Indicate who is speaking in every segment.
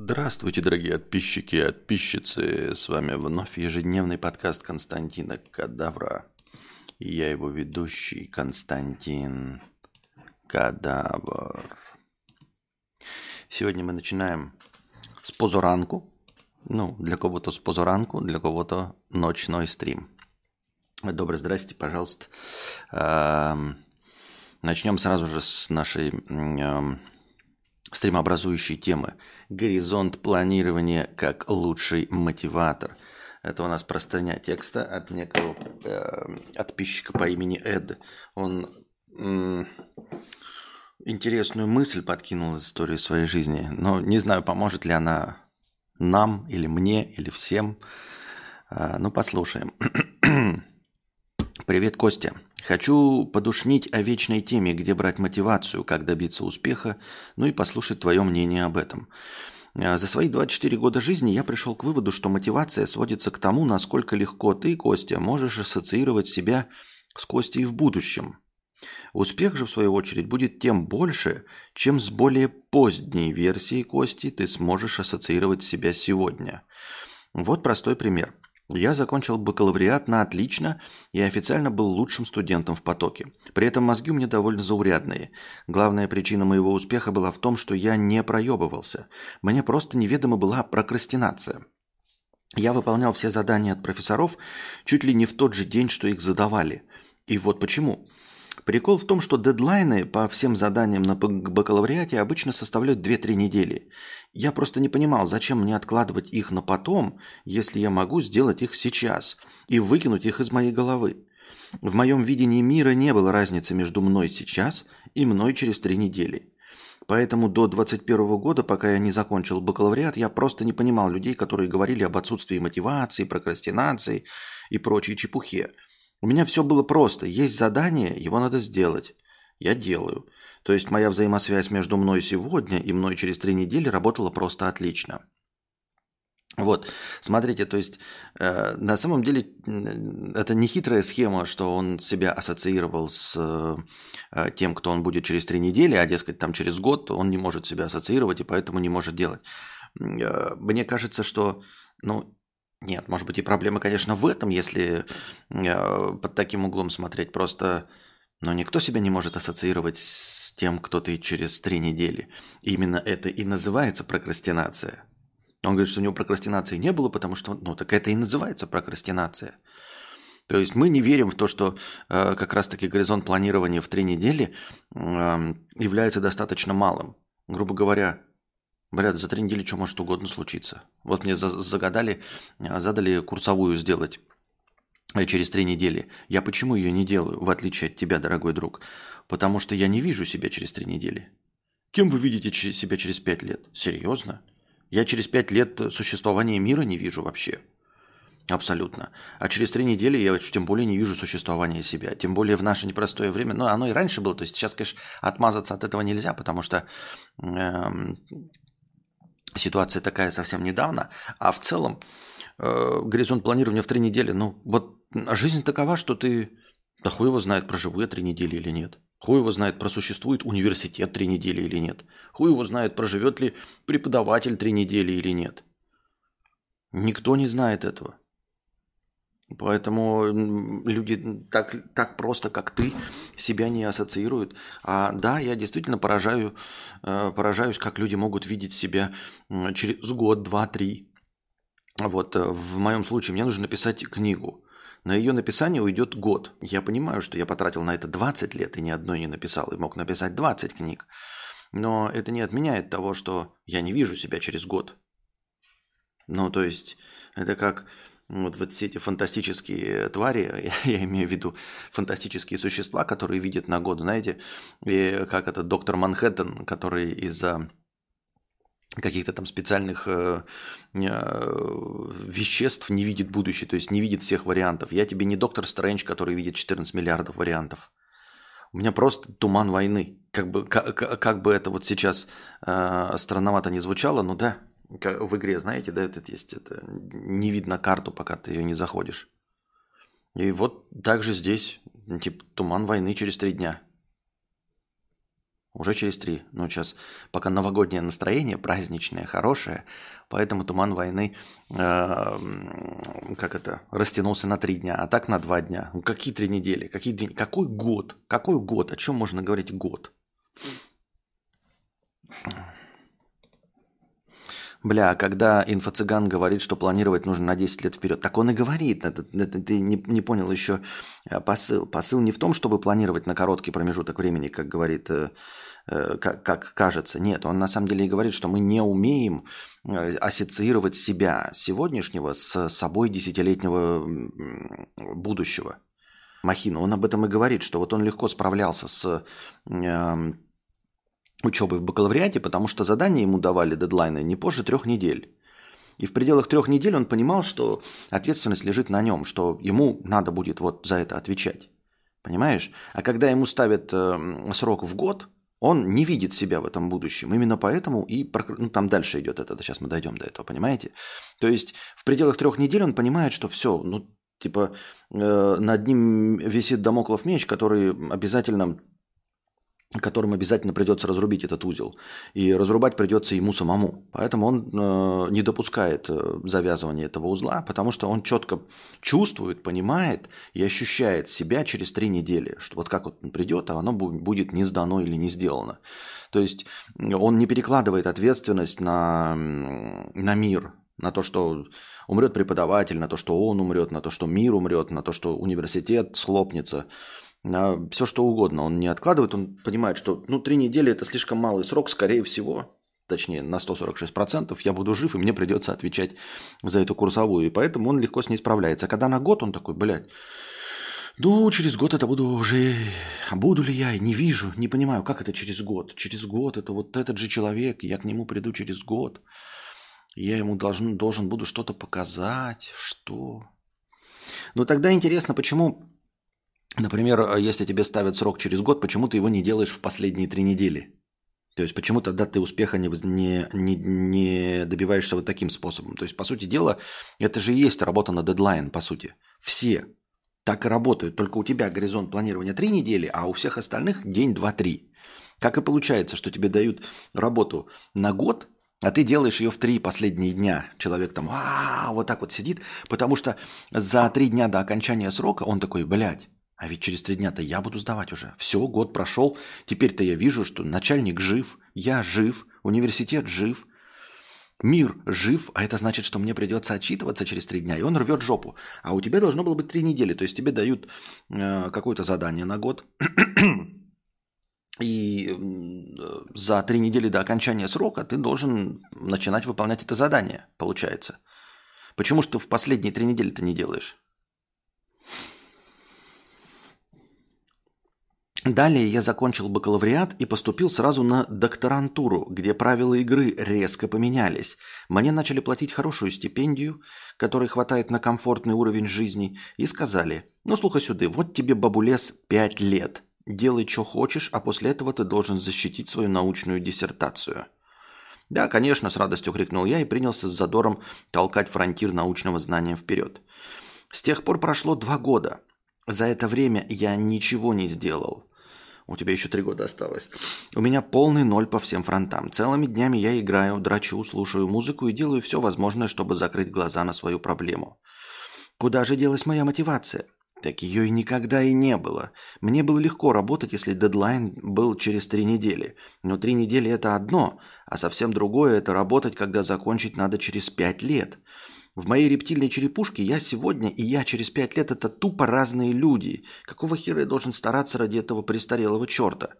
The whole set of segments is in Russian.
Speaker 1: Здравствуйте, дорогие подписчики и подписчицы. С вами вновь ежедневный подкаст Константина Кадавра. И я его ведущий Константин Кадавр. Сегодня мы начинаем с позоранку. Ну, для кого-то с позоранку, для кого-то ночной стрим. Добрый, здрасте, пожалуйста. Начнем сразу же с нашей стримообразующей темы. Горизонт планирования как лучший мотиватор. Это у нас простыня текста от некого э, подписчика по имени Эд. Он э, интересную мысль подкинул из истории своей жизни. Но не знаю, поможет ли она нам или мне или всем. Э, ну, послушаем. Привет, Костя. Хочу подушнить о вечной теме, где брать мотивацию, как добиться успеха, ну и послушать твое мнение об этом. А, за свои 24 года жизни я пришел к выводу, что мотивация сводится к тому, насколько легко ты, Костя, можешь ассоциировать себя с Костей в будущем. Успех же, в свою очередь, будет тем больше, чем с более поздней версией Кости ты сможешь ассоциировать себя сегодня. Вот простой пример – я закончил бакалавриат на отлично и официально был лучшим студентом в потоке. При этом мозги у меня довольно заурядные. Главная причина моего успеха была в том, что я не проебывался. Мне просто неведома была прокрастинация. Я выполнял все задания от профессоров чуть ли не в тот же день, что их задавали. И вот почему. Прикол в том, что дедлайны по всем заданиям на бакалавриате обычно составляют 2-3 недели. Я просто не понимал, зачем мне откладывать их на потом, если я могу сделать их сейчас и выкинуть их из моей головы. В моем видении мира не было разницы между мной сейчас и мной через 3 недели. Поэтому до 21 года, пока я не закончил бакалавриат, я просто не понимал людей, которые говорили об отсутствии мотивации, прокрастинации и прочей чепухе – у меня все было просто. Есть задание, его надо сделать. Я делаю. То есть моя взаимосвязь между мной сегодня и мной через три недели работала просто отлично. Вот, смотрите, то есть э, на самом деле это не хитрая схема, что он себя ассоциировал с э, тем, кто он будет через три недели, а дескать там через год он не может себя ассоциировать и поэтому не может делать. Э, мне кажется, что ну, нет, может быть и проблема, конечно, в этом, если э, под таким углом смотреть. Просто, но никто себя не может ассоциировать с тем, кто ты через три недели. Именно это и называется прокрастинация. Он говорит, что у него прокрастинации не было, потому что, ну, так это и называется прокрастинация. То есть мы не верим в то, что э, как раз-таки горизонт планирования в три недели э, является достаточно малым. Грубо говоря, Бля, за три недели что может угодно случиться. Вот мне загадали, а, задали курсовую сделать э, через три недели. Я почему ее не делаю, в отличие от тебя, дорогой друг? Потому что я не вижу себя через три недели. Кем вы видите себя через пять лет? Серьезно? Я через пять лет существования мира не вижу вообще. Абсолютно. А через три недели я тем более не вижу существования себя. Тем более в наше непростое время. Ну, оно и раньше было. То есть сейчас, конечно, отмазаться от этого нельзя, потому что э, ситуация такая совсем недавно, а в целом э, горизонт планирования в три недели, ну вот жизнь такова, что ты, да хуй его знает, проживу я три недели или нет. Хуй его знает, просуществует университет три недели или нет. Хуй его знает, проживет ли преподаватель три недели или нет. Никто не знает этого. Поэтому люди так, так просто, как ты, себя не ассоциируют. А да, я действительно поражаю, э, поражаюсь, как люди могут видеть себя через год, два, три. Вот э, в моем случае мне нужно написать книгу. На ее написание уйдет год. Я понимаю, что я потратил на это 20 лет и ни одной не написал, и мог написать 20 книг. Но это не отменяет того, что я не вижу себя через год. Ну, то есть, это как вот, вот все эти фантастические твари, я, я имею в виду фантастические существа, которые видят на год, знаете, и как это доктор Манхэттен, который из-за каких-то там специальных э, э, веществ не видит будущее, то есть не видит всех вариантов. Я тебе не доктор Стрэндж, который видит 14 миллиардов вариантов. У меня просто туман войны. Как бы, как, как бы это вот сейчас э, странновато не звучало, но да, в игре, знаете, да, этот есть, это не видно карту, пока ты ее не заходишь. И вот также здесь, типа, туман войны через три дня. Уже через три. Ну, сейчас пока новогоднее настроение, праздничное, хорошее, поэтому туман войны, э, как это, растянулся на три дня, а так на два дня. Ну, какие три недели? Какие дни? Какой год? Какой год? О чем можно говорить год? Бля, когда инфо-цыган говорит, что планировать нужно на 10 лет вперед, так он и говорит. Это, это, ты не, не понял еще э, посыл. Посыл не в том, чтобы планировать на короткий промежуток времени, как говорит, э, э, как, как кажется. Нет, он на самом деле и говорит, что мы не умеем э, ассоциировать себя сегодняшнего с собой десятилетнего будущего. Махина, он об этом и говорит, что вот он легко справлялся с э, учебы в бакалавриате, потому что задания ему давали дедлайны не позже трех недель. И в пределах трех недель он понимал, что ответственность лежит на нем, что ему надо будет вот за это отвечать. Понимаешь? А когда ему ставят э, срок в год, он не видит себя в этом будущем. Именно поэтому и ну, там дальше идет это. Сейчас мы дойдем до этого, понимаете? То есть в пределах трех недель он понимает, что все, ну типа э, над ним висит домоклов меч, который обязательно которым обязательно придется разрубить этот узел. И разрубать придется ему самому. Поэтому он э, не допускает э, завязывания этого узла, потому что он четко чувствует, понимает и ощущает себя через три недели. Что вот как вот он придет, а оно будет не сдано или не сделано. То есть он не перекладывает ответственность на, на мир, на то, что умрет преподаватель, на то, что он умрет, на то, что мир умрет, на то, что университет схлопнется на все что угодно. Он не откладывает, он понимает, что ну, три недели это слишком малый срок, скорее всего, точнее на 146% я буду жив, и мне придется отвечать за эту курсовую. И поэтому он легко с ней справляется. А когда на год, он такой, блядь, ну, через год это буду уже... А буду ли я? Не вижу, не понимаю, как это через год? Через год это вот этот же человек, я к нему приду через год. Я ему должен, должен буду что-то показать. Что? Ну, тогда интересно, почему Например, э, если тебе ставят срок через год, почему ты его не делаешь в последние три недели? То есть почему тогда ты успеха не, не, не, не добиваешься вот таким способом? То есть, по сути дела, это же и есть работа на дедлайн, по сути. Все так и работают. Только у тебя горизонт планирования три недели, а у всех остальных день, два, три. Как и получается, что тебе дают работу на год, а ты делаешь ее в три последние дня. Человек там а, вот так вот сидит, потому что за три дня до окончания срока он такой, блядь, а ведь через три дня-то я буду сдавать уже. Все, год прошел. Теперь-то я вижу, что начальник жив, я жив, университет жив, мир жив, а это значит, что мне придется отчитываться через три дня, и он рвет жопу. А у тебя должно было быть три недели. То есть тебе дают э, какое-то задание на год. И за три недели до окончания срока ты должен начинать выполнять это задание, получается. Почему ты в последние три недели ты не делаешь? Далее я закончил бакалавриат и поступил сразу на докторантуру, где правила игры резко поменялись. Мне начали платить хорошую стипендию, которой хватает на комфортный уровень жизни, и сказали, ну слухай сюда, вот тебе, бабулес, пять лет. Делай, что хочешь, а после этого ты должен защитить свою научную диссертацию. Да, конечно, с радостью крикнул я и принялся с задором толкать фронтир научного знания вперед. С тех пор прошло два года. За это время я ничего не сделал. У тебя еще три года осталось. У меня полный ноль по всем фронтам. Целыми днями я играю, драчу, слушаю музыку и делаю все возможное, чтобы закрыть глаза на свою проблему. Куда же делась моя мотивация? Так ее и никогда и не было. Мне было легко работать, если дедлайн был через три недели. Но три недели это одно, а совсем другое это работать, когда закончить надо через пять лет. В моей рептильной черепушке я сегодня и я через пять лет – это тупо разные люди. Какого хера я должен стараться ради этого престарелого черта?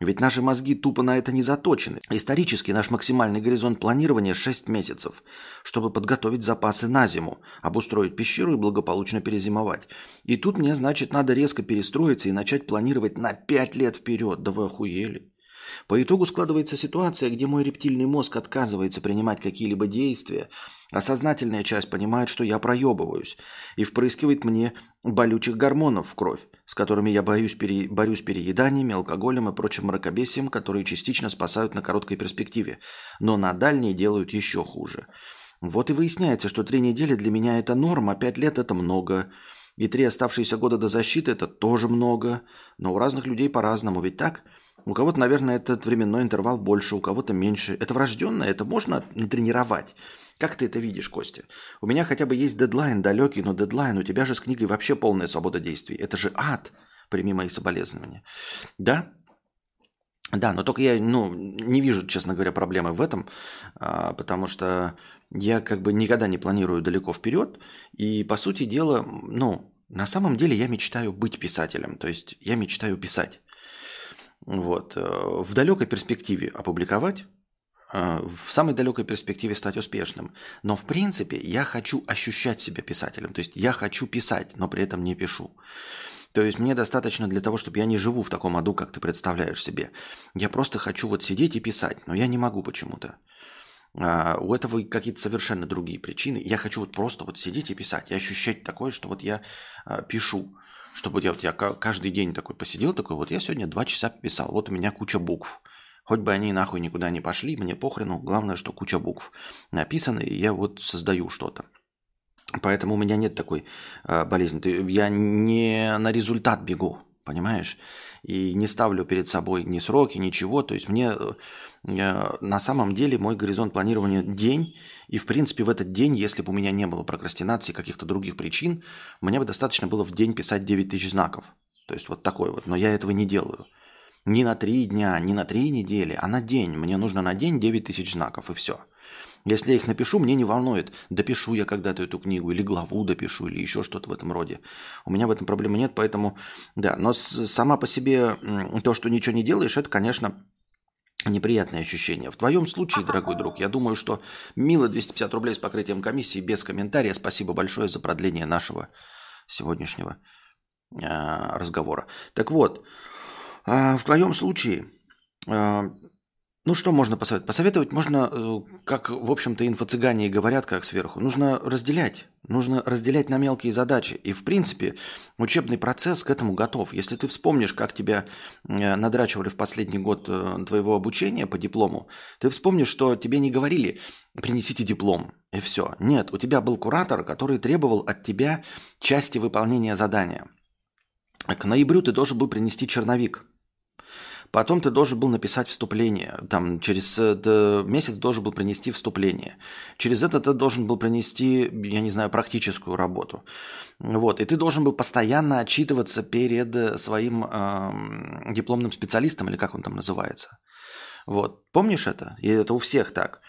Speaker 1: Ведь наши мозги тупо на это не заточены. Исторически наш максимальный горизонт планирования – 6 месяцев, чтобы подготовить запасы на зиму, обустроить пещеру и благополучно перезимовать. И тут мне, значит, надо резко перестроиться и начать планировать на 5 лет вперед. Да вы охуели. По итогу складывается ситуация, где мой рептильный мозг отказывается принимать какие-либо действия, а сознательная часть понимает, что я проебываюсь, и впрыскивает мне болючих гормонов в кровь, с которыми я боюсь пере... борюсь перееданиями, алкоголем и прочим мракобесием, которые частично спасают на короткой перспективе, но на дальней делают еще хуже. Вот и выясняется, что три недели для меня это норма, а пять лет это много. И три оставшиеся года до защиты это тоже много. Но у разных людей по-разному, ведь так? У кого-то, наверное, этот временной интервал больше, у кого-то меньше. Это врожденное, это можно тренировать. Как ты это видишь, Костя? У меня хотя бы есть дедлайн далекий, но дедлайн, у тебя же с книгой вообще полная свобода действий. Это же ад, прими мои соболезнования. Да? Да, но только я ну, не вижу, честно говоря, проблемы в этом, а, потому что я как бы никогда не планирую далеко вперед. И, по сути дела, ну, на самом деле я мечтаю быть писателем. То есть я мечтаю писать. Вот. Э, в далекой перспективе опубликовать, э, в самой далекой перспективе стать успешным. Но в принципе я хочу ощущать себя писателем. То есть я хочу писать, но при этом не пишу. То есть мне достаточно для того, чтобы я не живу в таком аду, как ты представляешь себе. Я просто хочу вот сидеть и писать, но я не могу почему-то. А, у этого какие-то совершенно другие причины. Я хочу вот просто вот сидеть и писать, и ощущать такое, что вот я а, пишу. Чтобы я, вот я каждый день такой посидел, такой вот я сегодня два часа писал, вот у меня куча букв. Хоть бы они нахуй никуда не пошли, мне похрену, главное, что куча букв написаны, и я вот создаю что-то. Поэтому у меня нет такой э, болезни. Я не на результат бегу, понимаешь? И не ставлю перед собой ни сроки, ничего. То есть мне э, на самом деле мой горизонт планирования день. И в принципе в этот день, если бы у меня не было прокрастинации, каких-то других причин, мне бы достаточно было в день писать 9 тысяч знаков. То есть вот такой вот. Но я этого не делаю. Ни на три дня, ни на три недели, а на день. Мне нужно на день 9 тысяч знаков и все. Если я их напишу, мне не волнует, допишу я когда-то эту книгу, или главу допишу, или еще что-то в этом роде. У меня в этом проблемы нет, поэтому, да. Но сама по себе то, что ничего не делаешь, это, конечно, неприятное ощущение. В твоем случае, дорогой друг, я думаю, что мило 250 рублей с покрытием комиссии без комментария. Спасибо большое за продление нашего сегодняшнего э, разговора. Так вот, э, в твоем случае э, ну, что можно посоветовать? Посоветовать можно, э, как, в общем-то, инфо-цыгане и говорят, как сверху. Нужно разделять. Нужно разделять на мелкие задачи. И, в принципе, учебный процесс к этому готов. Если ты вспомнишь, как тебя э, надрачивали в последний год э, твоего обучения по диплому, ты вспомнишь, что тебе не говорили «принесите диплом» и все. Нет, у тебя был куратор, который требовал от тебя части выполнения задания. К ноябрю ты должен был принести черновик – Потом ты должен был написать вступление. Там через э, месяц должен был принести вступление. Через это ты должен был принести, я не знаю, практическую работу. Вот. И ты должен был постоянно отчитываться перед своим э, дипломным специалистом, или как он там называется. Вот. Помнишь это? И это у всех так.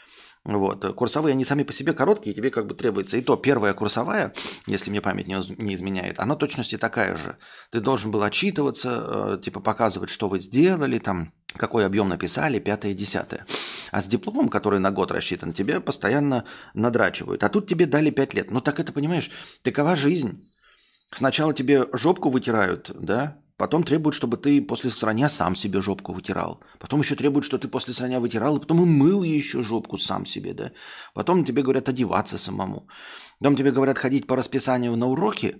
Speaker 1: Вот. Курсовые, они сами по себе короткие, тебе как бы требуется. И то первая курсовая, если мне память не изменяет, она точности такая же. Ты должен был отчитываться, э, типа показывать, что вы сделали, там, какой объем написали, пятое, десятое. А с дипломом, который на год рассчитан, тебе постоянно надрачивают. А тут тебе дали пять лет. Ну так это, понимаешь, такова жизнь. Сначала тебе жопку вытирают, да, Потом требуют, чтобы ты после срания сам себе жопку вытирал. Потом еще требуют, что ты после срания вытирал, и потом и мыл еще жопку сам себе, да. Потом тебе говорят одеваться самому. Потом тебе говорят ходить по расписанию на уроки,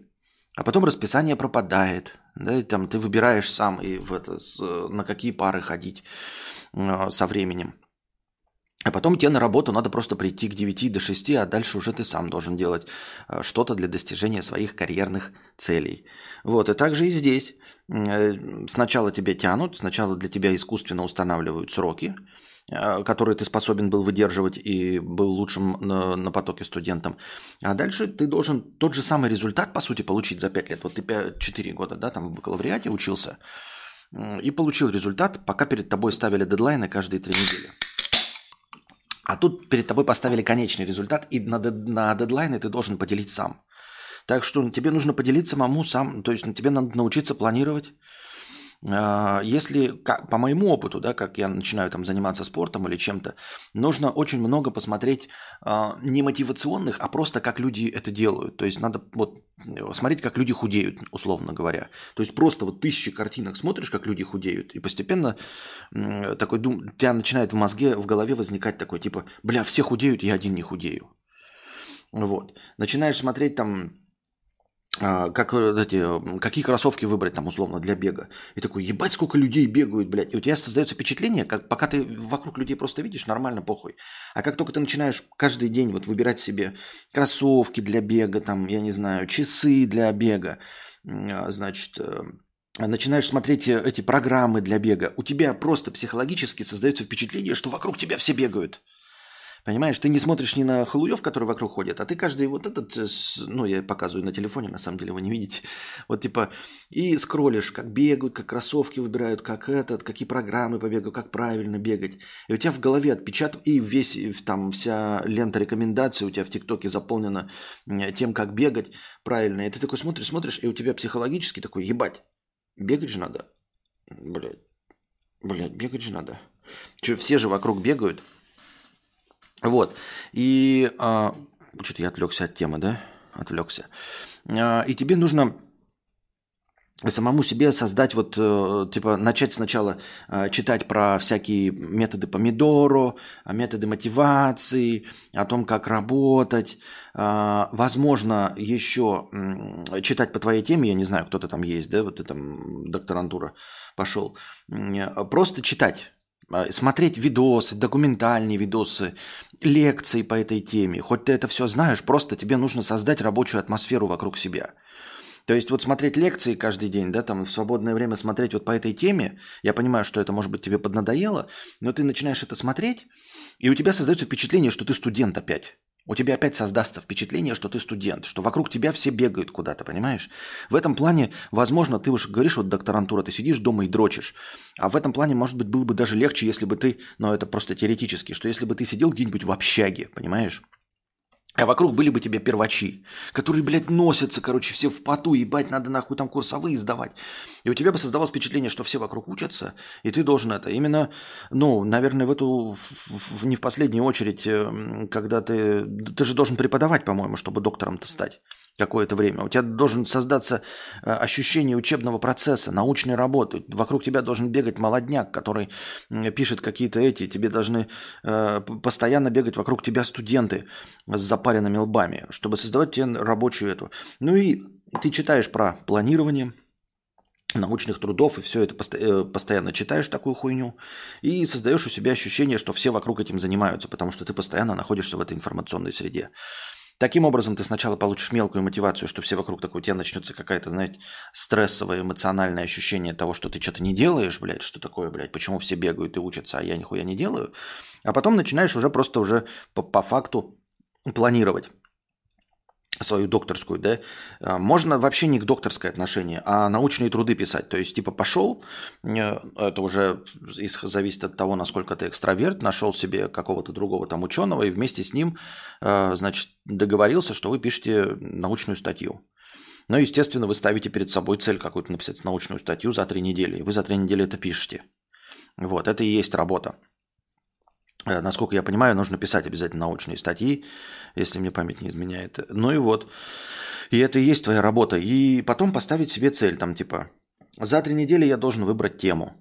Speaker 1: а потом расписание пропадает. Да, и там ты выбираешь сам, и в это, на какие пары ходить э, со временем. А потом тебе на работу надо просто прийти к 9 до 6, а дальше уже ты сам должен делать э, что-то для достижения своих карьерных целей. Вот, и также и здесь. Э, сначала тебя тянут, сначала для тебя искусственно устанавливают сроки, э, которые ты способен был выдерживать и был лучшим на, на потоке студентом. А дальше ты должен тот же самый результат, по сути, получить за 5 лет. Вот ты 5, 4 года да, там в бакалавриате учился и получил результат, пока перед тобой ставили дедлайны каждые 3 недели. А тут перед тобой поставили конечный результат, и на, на дедлайны ты должен поделить сам. Так что тебе нужно поделиться самому сам, то есть тебе надо научиться планировать. А, если, по моему опыту, да, как я начинаю там заниматься спортом или чем-то, нужно очень много посмотреть а, не мотивационных, а просто как люди это делают. То есть надо вот смотреть, как люди худеют, условно говоря. То есть просто вот тысячи картинок смотришь, как люди худеют, и постепенно такой дум, у тебя начинает в мозге, в голове возникать такой типа, бля, все худеют, я один не худею. Вот. Начинаешь смотреть там как э, эти, какие кроссовки выбрать там условно для бега. И такой, ебать, сколько людей бегают, блядь. И у тебя создается впечатление, как пока ты вокруг людей просто видишь, нормально, похуй. А как только ты начинаешь каждый день вот выбирать себе кроссовки для бега, там, я не знаю, часы для бега, а, значит, э, начинаешь смотреть э, эти программы для бега, у тебя просто психологически создается впечатление, что вокруг тебя все бегают. Понимаешь, ты не смотришь ни на халуев, которые вокруг ходят, а ты каждый вот этот, э, ну, я показываю на телефоне, на самом деле вы не видите, вот типа, и скроллишь, как бегают, как кроссовки выбирают, как этот, какие программы побегают, как правильно бегать. И у тебя в голове отпечаток, и весь, там, вся лента рекомендаций у тебя в ТикТоке заполнена тем, как бегать правильно. И ты такой смотришь, смотришь, и у тебя психологически такой, ебать, бегать же надо. Блядь, блядь, бегать же надо. Че, все же вокруг бегают, вот. И а, что-то я отвлекся от темы, да? Отвлекся. А, и тебе нужно самому себе создать вот, э, типа, начать сначала э, читать про всякие методы помидору, методы мотивации, о том, как работать. А, возможно, еще читать по твоей теме, я не знаю, кто-то там есть, да, вот ты там докторантура пошел. Просто читать а, смотреть видосы, документальные видосы, лекции по этой теме. Хоть ты это все знаешь, просто тебе нужно создать рабочую атмосферу вокруг себя. То есть вот смотреть лекции каждый день, да, там в свободное время смотреть вот по этой теме, я понимаю, что это может быть тебе поднадоело, но ты начинаешь это смотреть, и у тебя создается впечатление, что ты студент опять у тебя опять создастся впечатление, что ты студент, что вокруг тебя все бегают куда-то, понимаешь? В этом плане, возможно, ты уж говоришь, вот докторантура, ты сидишь дома и дрочишь. А в этом плане, может быть, было бы даже легче, если бы ты, но это просто теоретически, что если бы ты сидел где-нибудь в общаге, понимаешь? А вокруг были бы тебе первачи, которые, блядь, носятся, короче, все в поту, ебать, надо нахуй там курсовые сдавать. И у тебя бы создавалось впечатление, что все вокруг учатся, и ты должен это. Именно, ну, наверное, в эту, в, не в последнюю очередь, э, когда ты, ты же должен преподавать, по-моему, чтобы доктором-то стать какое-то время. У тебя должен создаться э, ощущение учебного процесса, научной работы. Вокруг тебя должен бегать молодняк, который пишет какие-то эти. Тебе должны э, постоянно бегать вокруг тебя студенты с запаренными лбами, чтобы создавать тебе рабочую эту. Ну и ты читаешь про планирование, научных трудов, и все это э, постоянно читаешь такую хуйню, и создаешь у себя ощущение, что все вокруг этим занимаются, потому что ты постоянно находишься в этой информационной среде. Таким образом, ты сначала получишь мелкую мотивацию, что все вокруг такой, у тебя начнется какая-то, знаете, стрессовое эмоциональное ощущение того, что ты что-то не делаешь, блядь, что такое, блядь, почему все бегают и учатся, а я нихуя не делаю. А потом начинаешь уже просто уже по, по факту планировать свою докторскую, да, а, можно вообще не к докторской отношению, а научные труды писать. То есть, типа, пошел, э, это уже зависит от того, насколько ты экстраверт, нашел себе какого-то другого там ученого и вместе с ним, э, значит, договорился, что вы пишете научную статью. Ну, естественно, вы ставите перед собой цель какую-то написать научную статью за три недели, и вы за три недели это пишете. Вот, это и есть работа. Э, насколько я понимаю, нужно писать обязательно научные статьи, если мне память не изменяет. Ну и вот. И это и есть твоя работа. И потом поставить себе цель, там типа, за три недели я должен выбрать тему.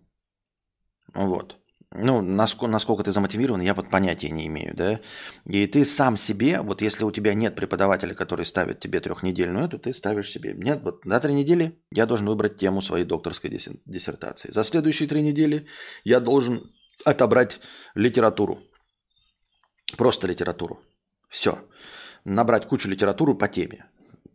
Speaker 1: Вот. Ну, насколько, насколько ты замотивирован, я под понятия не имею, да. И ты сам себе, вот если у тебя нет преподавателя, который ставит тебе трехнедельную эту, ты ставишь себе, нет, вот на три недели я должен выбрать тему своей докторской диссертации. За следующие три недели я должен отобрать литературу. Просто литературу. Все. Набрать кучу литературы по теме.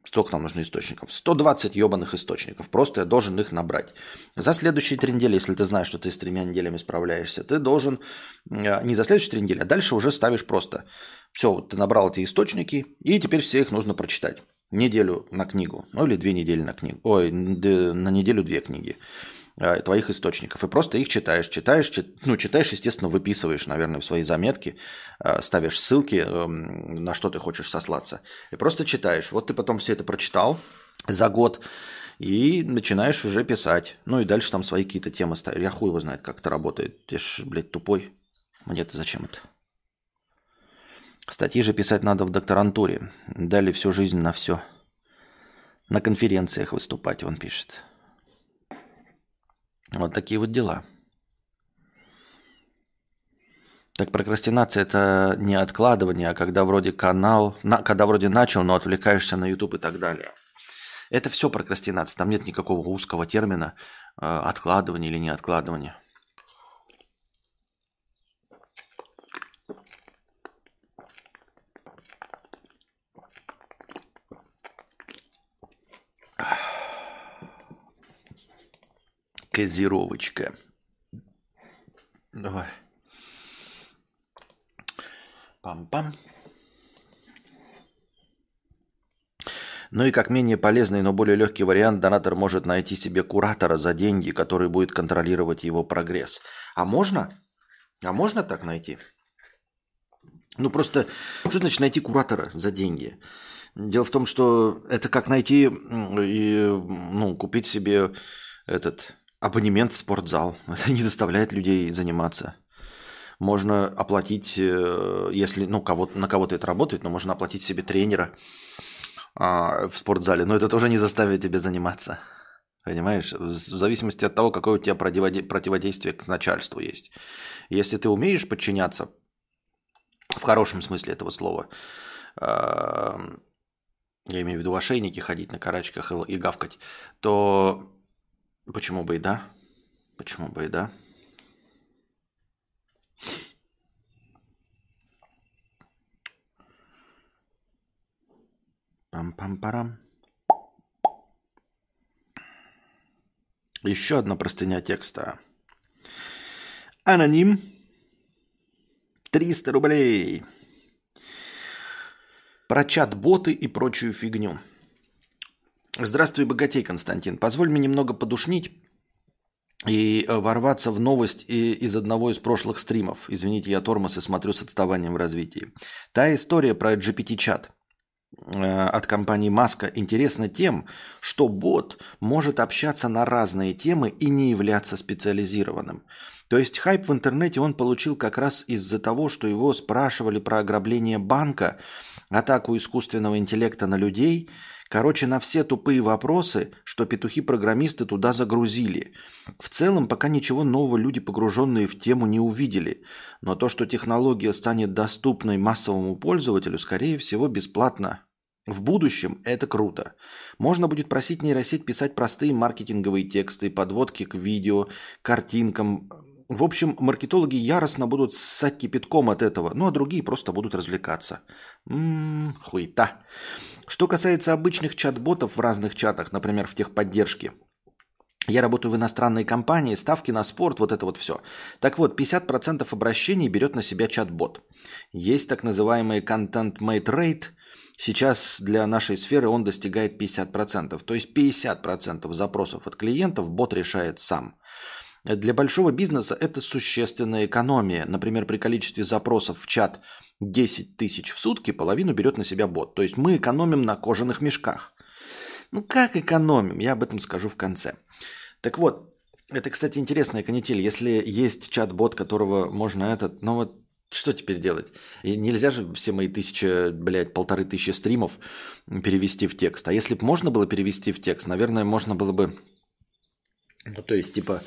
Speaker 1: Сколько нам нужно источников? 120 ебаных источников. Просто я должен их набрать. За следующие три недели, если ты знаешь, что ты с тремя неделями справляешься, ты должен э, не за следующие три недели, а дальше уже ставишь просто. Все, ты набрал эти источники, и теперь все их нужно прочитать. Неделю на книгу. Ну или две недели на книгу. Ой, на неделю две книги. Э, твоих источников. И просто их читаешь, читаешь, чит, ну, читаешь, естественно, выписываешь, наверное, в свои заметки, э, ставишь ссылки, эм, на что ты хочешь сослаться. И просто читаешь. Вот ты потом все это прочитал за год, и начинаешь уже писать. Ну и дальше там свои какие-то темы ставишь. Я хуй его знает, как это работает. Я ж, блядь, тупой. Мне-то зачем это? Статьи же писать надо в докторантуре. Дали всю жизнь на все. На конференциях выступать, он пишет. Вот такие вот дела. Так прокрастинация это не откладывание, а когда вроде канал, на, когда вроде начал, но отвлекаешься на YouTube и так далее. Это все прокрастинация, там нет никакого узкого термина э, откладывание или не откладывание. Козировочка. Давай. Пам-пам. Ну и как менее полезный, но более легкий вариант, донатор может найти себе куратора за деньги, который будет контролировать его прогресс. А можно? А можно так найти? Ну просто, что значит найти куратора за деньги? Дело в том, что это как найти и ну, купить себе этот абонемент в спортзал. Это не заставляет людей заниматься. Можно оплатить, э, если ну, кого на кого-то это работает, но можно оплатить себе тренера а, в спортзале. Но это тоже не заставит тебя заниматься. Понимаешь? В зависимости от того, какое у тебя противодействие к начальству есть. Если ты умеешь подчиняться, в хорошем смысле этого слова, я имею в виду в ошейнике ходить на карачках и гавкать, то почему бы и да? Почему бы и да? Пам-пам-парам. Еще одна простыня текста. Аноним. 300 рублей. Про чат-боты и прочую фигню. Здравствуй, богатей, Константин. Позволь мне немного подушнить и э, ворваться в новость из одного из прошлых стримов. Извините, я тормоз и смотрю с отставанием в развитии. Та история про GPT-чат – Э, от компании Маска интересна тем, что бот может общаться на разные темы и не являться специализированным. То есть хайп в интернете он получил как раз из-за того, что его спрашивали про ограбление банка, атаку искусственного интеллекта на людей, короче, на все тупые вопросы, что петухи-программисты туда загрузили. В целом, пока ничего нового люди, погруженные в тему, не увидели. Но то, что технология станет доступной массовому пользователю, скорее всего, бесплатно в будущем это круто. Можно будет просить нейросеть писать простые маркетинговые тексты, подводки к видео, картинкам. В общем, маркетологи яростно будут ссать кипятком от этого, ну а другие просто будут развлекаться. Ммм, хуета. Что касается обычных чат-ботов в разных чатах, например, в техподдержке, я работаю в иностранной компании, ставки на спорт, вот это вот все. Так вот, 50% обращений берет на себя чат-бот. Есть так называемый content made rate – Сейчас для нашей сферы он достигает 50%. То есть 50% запросов от клиентов бот решает сам. Для большого бизнеса это существенная экономия. Например, при количестве запросов в чат 10 тысяч в сутки половину берет на себя бот. То есть мы экономим на кожаных мешках. Ну как экономим? Я об этом скажу в конце. Так вот, это, кстати, интересная канитель. Если есть чат-бот, которого можно этот... Ну вот что теперь делать? И нельзя же все мои тысячи, блядь, полторы тысячи стримов перевести в текст. А если бы можно было перевести в текст, наверное, можно было бы... Ну, то есть, типа,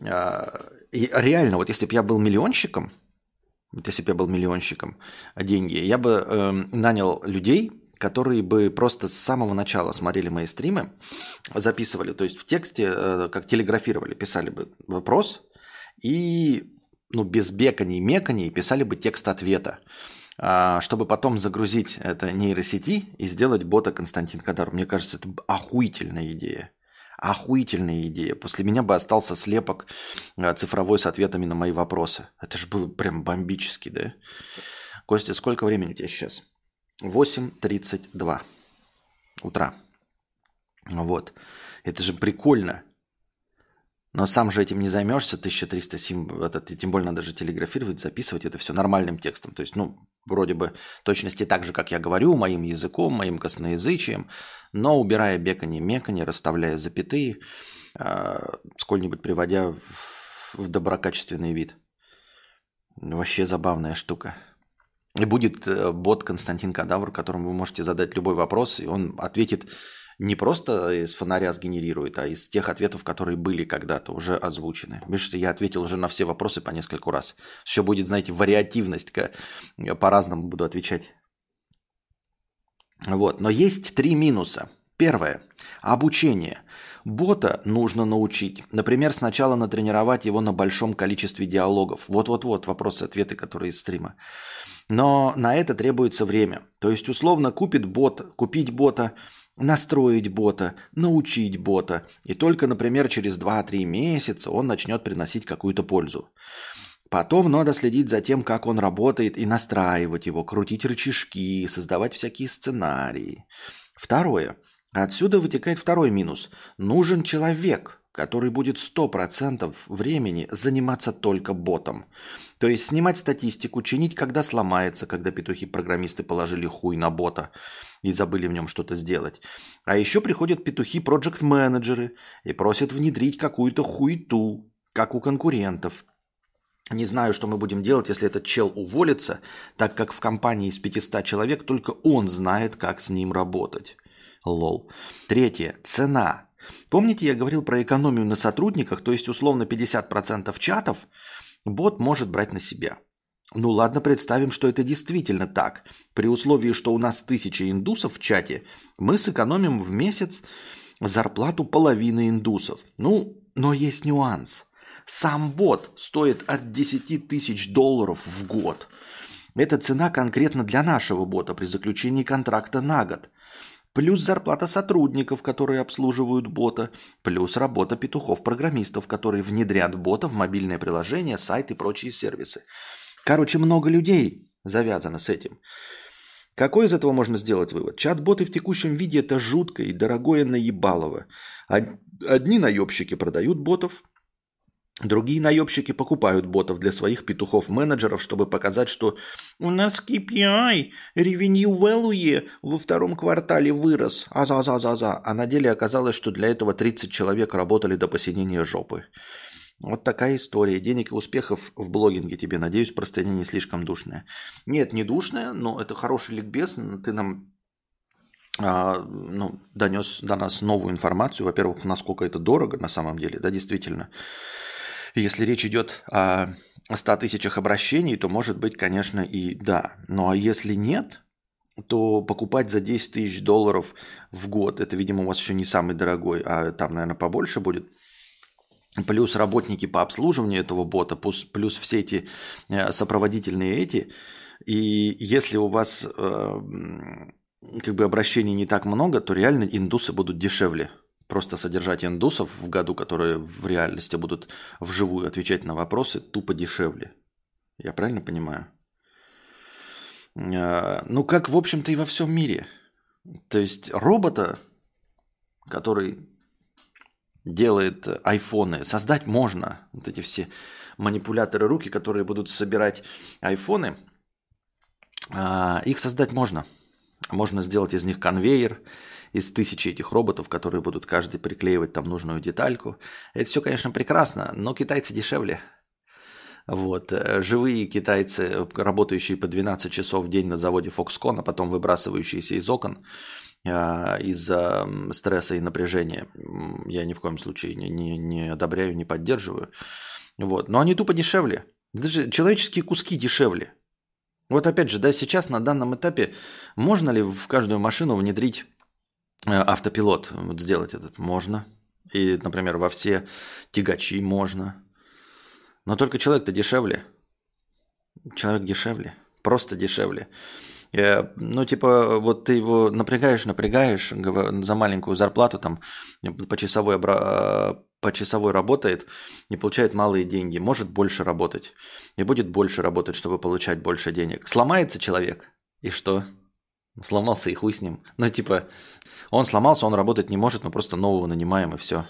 Speaker 1: реально, вот если бы я был миллионщиком, вот если бы я был миллионщиком, а деньги, я бы э, нанял людей, которые бы просто с самого начала смотрели мои стримы, записывали, то есть в тексте, э, как телеграфировали, писали бы вопрос и ну, без беканий, меканий писали бы текст ответа, а, чтобы потом загрузить это нейросети и сделать бота Константин Кадаров. Мне кажется, это охуительная идея. Охуительная идея. После меня бы остался слепок а, цифровой с ответами на мои вопросы. Это же было прям бомбически, да? Костя, сколько времени у тебя сейчас? 8.32 утра. Вот. Это же прикольно. Но сам же этим не займешься, 1300 сим, этот, и тем более надо же телеграфировать, записывать это все нормальным текстом. То есть, ну, вроде бы точности так же, как я говорю, моим языком, моим косноязычием, но убирая бекани, мекани, расставляя запятые, э, сколь-нибудь приводя в, в доброкачественный вид. Вообще забавная штука. И будет э, бот Константин Кадавр, которому вы можете задать любой вопрос, и он ответит не просто из фонаря сгенерирует, а из тех ответов, которые были когда-то уже озвучены. Видишь, что я ответил уже на все вопросы по нескольку раз. Еще будет, знаете, вариативность, я по-разному буду отвечать. Вот. Но есть три минуса. Первое. Обучение. Бота нужно научить. Например, сначала натренировать его на большом количестве диалогов. Вот-вот-вот вопросы-ответы, которые из стрима. Но на это требуется время. То есть, условно, купит бот, купить бота настроить бота, научить бота. И только, например, через 2-3 месяца он начнет приносить какую-то пользу. Потом надо следить за тем, как он работает, и настраивать его, крутить рычажки, создавать всякие сценарии. Второе. Отсюда вытекает второй минус. Нужен человек, который будет 100% времени заниматься только ботом. То есть снимать статистику, чинить, когда сломается, когда петухи-программисты положили хуй на бота и забыли в нем что-то сделать. А еще приходят петухи-проект-менеджеры и просят внедрить какую-то хуйту, как у конкурентов – не знаю, что мы будем делать, если этот чел уволится, так как в компании из 500 человек только он знает, как с ним работать. Лол. Третье. Цена. Помните, я говорил про экономию на сотрудниках, то есть условно 50% чатов бот может брать на себя. Ну ладно, представим, что это действительно так. При условии, что у нас тысяча индусов в чате, мы сэкономим в месяц зарплату половины индусов. Ну, но есть нюанс – сам бот стоит от 10 тысяч долларов в год. Это цена конкретно для нашего бота при заключении контракта на год. Плюс зарплата сотрудников, которые обслуживают бота. Плюс работа петухов-программистов, которые внедрят бота в мобильное приложение, сайт и прочие сервисы. Короче, много людей завязано с этим. Какой из этого можно сделать вывод? Чат-боты в текущем виде – это жутко и дорогое наебалово. Одни наебщики продают ботов, Другие наебщики покупают ботов для своих петухов-менеджеров, чтобы показать, что у нас KPI, revenue value во втором квартале вырос, а-за-за-за-за. А на деле оказалось, что для этого 30 человек работали до посинения жопы. Вот такая история. Денег и успехов в блогинге тебе. Надеюсь, простыня не слишком душная. Нет, не душная, но это хороший ликбез. Ты нам а, ну, донес до нас новую информацию. Во-первых, насколько это дорого на самом деле, да, действительно. Если речь идет о 100 тысячах обращений, то может быть, конечно, и да. Ну а если нет, то покупать за 10 тысяч долларов в год, это, видимо, у вас еще не самый дорогой, а там, наверное, побольше будет. Плюс работники по обслуживанию этого бота, плюс, плюс все эти э, сопроводительные эти. И если у вас э, как бы обращений не так много, то реально индусы будут дешевле просто содержать индусов в году, которые в реальности будут вживую отвечать на вопросы, тупо дешевле. Я правильно понимаю? А, ну, как, в общем-то, и во всем мире. То есть робота, который делает айфоны, создать можно. Вот эти все манипуляторы руки, которые будут собирать айфоны, а, их создать можно. Можно сделать из них конвейер, из тысячи этих роботов, которые будут каждый приклеивать там нужную детальку. Это все, конечно, прекрасно, но китайцы дешевле. Вот. Э, живые китайцы, работающие по 12 часов в день на заводе Foxconn, а потом выбрасывающиеся из окон а, из-за стресса и напряжения, я ни в коем случае не, не, не одобряю, не поддерживаю. Вот. Но они тупо дешевле. Даже человеческие куски дешевле. Вот опять же, да, сейчас на данном этапе можно ли в каждую машину внедрить автопилот вот сделать этот можно. И, например, во все тягачи можно. Но только человек-то дешевле. Человек дешевле. Просто дешевле. Э, ну, типа, вот ты его напрягаешь, напрягаешь за маленькую зарплату, там, по часовой, по часовой работает, не получает малые деньги, может больше работать. И будет больше работать, чтобы получать больше денег. Сломается человек, и что? Сломался и хуй с ним. Ну, типа, он сломался, он работать не может, мы просто нового нанимаем и все.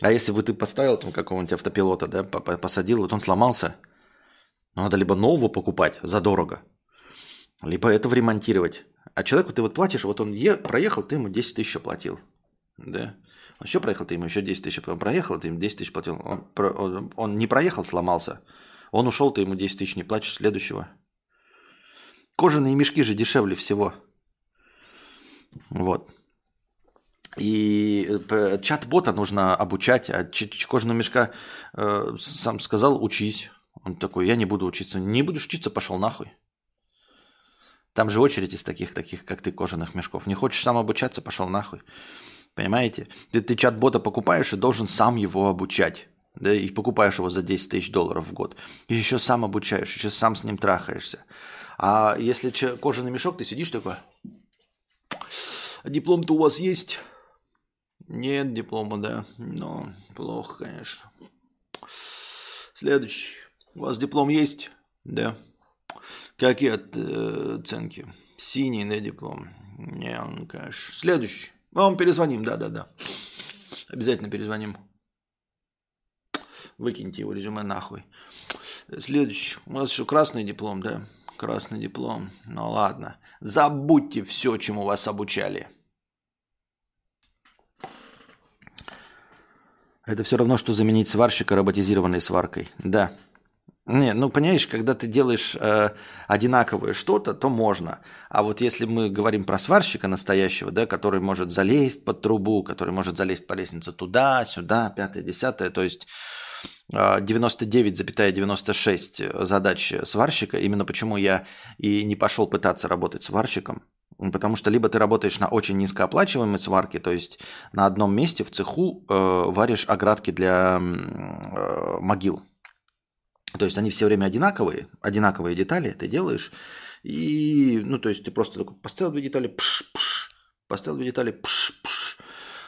Speaker 1: А если бы ты поставил там какого-нибудь автопилота, да, посадил, вот он сломался, ну, надо либо нового покупать задорого, либо это ремонтировать. А человеку ты вот платишь, вот он е- проехал, ты ему 10 тысяч оплатил. Да. Он еще проехал, ты ему еще 10 тысяч он проехал, ты ему 10 тысяч платил. Он, он, он не проехал, сломался. Он ушел, ты ему 10 тысяч не платишь, следующего. Кожаные мешки же дешевле всего. Вот. И э, чат-бота нужно обучать, а кожаного мешка э, сам сказал, учись. Он такой, я не буду учиться. Не будешь учиться, пошел нахуй. Там же очередь из таких, таких, как ты, кожаных мешков. Не хочешь сам обучаться, пошел нахуй. Понимаете? Ты, ты чат-бота покупаешь и должен сам его обучать. Да, и покупаешь его за 10 тысяч долларов в год. И еще сам обучаешь, еще сам с ним трахаешься. А если кожаный мешок, ты сидишь такой, диплом-то у вас есть? Нет диплома, да. Но плохо, конечно. Следующий. У вас диплом есть? Да. Какие э, оценки? Синий, да, диплом? Не, ну, конечно. Следующий. Вам перезвоним, да-да-да. Обязательно перезвоним. Выкиньте его резюме нахуй. Следующий. У вас еще красный диплом, да? Красный диплом. Ну ладно. Забудьте все, чему вас обучали. Это все равно, что заменить сварщика роботизированной сваркой. Да. Не, ну понимаешь, когда ты делаешь э, одинаковое что-то, то можно. А вот если мы говорим про сварщика настоящего, да, который может залезть под трубу, который может залезть по лестнице туда, сюда, пятое, десятое, то есть 99,96 э, задач сварщика. Именно почему я и не пошел пытаться работать сварщиком. Потому что либо ты работаешь на очень низкооплачиваемой сварке, то есть на одном месте в цеху э, варишь оградки для э, могил. То есть они все время одинаковые, одинаковые детали ты делаешь. И, ну, то есть ты просто такой поставил две детали, пш, пш, поставил две детали, пш, пш.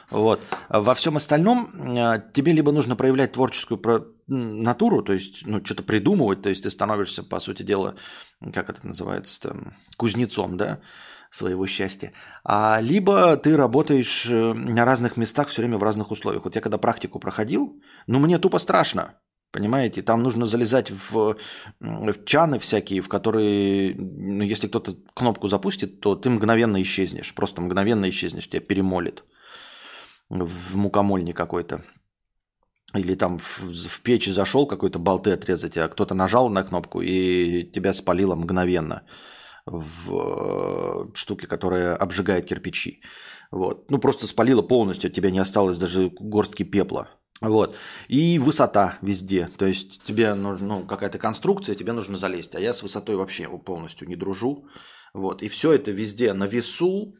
Speaker 1: Вот. Во всем остальном э, тебе либо нужно проявлять творческую натуру, то есть ну, что-то придумывать, то есть ты становишься, по сути дела, как это называется, там, кузнецом, да, своего счастья. А либо ты работаешь э, на разных местах все время в разных условиях. Вот я когда практику проходил, ну мне тупо страшно. Понимаете, там нужно залезать в, в чаны всякие, в которые, ну, если кто-то кнопку запустит, то ты мгновенно исчезнешь. Просто мгновенно исчезнешь, тебя перемолит в мукомольне какой-то. Или там в, в печь зашел какой-то болты отрезать, а кто-то нажал на кнопку и тебя спалило мгновенно в э, штуке, которая обжигает кирпичи. Вот. Ну, просто спалило полностью, от тебя не осталось даже горстки пепла. Вот. И высота везде. То есть тебе нужна ну, какая-то конструкция, тебе нужно залезть. А я с высотой вообще полностью не дружу. Вот. И все это везде на весу,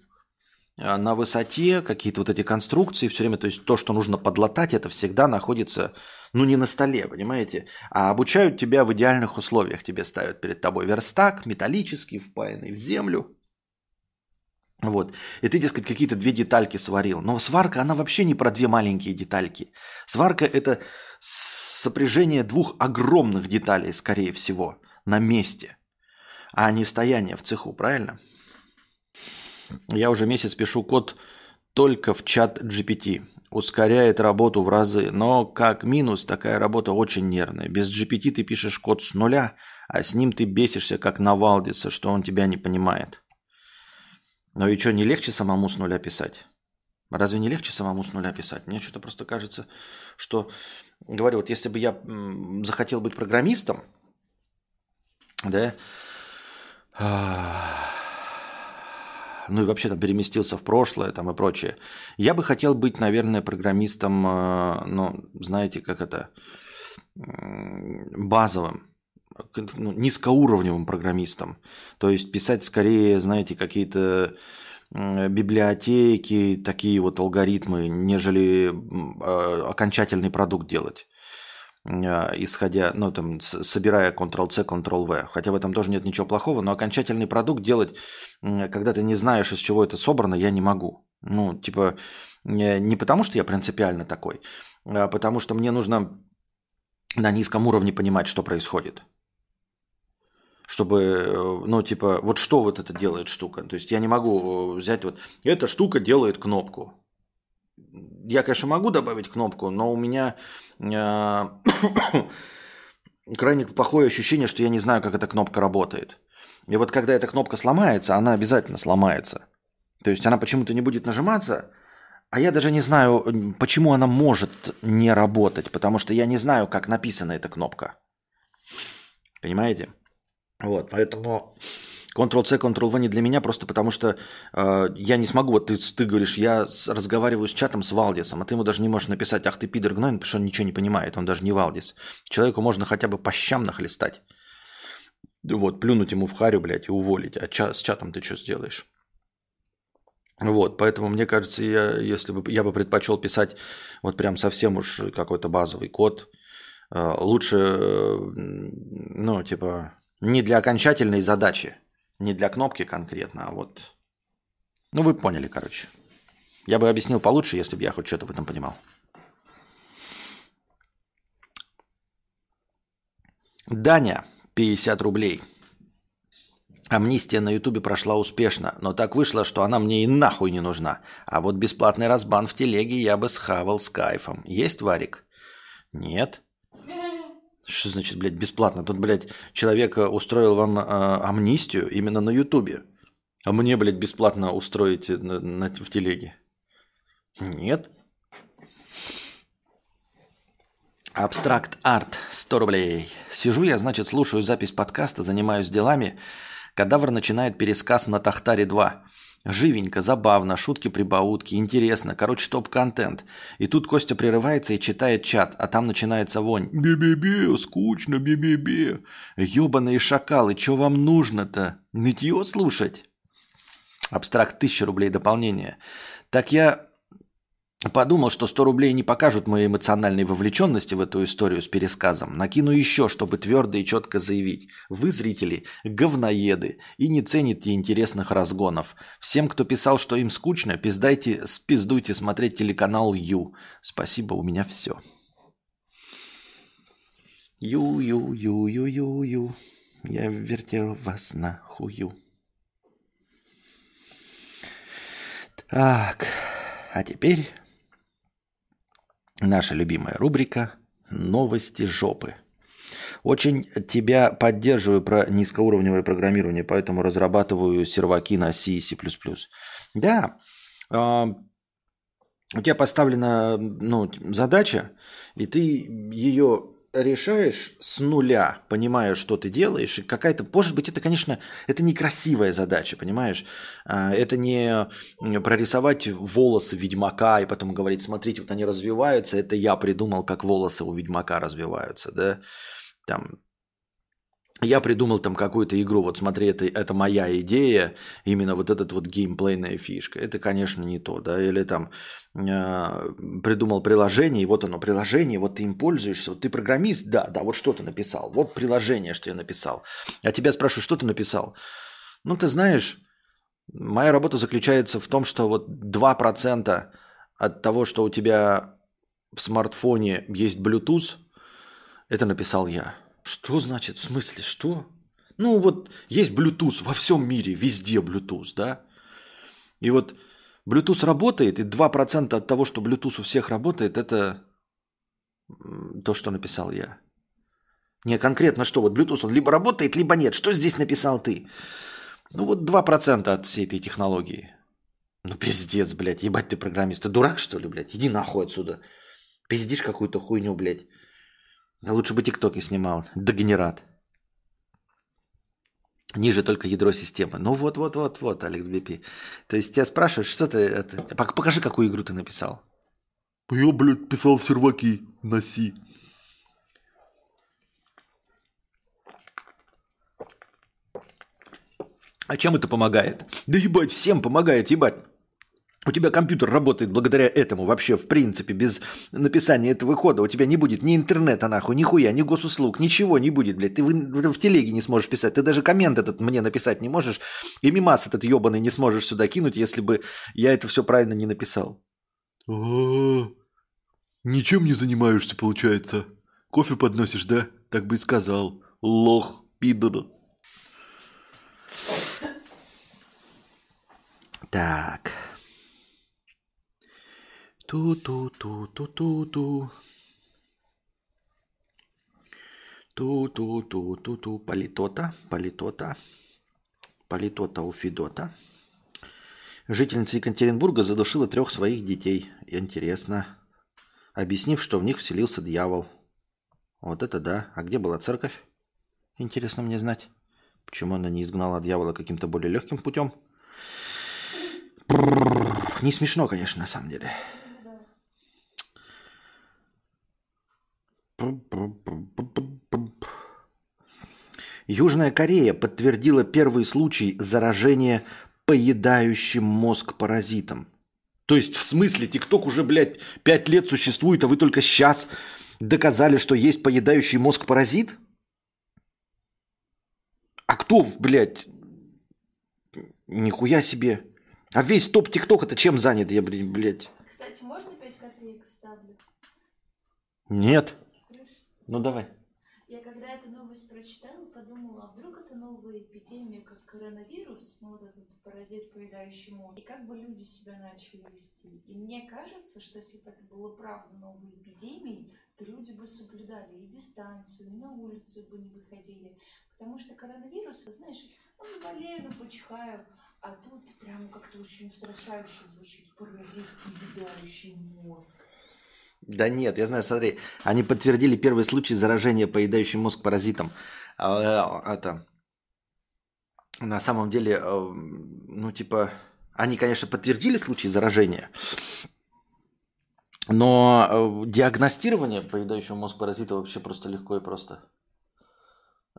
Speaker 1: на высоте, какие-то вот эти конструкции все время. То есть то, что нужно подлатать, это всегда находится, ну, не на столе, понимаете? А обучают тебя в идеальных условиях. Тебе ставят перед тобой верстак металлический, впаянный в землю. Вот. И ты, дескать, какие-то две детальки сварил. Но сварка, она вообще не про две маленькие детальки. Сварка – это сопряжение двух огромных деталей, скорее всего, на месте, а не стояние в цеху, правильно? Я уже месяц пишу код только в чат GPT. Ускоряет работу в разы, но как минус такая работа очень нервная. Без GPT ты пишешь код с нуля, а с ним ты бесишься как навалдится, что он тебя не понимает. Но и что, не легче самому с нуля писать? Разве не легче самому с нуля писать? Мне что-то просто кажется, что, говорю, вот если бы я захотел быть программистом, да, ну и вообще там переместился в прошлое там и прочее, я бы хотел быть, наверное, программистом, э, ну, знаете, как это, базовым, ну, низкоуровневым программистом. То есть писать скорее, знаете, какие-то библиотеки, такие вот алгоритмы, нежели а, окончательный продукт делать исходя, ну, там, собирая Ctrl-C, Ctrl-V. Хотя в этом тоже нет ничего плохого, но окончательный продукт делать, когда ты не знаешь, из чего это собрано, я не могу. Ну, типа, не потому, что я принципиально такой, а потому что мне нужно на низком уровне понимать, что происходит чтобы, э, ну, типа, вот что вот это делает штука. То есть я не могу э, взять вот, эта штука делает кнопку. Я, конечно, могу добавить кнопку, но у меня э, крайне плохое ощущение, что я не знаю, как эта кнопка работает. И вот когда эта кнопка сломается, она обязательно сломается. То есть она почему-то не будет нажиматься, а я даже не знаю, почему она может не работать, потому что я не знаю, как написана эта кнопка. Понимаете? Вот, поэтому Ctrl-C, Ctrl-V не для меня, просто потому что э, я не смогу, вот ты, ты говоришь, я с, разговариваю с чатом с Валдисом, а ты ему даже не можешь написать, ах ты пидор гной, потому что он ничего не понимает, он даже не Валдис. Человеку можно хотя бы по щам нахлестать. Вот, плюнуть ему в харю, блядь, и уволить. А ча- с чатом ты что сделаешь? Вот, поэтому мне кажется, я, если бы я бы предпочел писать вот прям совсем уж какой-то базовый код, э, лучше, э, ну, типа, не для окончательной задачи, не для кнопки конкретно, а вот Ну, вы поняли, короче. Я бы объяснил получше, если бы я хоть что-то в этом понимал. Даня, 50 рублей. Амнистия на Ютубе прошла успешно, но так вышло, что она мне и нахуй не нужна. А вот бесплатный разбан в телеге я бы схавал с кайфом. Есть варик? Нет. Что значит, блядь, бесплатно? Тут, блядь, человек устроил вам э, амнистию именно на Ютубе. А мне, блядь, бесплатно устроить на, на, в телеге. Нет. Абстракт арт, 100 рублей. Сижу я, значит, слушаю запись подкаста, занимаюсь делами. Кадавр начинает пересказ на Тахтаре 2. Живенько, забавно, шутки-прибаутки, интересно. Короче, топ-контент. И тут Костя прерывается и читает чат, а там начинается вонь. Би-би-би, скучно, би-би-би. Ёбаные шакалы, что вам нужно-то? Нытье слушать? Абстракт 1000 рублей дополнение. Так я Подумал, что 100 рублей не покажут моей эмоциональной вовлеченности в эту историю с пересказом. Накину еще, чтобы твердо и четко заявить. Вы, зрители, говноеды и не цените интересных разгонов. Всем, кто писал, что им скучно, пиздайте, спиздуйте смотреть телеканал Ю. Спасибо, у меня все. Ю-ю-ю-ю-ю-ю. Я вертел вас на хую. Так, а теперь наша любимая рубрика «Новости жопы». Очень тебя поддерживаю про низкоуровневое программирование, поэтому разрабатываю серваки на C и C++. Да, э, у тебя поставлена ну, задача, и ты ее решаешь с нуля, понимая, что ты делаешь, и какая-то, может быть, это, конечно, это некрасивая задача, понимаешь? А, это не прорисовать волосы Ведьмака и потом говорить, смотрите, вот они развиваются, это я придумал, как волосы у Ведьмака развиваются, да? Там, я придумал там какую-то игру, вот смотри, это, это моя идея, именно вот этот вот геймплейная фишка. Это, конечно, не то, да, или там э, придумал приложение, и вот оно приложение, вот ты им пользуешься, вот ты программист, да, да, вот что ты написал, вот приложение, что я написал. А тебя спрашиваю, что ты написал? Ну, ты знаешь, моя работа заключается в том, что вот 2% от того, что у тебя в смартфоне есть Bluetooth, это написал я. Что значит? В смысле, что? Ну вот есть Bluetooth во всем мире, везде Bluetooth, да? И вот Bluetooth работает, и 2% от того, что Bluetooth у всех работает, это то, что написал я. Не конкретно что, вот Bluetooth он либо работает, либо нет. Что здесь написал ты? Ну вот 2% от всей этой технологии. Ну пиздец, блядь, ебать ты программист. Ты дурак, что ли, блядь? Иди нахуй отсюда. Пиздишь какую-то хуйню, блядь. Лучше бы тиктоки снимал. Дегенерат. Ниже только ядро системы. Ну вот-вот-вот-вот, Алекс Бипи. То есть тебя спрашивают, что ты... Это... Покажи, какую игру ты написал.
Speaker 2: Я, блядь, писал серваки на Си.
Speaker 1: А чем это помогает? Да ебать, всем помогает, ебать. У тебя компьютер работает благодаря этому вообще, в принципе, без написания этого кода. У тебя не будет ни интернета, нахуй, ни хуя, ни госуслуг, ничего не будет, блядь. Ты в, в телеге не сможешь писать. Ты даже коммент этот мне написать не можешь. И мимас этот ебаный не сможешь сюда кинуть, если бы я это все правильно не написал.
Speaker 2: А, ничем не занимаешься, получается. Кофе подносишь, да? Так бы и сказал. Лох, пидор.
Speaker 1: Так. Ту-ту-ту-ту-ту-ту. Ту-ту-ту-ту-ту. Политота, политота. Политота у Федота. Жительница Екатеринбурга задушила трех своих детей. Интересно. Объяснив, что в них вселился дьявол. Вот это да. А где была церковь? Интересно мне знать. Почему она не изгнала дьявола каким-то более легким путем? Не смешно, конечно, на самом деле. Южная Корея подтвердила первый случай заражения поедающим мозг паразитом. То есть, в смысле, ТикТок уже, блядь, пять лет существует, а вы только сейчас доказали, что есть поедающий мозг паразит? А кто, блядь, нихуя себе. А весь топ ТикТок это чем занят, я, блядь?
Speaker 3: Кстати, можно 5 копеек вставлю?
Speaker 1: Нет. Ну давай.
Speaker 3: Я когда эту новость прочитала, подумала, а вдруг это новая эпидемия, как коронавирус, ну вот этот паразит, поедающий мозг, и как бы люди себя начали вести. И мне кажется, что если бы это было правда новой эпидемией, то люди бы соблюдали и дистанцию, и на улицу бы не выходили. Потому что коронавирус, знаешь, ну, заболею, ну, почихаю, а тут прям как-то очень устрашающе звучит паразит, поедающий мозг.
Speaker 1: Да нет, я знаю, смотри, они подтвердили первый случай заражения поедающим мозг паразитом. А, Это на самом деле, э, ну типа, они, конечно, подтвердили случай заражения, но э, диагностирование поедающего мозг паразита вообще просто легко и просто.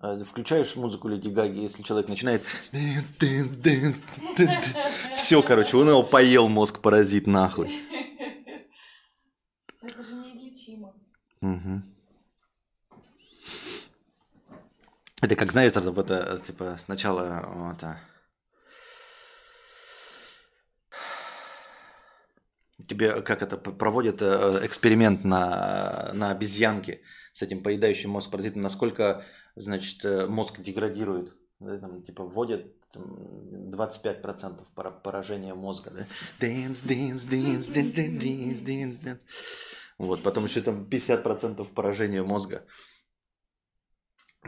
Speaker 1: Э, Включаешь музыку Леди Гаги, если человек начинает dance, dance, dance, все, короче, он его поел мозг паразит нахуй.
Speaker 3: Это же неизлечимо.
Speaker 1: Мгм. Это как, знаешь, это, это, типа, сначала вот, а, тебе как это проводят э, эксперимент на, на обезьянке с этим поедающим мозг паразитом, насколько, значит, э, мозг деградирует. Да, там, типа, вводят 25% пора- поражения мозга. Да? Dance, dance, dance, dance, dance, dance, dance. Вот, потом еще там 50% поражения мозга.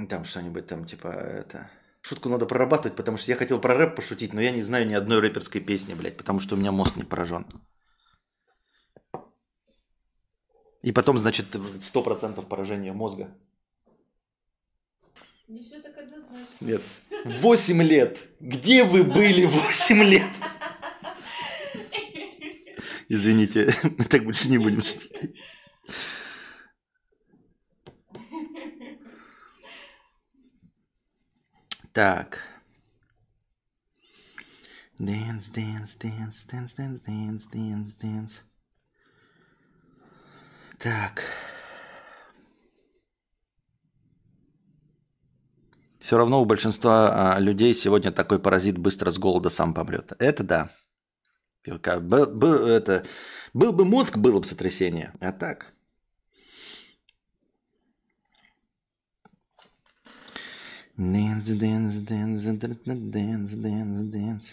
Speaker 1: Там что-нибудь там, типа, это... Шутку надо прорабатывать, потому что я хотел про рэп пошутить, но я не знаю ни одной рэперской песни, блядь, потому что у меня мозг не поражен. И потом, значит, 100% поражения мозга.
Speaker 3: Не все так однозначно.
Speaker 1: Нет. 8 лет. Где вы были 8 лет? Извините, мы так больше не будем шутить. Так. Dance, dance, dance, dance, dance, dance, dance, dance. Так. Все равно у большинства а, людей сегодня такой паразит быстро с голода сам помрет. Это да. Это, был бы мозг, было бы сотрясение. А так. Dance, dance, dance, dance, dance, dance.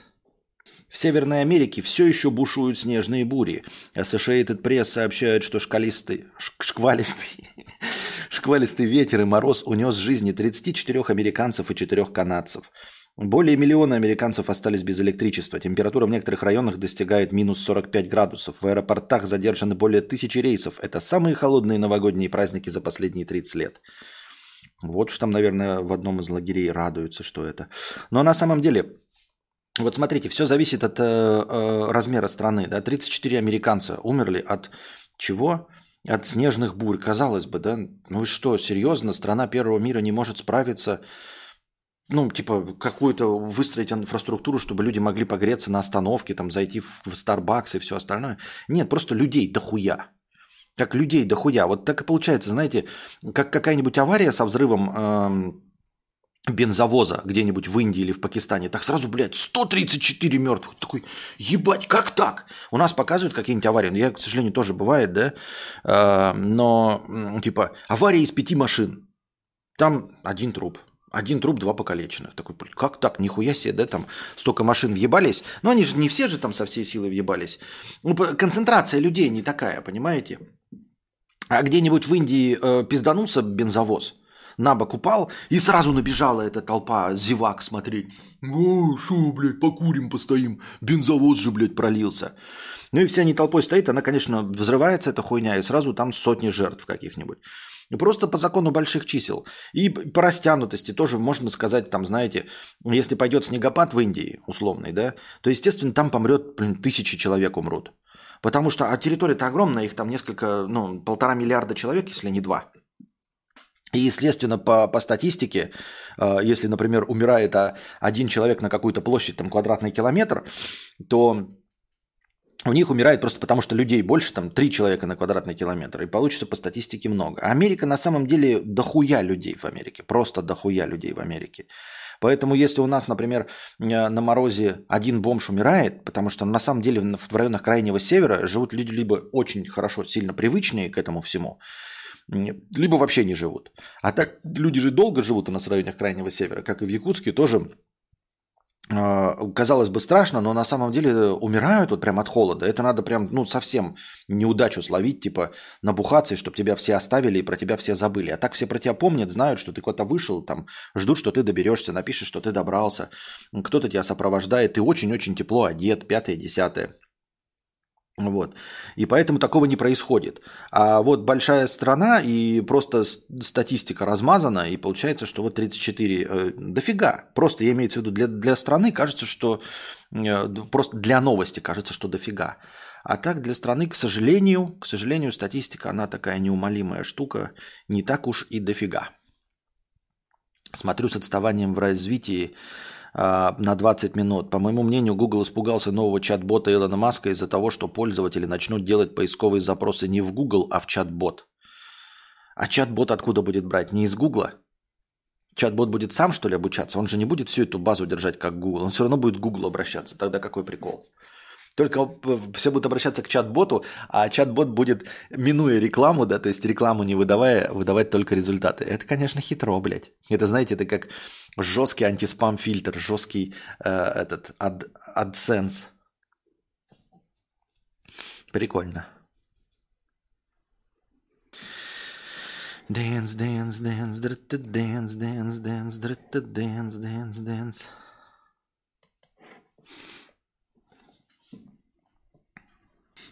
Speaker 1: В Северной Америке все еще бушуют снежные бури. Associated Press сообщает, что шкалистый, ш- шквалистый, ветер и мороз унес жизни 34 американцев и 4 канадцев. Более миллиона американцев остались без электричества. Температура в некоторых районах достигает минус 45 градусов. В аэропортах задержаны более тысячи рейсов. Это самые холодные новогодние праздники за последние 30 лет. Вот что там, наверное, в одном из лагерей радуются, что это. Но на самом деле, вот смотрите, все зависит от э, э, размера страны. Да? 34 американца умерли от чего? От снежных бурь. Казалось бы, да? Ну и что, серьезно, страна первого мира не может справиться ну, типа, какую-то выстроить инфраструктуру, чтобы люди могли погреться на остановке, там, зайти в, Starbucks и все остальное. Нет, просто людей дохуя. Как людей дохуя. Вот так и получается, знаете, как какая-нибудь авария со взрывом эм, бензовоза где-нибудь в Индии или в Пакистане, так сразу, блядь, 134 мертвых. Такой, ебать, как так? У нас показывают какие-нибудь аварии, ну, я, к сожалению, тоже бывает, да, Э, но, типа, авария из пяти машин, там один труп, один труп, два покалеченных. Такой, как так? Нихуя себе, да, там столько машин въебались. Но они же не все же там со всей силы въебались. Ну, концентрация людей не такая, понимаете? А где-нибудь в Индии э, пизданулся бензовоз, на бок упал, и сразу набежала эта толпа зевак смотреть. О, шо, блядь, покурим, постоим, бензовоз же, блядь, пролился. Ну и все они толпой стоит, она, конечно, взрывается эта хуйня, и сразу там сотни жертв каких-нибудь. Просто по закону больших чисел. И по растянутости тоже можно сказать, там, знаете, если пойдет снегопад в Индии, условный, да, то, естественно, там помрет, блин, тысячи человек умрут. Потому что, а территория-то огромная, их там несколько, ну, полтора миллиарда человек, если не два. И, естественно, по, по статистике, э, если, например, умирает а, один человек на какую-то площадь, там, квадратный километр, то у них умирает просто потому, что людей больше, там, три человека на квадратный километр, и получится по статистике много. А Америка на самом деле дохуя людей в Америке, просто дохуя людей в Америке. Поэтому если у нас, например, э, на морозе один бомж умирает, потому что на самом деле в районах Крайнего Севера живут люди либо очень хорошо, сильно привычные к этому всему, либо вообще не живут. А так люди же долго живут у нас в районах Крайнего Севера, как и в Якутске тоже а, казалось бы, страшно, но на самом деле умирают вот прям от холода. Это надо прям, ну, совсем неудачу словить, типа набухаться, чтобы тебя все оставили и про тебя все забыли. А так все про тебя помнят, знают, что ты куда-то вышел, там, ждут, что ты доберешься, напишешь, что ты добрался. Кто-то тебя сопровождает, ты очень-очень тепло одет, пятое, десятое. Вот. И поэтому такого не происходит. А вот большая страна, и просто статистика размазана, и получается, что вот 34 э, дофига. Просто я имею в виду, для, для страны кажется, что э, просто для новости кажется, что дофига. А так для страны, к сожалению, к сожалению, статистика, она такая неумолимая штука, не так уж и дофига. Смотрю с отставанием в развитии на 20 минут. По моему мнению, Google испугался нового чат-бота Илона Маска из-за того, что пользователи начнут делать поисковые запросы не в Google, а в чат-бот. А чат-бот откуда будет брать? Не из Google? Чат-бот будет сам, что ли, обучаться? Он же не будет всю эту базу держать, как Google. Он все равно будет к Google обращаться. Тогда какой прикол? Только все будут обращаться к чат-боту, а чат-бот будет, минуя рекламу, да, то есть рекламу не выдавая, выдавать только результаты. Это, конечно, хитро, блядь. Это, знаете, это как жесткий антиспам-фильтр, жесткий э, этот ад, AdSense. Прикольно. Dance, dance, dance, dance, dance, dance, дрыта, dance, dance, dance.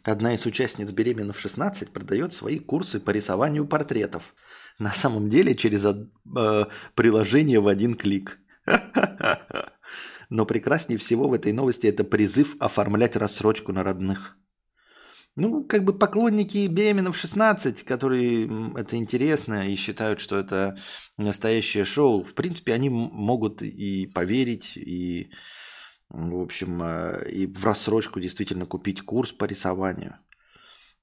Speaker 1: Одна из участниц беременна в 16 продает свои курсы по рисованию портретов. На самом деле через э, приложение в один клик. Но прекраснее всего в этой новости это призыв оформлять рассрочку на родных. Ну, как бы поклонники беременна в 16, которые это интересно и считают, что это настоящее шоу, в принципе, они могут и поверить, и, в общем, э, и в рассрочку действительно купить курс по рисованию.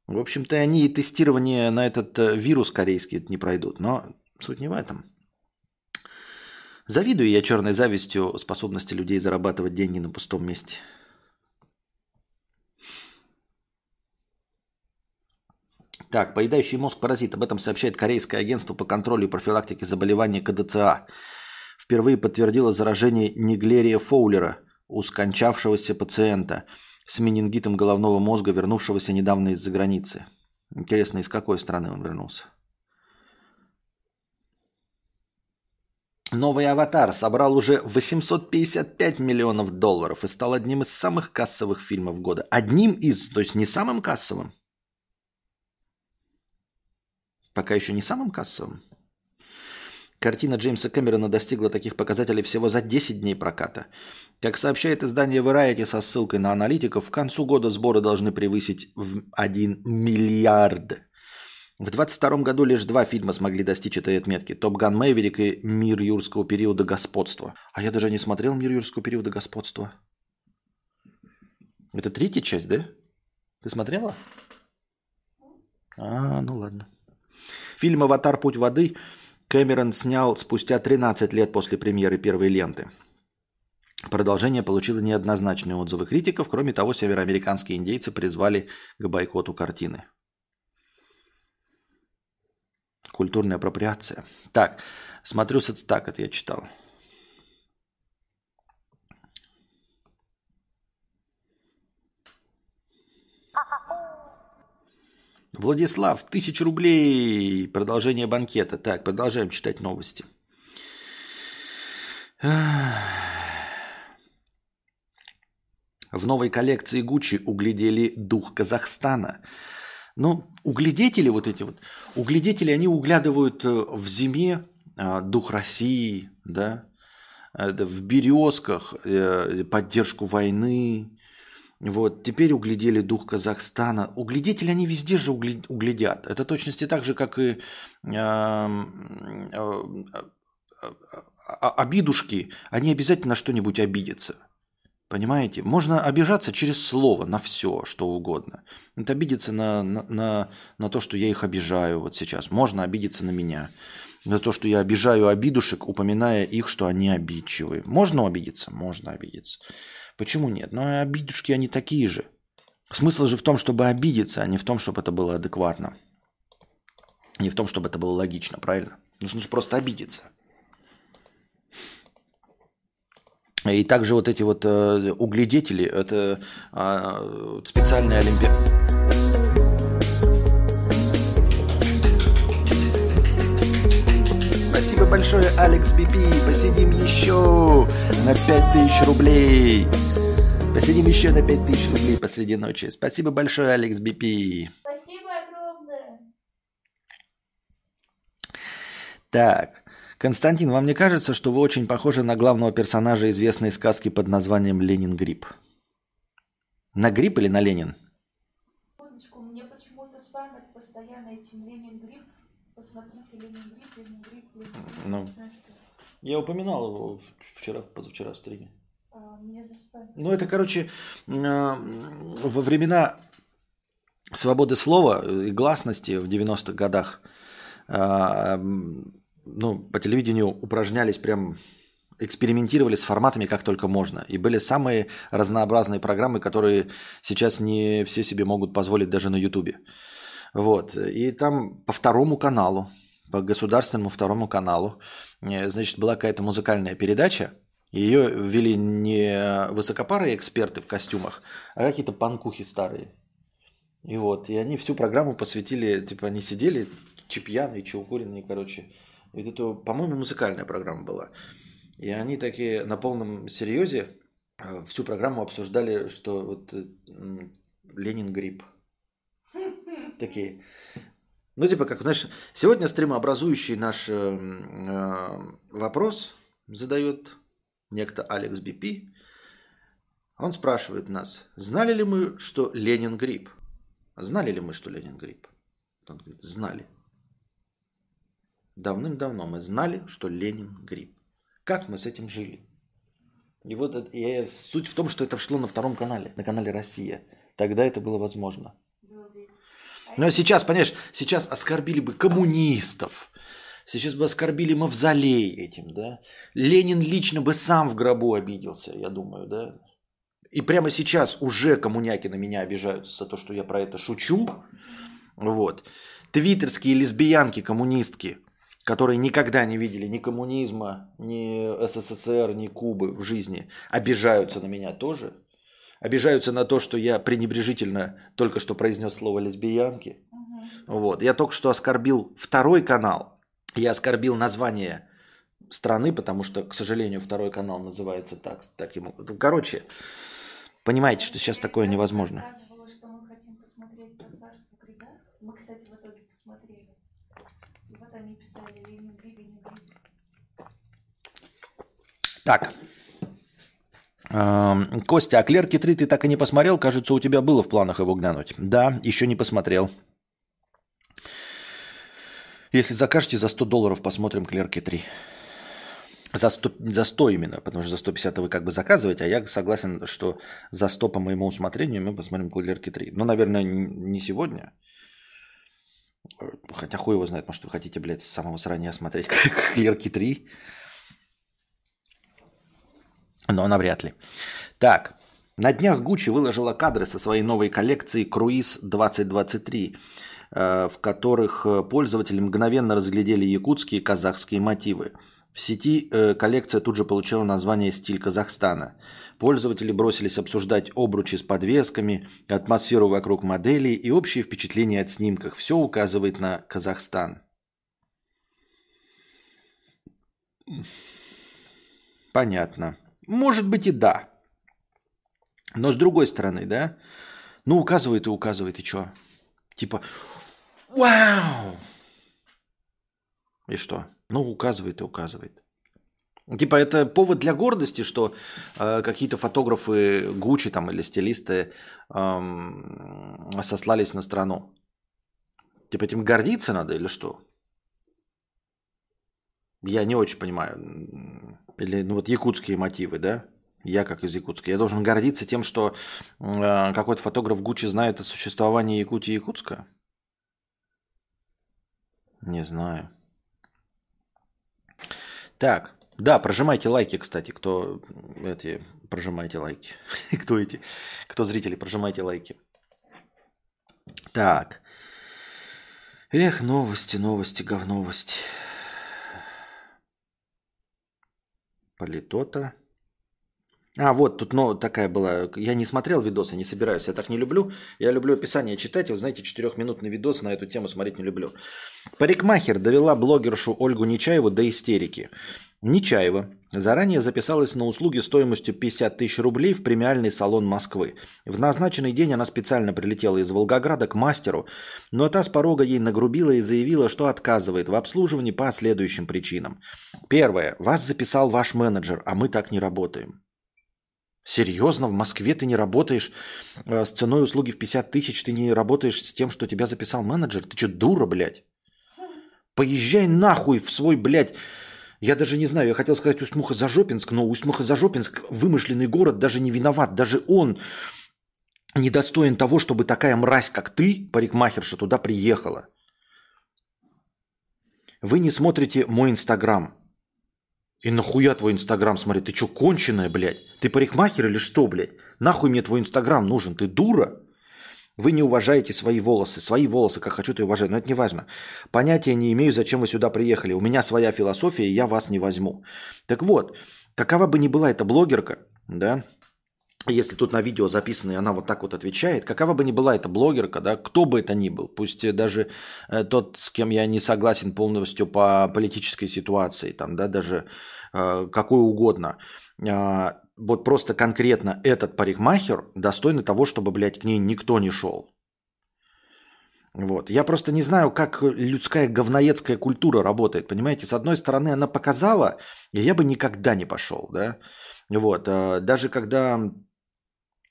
Speaker 1: В общем-то, они и тестирование на этот э, вирус корейский не пройдут, но суть не в этом. Завидую я черной завистью способности людей зарабатывать деньги на пустом месте. Так, поедающий мозг паразит. Об этом сообщает Корейское агентство по контролю и профилактике заболеваний КДЦА. Впервые подтвердило заражение Неглерия Фоулера у скончавшегося пациента с менингитом головного мозга, вернувшегося недавно из-за границы. Интересно, из какой страны он вернулся? Новый «Аватар» собрал уже 855 миллионов долларов и стал одним из самых кассовых фильмов года. Одним из, то есть не самым кассовым. Пока еще не самым кассовым. Картина Джеймса Кэмерона достигла таких показателей всего за 10 дней проката. Как сообщает издание Variety со ссылкой на аналитиков, к концу года сборы должны превысить в 1 миллиард. В 22 году лишь два фильма смогли достичь этой отметки. «Топ Ган Мэйверик» и «Мир юрского периода господства». А я даже не смотрел «Мир юрского периода господства». Это третья часть, да? Ты смотрела? А, ну ладно. Фильм «Аватар. Путь воды» Кэмерон снял спустя 13 лет после премьеры первой ленты. Продолжение получило неоднозначные отзывы критиков. Кроме того, североамериканские индейцы призвали к бойкоту картины. Культурная апроприация. Так, смотрю соцтак, это я читал. Владислав, тысяча рублей. Продолжение банкета. Так, продолжаем читать новости. В новой коллекции Гуччи углядели дух Казахстана. Ну, углядетели вот эти вот, углядетели, они углядывают э, в зиме э, дух России, да, это в березках э, поддержку войны, вот, теперь углядели дух Казахстана. Углядетели они везде же углядят. Это точности так же, как и эм, э, э, э, обидушки. Они обязательно на что-нибудь обидятся. Понимаете? Можно обижаться через слово на все, что угодно. Это обидеться на, на, на, на то, что я их обижаю вот сейчас. Можно обидеться на меня. За то, что я обижаю обидушек, упоминая их, что они обидчивые. Можно обидеться? Можно обидеться. Почему нет? Но обидушки, они такие же. Смысл же в том, чтобы обидеться, а не в том, чтобы это было адекватно. Не в том, чтобы это было логично, правильно? Нужно же просто обидеться. И также вот эти вот э, угледетели, это э, специальные олимпиады. Спасибо большое, Алекс Пипи. Посидим еще на 5000 рублей. Посидим еще на 5000 рублей посреди ночи. Спасибо большое, Алекс Бипи.
Speaker 3: Спасибо огромное.
Speaker 1: Так, Константин, вам не кажется, что вы очень похожи на главного персонажа известной сказки под названием Ленин Грипп? На грипп или на Ленин?
Speaker 3: Секундочку, мне почему-то спамят постоянно этим Ленин Грипп. Посмотрите, Ленин Грипп, Ленин Грипп, Ленин Грипп.
Speaker 1: Ну. Я упоминал его вчера, позавчера в стриме.
Speaker 3: А, меня.
Speaker 1: Ну, это, короче, э, во времена свободы слова и гласности в 90-х годах а, ну, по телевидению упражнялись прям экспериментировали с форматами как только можно. И были самые разнообразные программы, которые сейчас не все себе могут позволить даже на Ютубе. Вот. И там по второму каналу, по государственному второму каналу, э, значит, была какая-то музыкальная передача. Ее вели не высокопарые эксперты в костюмах, а какие-то панкухи старые. И вот, и они всю программу посвятили, типа, они сидели, че пьяные, че укуренные, короче. Вот это, по-моему, музыкальная программа была. И они такие на полном серьезе э, всю программу обсуждали, что вот э, Ленин грипп. Такие. Ну, типа, как, знаешь, сегодня стримообразующий наш э, э, вопрос задает некто Алекс Бипи. Он спрашивает нас, знали ли мы, что Ленин грипп? Знали ли мы, что Ленин грипп? Он говорит, знали. Давным-давно мы знали, что Ленин грипп. Как мы с этим жили? И вот это- и суть в том, что это шло на втором канале, на канале «Россия». Тогда это было возможно. Но сейчас, понимаешь, сейчас оскорбили бы коммунистов, сейчас бы оскорбили Мавзолей этим, да? Ленин лично бы сам в гробу обиделся, я думаю, да? И прямо сейчас уже коммуняки на меня обижаются за то, что я про это шучу. Вот. Твиттерские лесбиянки, коммунистки, которые никогда не видели ни коммунизма, ни СССР, ни Кубы в жизни, обижаются на меня тоже. Обижаются на то, что я пренебрежительно только что произнес слово лесбиянки.
Speaker 3: Мгм.
Speaker 1: Вот. Я только что оскорбил второй канал. Я оскорбил название страны, потому что, к сожалению, второй канал называется так, таким образом. Короче, понимаете, что сейчас такое невозможно.
Speaker 3: рассказывала, что мы хотим посмотреть про царство Крида. Мы, кстати, в итоге посмотрели. И вот они писали Ленин Грипп, Ленин Грипп.
Speaker 1: Так. Эм, Костя, а Клерки 3 ты так и не посмотрел? Кажется, у тебя было в планах его глянуть. Да, еще не посмотрел. Если закажете, за 100 долларов посмотрим Клерки 3. За 100, за 100 именно, потому что за 150 вы как бы заказываете, а я согласен, что за 100 по моему усмотрению мы посмотрим Клерки 3. Но, наверное, н- не сегодня. Э, Хотя хуй его знает, может, вы хотите, блядь, с самого срания смотреть Клерки 3. Но навряд ли. Так, на днях Гуччи выложила кадры со своей новой коллекции «Круиз 2023», э, в которых э, пользователи мгновенно разглядели якутские и казахские мотивы. В сети э, коллекция тут же получила название «Стиль Казахстана». Пользователи бросились обсуждать обручи с подвесками, атмосферу вокруг моделей и общие впечатления от снимках. Все указывает на Казахстан. Понятно. Может быть и да. Но с другой стороны, да? Ну, указывает и указывает, и что? Типа, вау! И что? Ну, указывает и указывает. Типа, это повод для гордости, что э, какие-то фотографы Гуччи там или стилисты эм, сослались на страну. Типа, этим гордиться надо или что? Я не очень понимаю. Или, ну, вот якутские мотивы, да? Я как из Якутска. Я должен гордиться тем, что э, какой-то фотограф Гуччи знает о существовании Якутии и Якутска? Не знаю. Так, да, прожимайте лайки, кстати, кто эти, прожимайте лайки. кто эти, кто зрители, прожимайте лайки. Так. Эх, новости, новости, говновости. Политота. А, вот, тут ну, такая была. Я не смотрел видосы, не собираюсь. Я так не люблю. Я люблю описание читать. Вы знаете, четырехминутный видос на эту тему смотреть не люблю. Парикмахер довела блогершу Ольгу Нечаеву до истерики. Нечаева заранее записалась на услуги стоимостью 50 тысяч рублей в премиальный салон Москвы. В назначенный день она специально прилетела из Волгограда к мастеру, но та с порога ей нагрубила и заявила, что отказывает в обслуживании по следующим причинам. Первое. Вас записал ваш менеджер, а мы так не работаем. Серьезно, в Москве ты не работаешь э, с ценой услуги в 50 тысяч, ты не работаешь с тем, что тебя записал менеджер? Ты что, дура, блядь? Поезжай нахуй в свой, блядь, я даже не знаю, я хотел сказать Усть-Муха-Зажопинск, но Усть-Муха-Зажопинск, вымышленный город, даже не виноват. Даже он недостоин того, чтобы такая мразь, как ты, парикмахерша, туда приехала. Вы не смотрите мой инстаграм. И нахуя твой инстаграм смотреть? Ты что, конченая, блядь? Ты парикмахер или что, блядь? Нахуй мне твой инстаграм нужен? Ты дура? Вы не уважаете свои волосы. Свои волосы, как хочу, ты уважаю. Но это не важно. Понятия не имею, зачем вы сюда приехали. У меня своя философия, и я вас не возьму. Так вот, какова бы ни была эта блогерка, да, если тут на видео записано, и она вот так вот отвечает, какова бы ни была эта блогерка, да, кто бы это ни был, пусть даже э, тот, с кем я не согласен полностью по политической ситуации, там, да, даже э, какой угодно, э, вот просто конкретно этот парикмахер достойный того, чтобы, блядь, к ней никто не шел. Вот. Я просто не знаю, как людская говноедская культура работает, понимаете? С одной стороны, она показала, и я бы никогда не пошел, да? Вот. А даже когда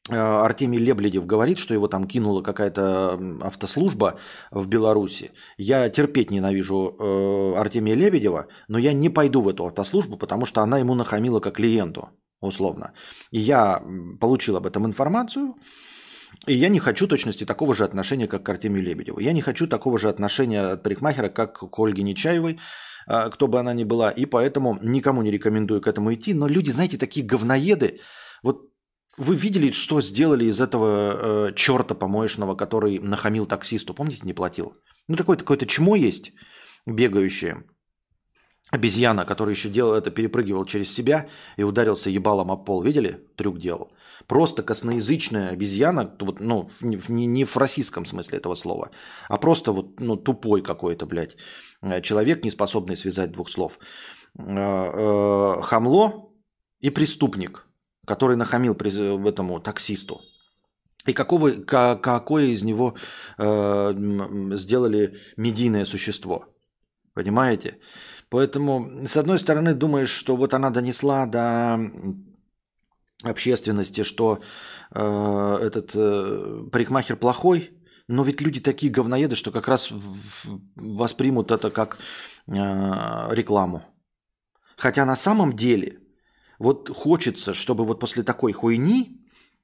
Speaker 1: Артемий Лебледев говорит, что его там кинула какая-то автослужба в Беларуси. Я терпеть ненавижу э, Артемия Лебедева, но я не пойду в эту автослужбу, потому что она ему нахамила как клиенту условно. И я получил об этом информацию, и я не хочу точности такого же отношения, как к Артемию Лебедеву. Я не хочу такого же отношения от парикмахера, как к Ольге Нечаевой, а, кто бы она ни была, и поэтому никому не рекомендую к этому идти. Но люди, знаете, такие говноеды, вот вы видели, что сделали из этого э, черта помоечного, который нахамил таксисту? Помните, не платил? Ну, такое какое-то чмо есть бегающее обезьяна, который еще делал это, перепрыгивал через себя и ударился ебалом о пол. Видели? Трюк делал. Просто косноязычная обезьяна, вот, ну, не, не в российском смысле этого слова, а просто вот, ну, тупой какой-то, блядь, э, человек, не способный связать двух слов. Э, э, хамло и преступник, который нахамил этому таксисту. И какого, какое из него сделали медийное существо. Понимаете? Поэтому, с одной стороны, думаешь, что вот она донесла до общественности, что э, этот э, парикмахер плохой, но ведь люди такие говноеды, что как раз воспримут это как э, рекламу. Хотя на самом деле вот хочется, чтобы вот после такой хуйни,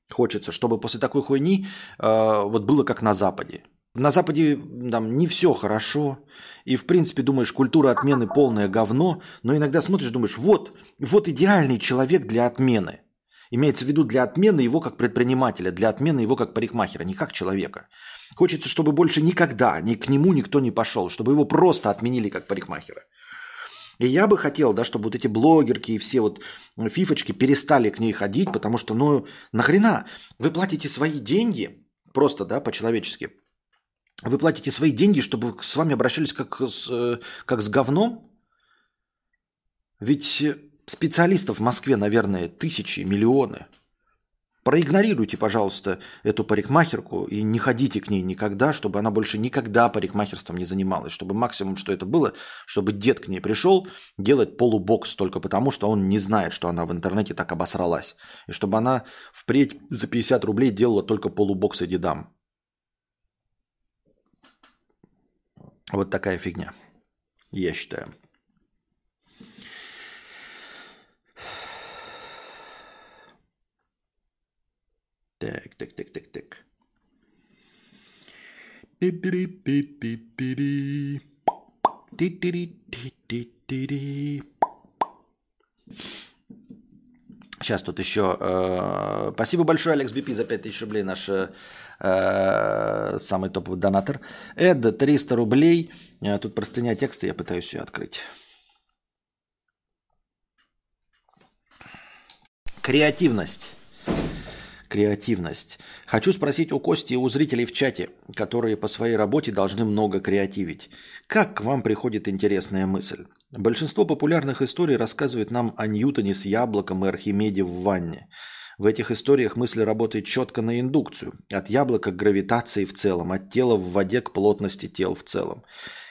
Speaker 1: хочется, чтобы после такой хуйни э, вот было как на Западе. На Западе там не все хорошо. И, в принципе, думаешь, культура отмены полное говно. Но иногда смотришь, думаешь, вот, вот идеальный человек для отмены. Имеется в виду для отмены его как предпринимателя, для отмены его как парикмахера, не как человека. Хочется, чтобы больше никогда ни к нему никто не пошел, чтобы его просто отменили как парикмахера. И я бы хотел, да, чтобы вот эти блогерки и все вот фифочки перестали к ней ходить, потому что, ну, нахрена? Вы платите свои деньги, просто, да, по-человечески – вы платите свои деньги, чтобы с вами обращались как с, э, как с говном? Ведь специалистов в Москве, наверное, тысячи, миллионы. Проигнорируйте, пожалуйста, эту парикмахерку и не ходите к ней никогда, чтобы она больше никогда парикмахерством не занималась. Чтобы максимум, что это было, чтобы дед к ней пришел делать полубокс только потому, что он не знает, что она в интернете так обосралась. И чтобы она впредь за 50 рублей делала только полубоксы дедам. Вот такая фигня, я считаю. Так, так, так, так, так. Сейчас тут еще... э, спасибо большое, Алекс Бипи, за 5000 рублей, наш э, э, самый топовый донатор. Эд, 300 рублей. Э, тут простыня текста, я пытаюсь ее открыть. Креативность. Креативность. Хочу спросить у Кости и у зрителей в чате, которые по своей работе должны много креативить. Как к вам приходит интересная мысль? Большинство популярных историй рассказывает нам о Ньютоне с яблоком и Архимеде в ванне. В этих историях мысль работает четко на индукцию. От яблока к гравитации в целом, от тела в воде к плотности тел в целом.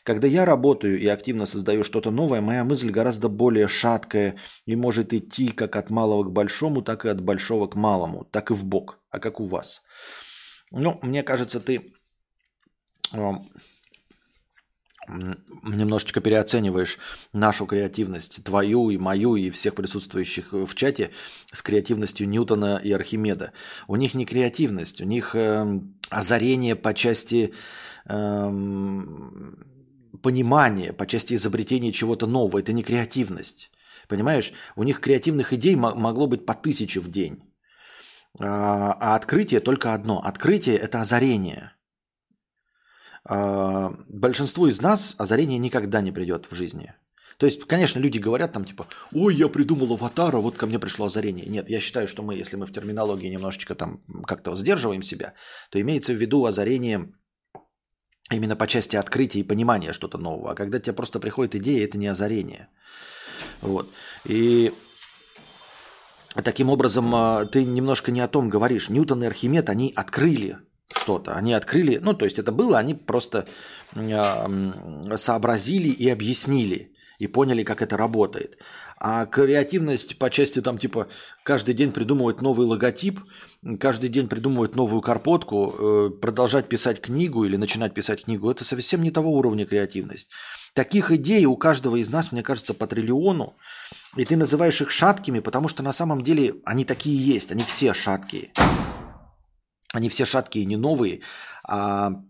Speaker 1: Когда я работаю и активно создаю что-то новое, моя мысль гораздо более шаткая и может идти как от малого к большому, так и от большого к малому, так и в бок. А как у вас? Ну, мне кажется, ты э, м, немножечко переоцениваешь нашу креативность, твою и мою, и всех присутствующих в чате с креативностью Ньютона и Архимеда. У них не креативность, у них эм, озарение по части эм, понимания, по части изобретения чего-то нового. Это не креативность. Понимаешь, у них креативных идей мо- могло быть по тысяче в день. А, а открытие только одно. Открытие – это озарение. А, большинству из нас озарение никогда не придет в жизни. То есть, конечно, люди говорят там типа, ой, я придумал аватара, вот ко мне пришло озарение. Нет, я считаю, что мы, если мы в терминологии немножечко там как-то сдерживаем себя, то имеется в виду озарение именно по части открытия и понимания что-то нового. А когда тебе просто приходит идея, это не озарение. Вот. И таким образом а, ты немножко не о том говоришь. Ньютон и Архимед, они открыли что-то. Они открыли, ну, то есть это было, они просто м, сообразили и объяснили, и поняли, как это работает. А креативность по части там типа каждый день придумывать новый логотип, каждый день придумывать новую карпотку, э, продолжать писать книгу или начинать писать книгу, это совсем не того уровня креативность. Таких идей у каждого из нас, мне кажется, по триллиону. И ты называешь их шаткими, потому что на самом деле они такие есть, они все шаткие. Они все шаткие, не новые, а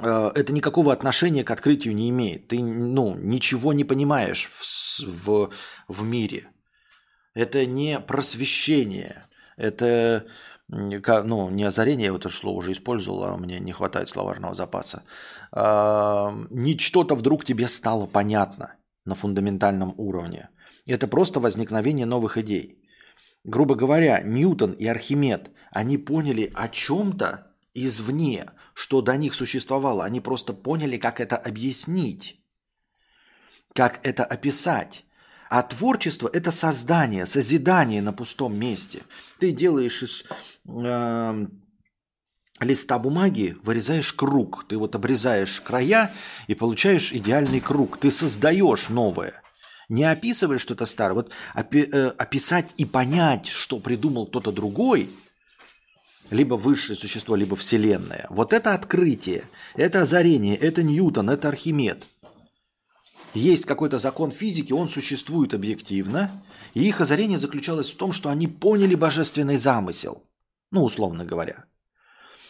Speaker 1: э, это никакого отношения к открытию не имеет. Ты ну, ничего не понимаешь в, в, в мире. Это не просвещение. Это ну, не озарение, я это слово уже использовал, а мне не хватает словарного запаса. А, Не что-то вдруг тебе стало понятно на фундаментальном уровне. Это просто возникновение новых идей. Грубо говоря, Ньютон и Архимед, они поняли о чем-то извне, что до них существовало. Они просто поняли, как это объяснить, как это описать. А творчество – это создание, созидание на пустом месте. Ты делаешь из эм, листа бумаги, вырезаешь круг. Ты вот обрезаешь края и получаешь идеальный круг. Ты создаешь новое. Не описываешь что-то старое. Вот опи- э, описать и понять, что придумал кто-то другой, либо высшее существо, либо Вселенная. Вот это открытие, это озарение, это Ньютон, это Архимед. Есть какой-то закон физики, он существует объективно, и их озарение заключалось в том, что они поняли божественный замысел. Ну, условно говоря.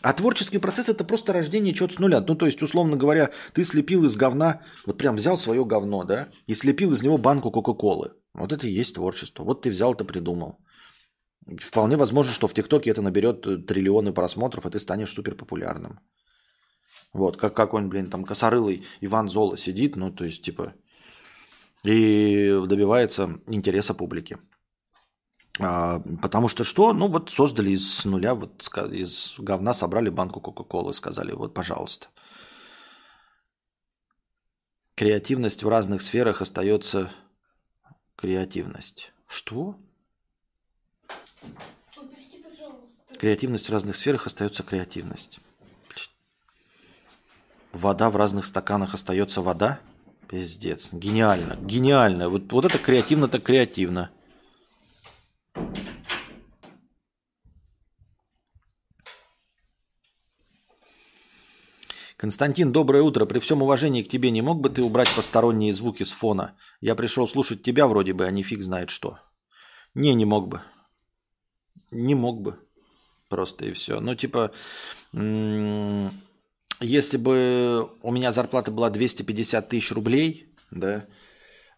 Speaker 1: А творческий процесс это просто рождение чего-то с нуля. Ну, то есть, условно говоря, ты слепил из говна, вот прям взял свое говно, да, и слепил из него банку Кока-Колы. Вот это и есть творчество. Вот ты взял это придумал. Вполне возможно, что в ТикТоке это наберет э, триллионы просмотров, и ты станешь супер популярным. Вот, как какой-нибудь, блин, там косорылый Иван Зола сидит, ну, то есть, типа, и добивается интереса публики. А, потому что что? Ну, вот создали из нуля, вот из говна собрали банку Кока-Колы, сказали, вот, пожалуйста. Креативность в разных сферах остается креативность. Что?
Speaker 3: Прости.
Speaker 1: Креативность в разных сферах остается креативность. Вода в разных стаканах остается вода? Пиздец. Гениально. Гениально. Вот, вот это креативно, так креативно. Константин, доброе утро. При всем уважении к тебе не мог бы ты убрать посторонние звуки с фона? Я пришел слушать тебя вроде бы, а не фиг знает что. Не, не мог бы. Не мог бы. Просто и все. Ну, типа, если бы у меня зарплата была 250 тысяч рублей, да,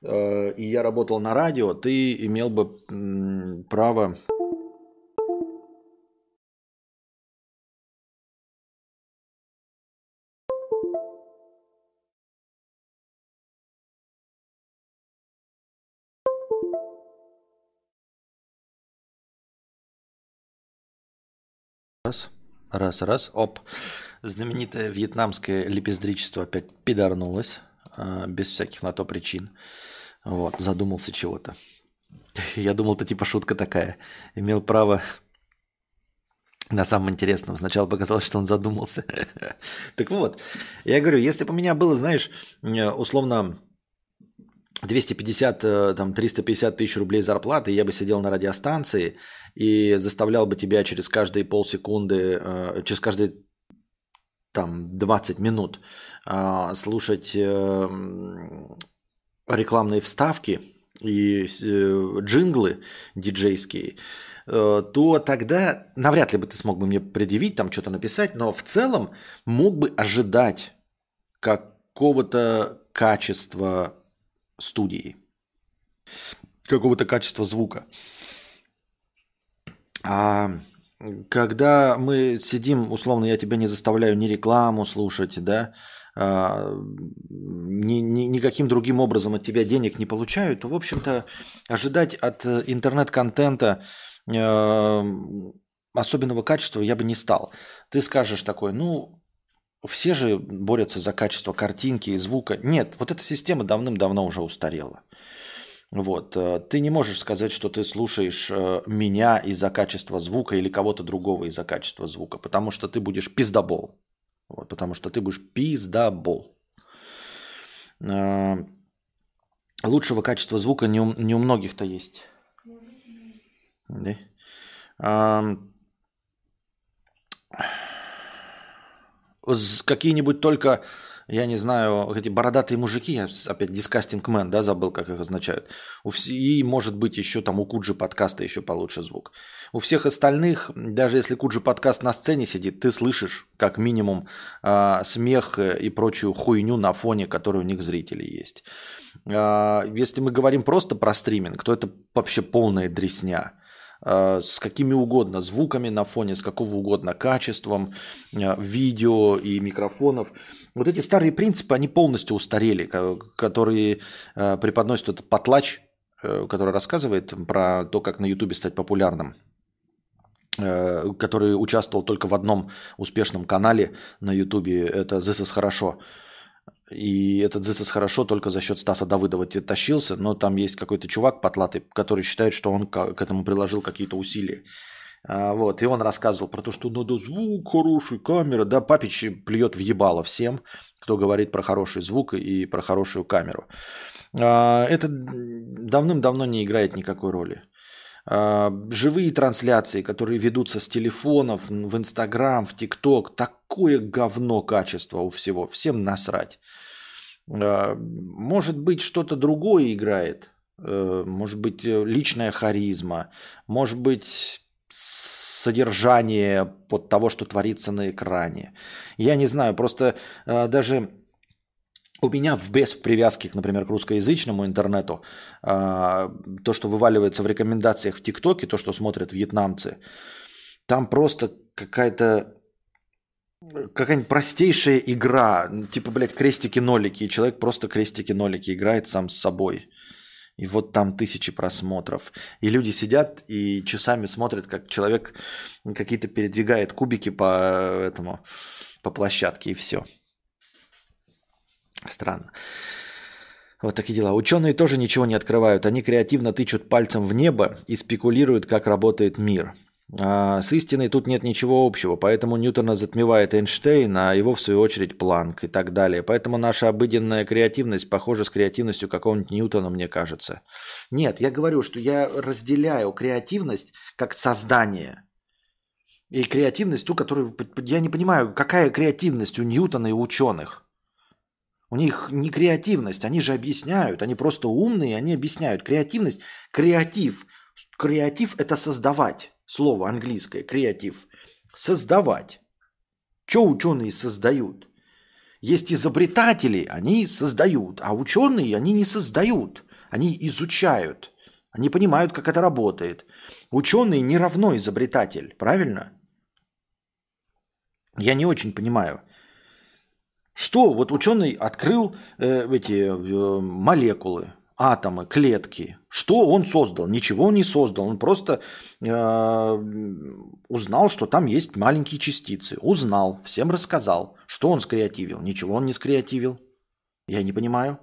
Speaker 1: э, и я работал на радио, ты имел бы право... Раз, раз, раз, оп. Знаменитое вьетнамское лепездричество опять пидорнулось, а, без всяких на то причин. Вот, задумался чего-то. Я думал, это типа шутка такая. Имел право на самом интересном. Сначала показалось, что он задумался. Так вот, я говорю, если бы у меня было, знаешь, э, условно 250, э, там, 350 тысяч рублей зарплаты, я бы сидел на радиостанции и заставлял бы тебя через каждые полсекунды, э, через каждые там 20 минут а, слушать рекламные вставки и джинглы диджейские, то тогда навряд ли бы ты смог бы мне предъявить, там что-то написать, но в целом мог бы ожидать какого-то качества студии, какого-то качества звука. А когда мы сидим, условно, я тебя не заставляю ни рекламу слушать, да, а, ни, ни, никаким другим образом от тебя денег не получаю, то, в общем-то, ожидать от э, интернет-контента э, особенного качества я бы не стал. Ты скажешь такой, ну, все же борются за качество картинки и звука. Нет, вот эта система давным-давно уже устарела. Вот. Э, ты не можешь сказать, что ты слушаешь э, меня из-за качества звука или кого-то другого из-за качества звука, потому что ты будешь пиздобол. Вот, потому что ты будешь пиздобол. Э, лучшего качества звука не у, не у многих-то есть. Да? Какие-нибудь только, я не знаю, эти бородатые мужики, опять дискастинг мен, да, забыл, как их означают. И, может быть, еще там у Куджи подкаста еще получше звук. У всех остальных, даже если Куджи подкаст на сцене сидит, ты слышишь как минимум э, смех и прочую хуйню на фоне, который у них зрителей есть. Э, если мы говорим просто про стриминг, то это вообще полная дресня. Э, с какими угодно звуками на фоне, с какого угодно качеством, э, видео и микрофонов. Вот эти старые принципы, они полностью устарели, которые э, преподносит этот потлач, который рассказывает про то, как на Ютубе стать популярным который участвовал только в одном успешном канале на Ютубе, это «This is хорошо». И этот This хорошо только за счет Стаса Давыдова тащился, но там есть какой-то чувак потлатый, который считает, что он к этому приложил какие-то усилия. А, вот, и он рассказывал про то, что надо звук хороший, камера. Да, Папич плюет в ебало всем, кто говорит про хороший звук и про хорошую камеру. А, это давным-давно не играет никакой роли. А, живые трансляции, которые ведутся с телефонов, в Инстаграм, в ТикТок, такое говно качество у всего, всем насрать. А, может быть, что-то другое играет, э, может быть, э, личная харизма, может быть, содержание под того, что творится на экране. Я не знаю, просто э, даже у меня в без привязки, например, к русскоязычному интернету, а, то, что вываливается в рекомендациях в ТикТоке, то, что смотрят вьетнамцы, там просто какая-то какая-нибудь простейшая игра, типа, блядь, крестики-нолики, и человек просто крестики-нолики играет сам с собой. И вот там тысячи просмотров. И люди сидят и часами смотрят, как человек какие-то передвигает кубики по этому, по площадке, и все. Странно. Вот такие дела. Ученые тоже ничего не открывают. Они креативно тычут пальцем в небо и спекулируют, как работает мир. А с истиной тут нет ничего общего, поэтому Ньютона затмевает Эйнштейн, а его в свою очередь Планк и так далее. Поэтому наша обыденная креативность похожа с креативностью какого-нибудь Ньютона, мне кажется. Нет, я говорю, что я разделяю креативность как создание. И креативность ту, которую... Я не понимаю, какая креативность у Ньютона и ученых. У них не креативность, они же объясняют, они просто умные, они объясняют. Креативность, креатив. Креатив – это создавать. слово английское, креатив. Создавать. Что ученые создают? Есть изобретатели, они создают, а ученые, они не создают, они изучают, они понимают, как это работает. Ученый не равно изобретатель, правильно? Я не очень понимаю. Что вот ученый открыл э, эти э, молекулы, атомы, клетки. Что он создал? Ничего он не создал. Он просто э, узнал, что там есть маленькие частицы. Узнал, всем рассказал. Что он скреативил? Ничего он не скреативил. Я не понимаю.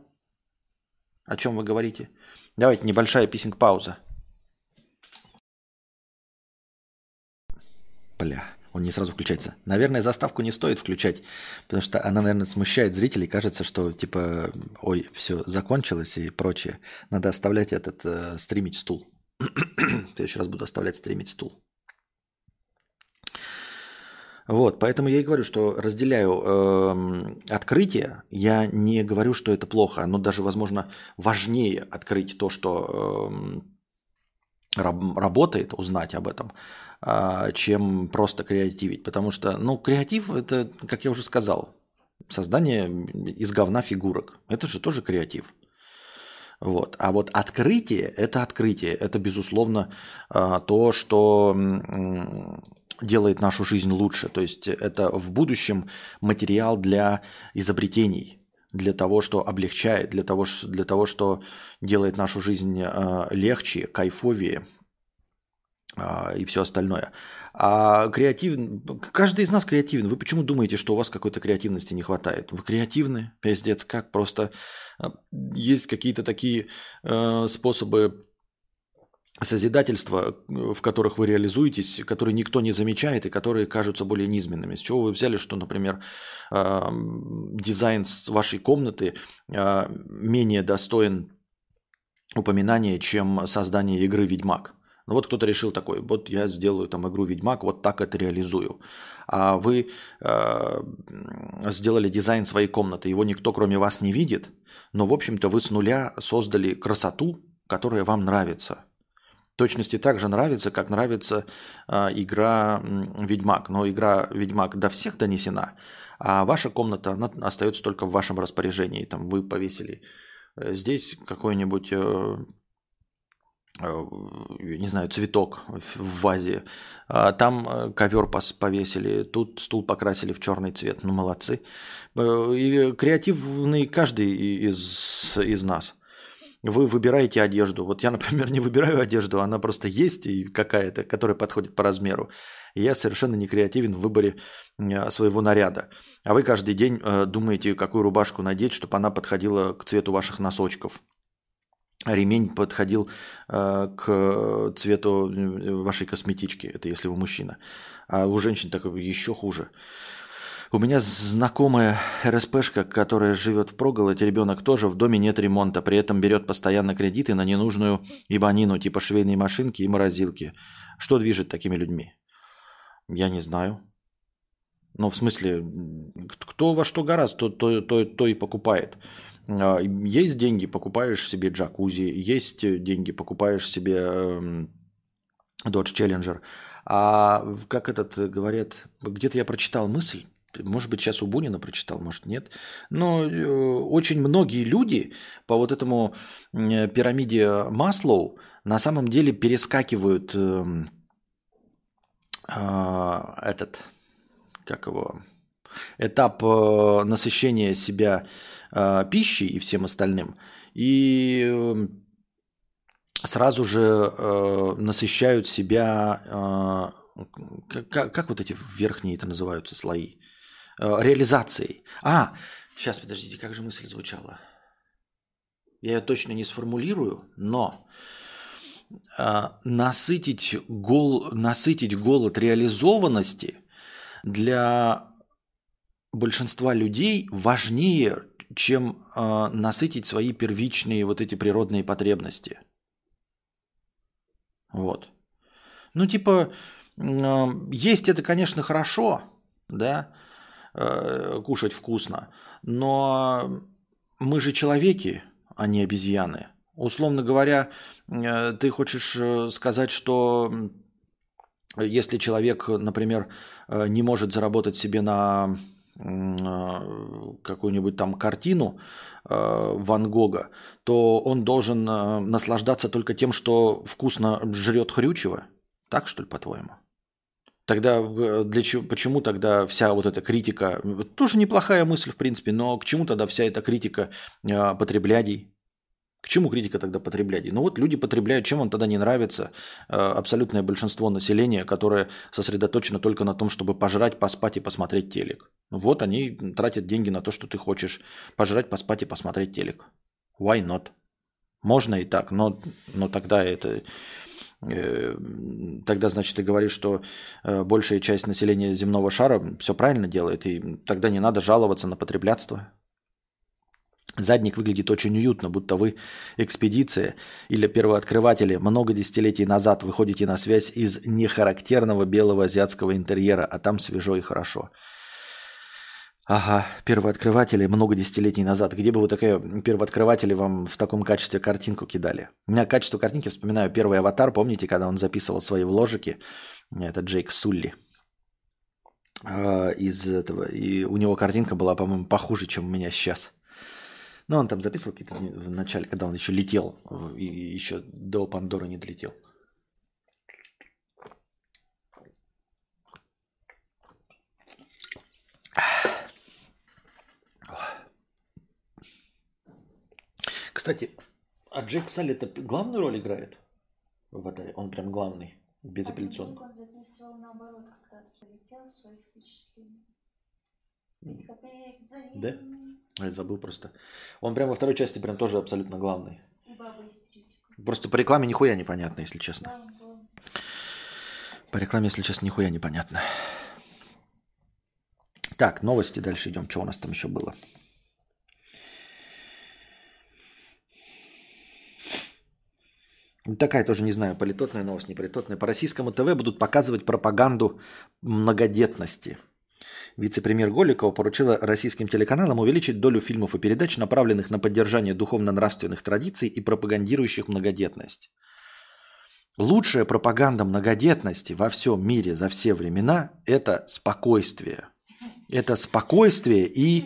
Speaker 1: О чем вы говорите? Давайте небольшая писинг-пауза. Бля. Он не сразу включается. Наверное, заставку не стоит включать, потому что она, наверное, смущает зрителей. Кажется, что типа, ой, все закончилось и прочее. Надо оставлять этот э, стримить стул. В следующий раз буду оставлять стримить стул. Вот, поэтому я и говорю, что разделяю э, открытие. Я не говорю, что это плохо. Оно даже, возможно, важнее открыть то, что э, работает, узнать об этом, чем просто креативить. Потому что, ну, креатив – это, как я уже сказал, создание из говна фигурок. Это же тоже креатив. Вот. А вот открытие – это открытие. Это, безусловно, а, то, что делает нашу жизнь лучше. То есть это в будущем материал для изобретений, для того, что облегчает, для того, для того что делает нашу жизнь а, легче, кайфовее, а, и все остальное. А креатив... Каждый из нас креативен. Вы почему думаете, что у вас какой-то креативности не хватает? Вы креативны? Пиздец, как? Просто а, есть какие-то такие э, способы созидательства, в которых вы реализуетесь, которые никто не замечает и которые кажутся более низменными. С чего вы взяли, что, например, э, дизайн вашей комнаты э, менее достоин упоминания, чем создание игры «Ведьмак»? Ну вот кто-то решил такой, вот я сделаю там игру Ведьмак, вот так это реализую. А вы э, сделали дизайн своей комнаты, его никто кроме вас не видит, но в общем-то вы с нуля создали красоту, которая вам нравится. Точности так же нравится, как нравится э, игра Ведьмак. Но игра Ведьмак до всех донесена, а ваша комната она остается только в вашем распоряжении. Там вы повесили э, здесь какой-нибудь э, Э, не знаю, цветок в вазе. А там э, ковер повесили, тут стул покрасили в черный цвет. Ну, молодцы. Э, и креативный каждый из, из нас. Вы выбираете одежду. Вот я, например, не выбираю одежду, она просто есть и какая-то, которая подходит по размеру. Я совершенно не креативен в выборе своего наряда. А вы каждый день думаете, какую рубашку надеть, чтобы она подходила к цвету ваших носочков ремень подходил э, к цвету э, вашей косметички, это если вы мужчина. А у женщин так еще хуже. У меня знакомая РСПшка, которая живет в проголоде, ребенок тоже, в доме нет ремонта, при этом берет постоянно кредиты на ненужную ибанину, типа швейные машинки и морозилки. Что движет такими людьми? Я не знаю. Ну, в смысле, кто во что гораздо, то, то, то, то и покупает. А, есть деньги, покупаешь себе джакузи, есть деньги, покупаешь себе эм, Dodge Challenger. А как этот говорят, где-то я прочитал мысль, может быть, сейчас у Бунина прочитал, может, нет. Но э, очень многие люди по вот этому пирамиде Маслоу на самом деле перескакивают э, э, этот, как его, этап э, насыщения себя э, пищей и всем остальным, и э, сразу же э, насыщают себя, э, как, как вот эти верхние это называются слои, э, реализацией. А, сейчас, подождите, как же мысль звучала? Я ее точно не сформулирую, но э, насытить, гол, насытить голод реализованности для большинства людей важнее, чем э, насытить свои первичные вот эти природные потребности. Вот. Ну, типа, э, есть это, конечно, хорошо, да, э, кушать вкусно, но мы же человеки, а не обезьяны. Условно говоря, э, ты хочешь э, сказать, что если человек, например, э, не может заработать себе на какую-нибудь там картину э, Ван Гога, то он должен наслаждаться только тем, что вкусно жрет хрючево. Так что ли, по-твоему? Тогда для чего, почему тогда вся вот эта критика, тоже неплохая мысль в принципе, но к чему тогда вся эта критика потреблядей? К чему критика тогда потреблять? Ну вот люди потребляют, чем вам тогда не нравится э, абсолютное большинство населения, которое сосредоточено только на том, чтобы пожрать, поспать и посмотреть телек. Ну вот они тратят деньги на то, что ты хочешь пожрать, поспать и посмотреть телек. Why not? Можно и так, но, но тогда это... Э, тогда, значит, ты говоришь, что э, большая часть населения земного шара все правильно делает, и тогда не надо жаловаться на потреблятство. Задник выглядит очень уютно, будто вы экспедиция или первооткрыватели много десятилетий назад выходите на связь из нехарактерного белого азиатского интерьера, а там свежо и хорошо. Ага, первооткрыватели много десятилетий назад. Где бы вы такие первооткрыватели вам в таком качестве картинку кидали? У меня качество картинки, вспоминаю, первый аватар, помните, когда он записывал свои вложики? Это Джейк Сулли э, из этого. И у него картинка была, по-моему, похуже, чем у меня сейчас. Ну, он там записывал какие-то в начале, когда он еще летел, и еще до Пандоры не долетел. Кстати, а Джек Салли это главную роль играет в «Аватаре»? Он прям главный, безапелляционный.
Speaker 3: Он записывал наоборот, когда летел свои впечатления.
Speaker 1: Да? Я забыл просто. Он прямо во второй части прям тоже абсолютно главный. Просто по рекламе нихуя непонятно, если честно. По рекламе, если честно, нихуя непонятно. Так, новости дальше идем. Что у нас там еще было? Такая тоже, не знаю, политотная новость, не политотная. По российскому ТВ будут показывать пропаганду многодетности – Вице-премьер Голикова поручила российским телеканалам увеличить долю фильмов и передач, направленных на поддержание духовно-нравственных традиций и пропагандирующих многодетность. Лучшая пропаганда многодетности во всем мире за все времена – это спокойствие. Это спокойствие и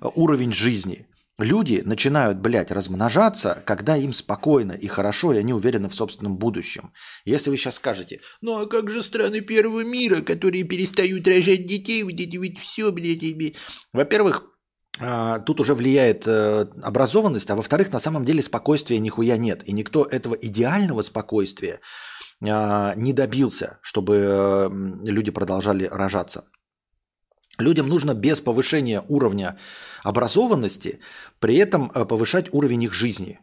Speaker 1: уровень жизни. Люди начинают, блядь, размножаться, когда им спокойно и хорошо, и они уверены в собственном будущем. Если вы сейчас скажете, ну а как же страны первого мира, которые перестают рожать детей, вот вот все, блядь, блядь. Во-первых, а, тут уже влияет э, образованность, а во-вторых, на самом деле спокойствия нихуя нет. И никто этого идеального спокойствия а, не добился, чтобы э, люди продолжали рожаться. Людям нужно без повышения уровня образованности при этом э, повышать уровень их жизни.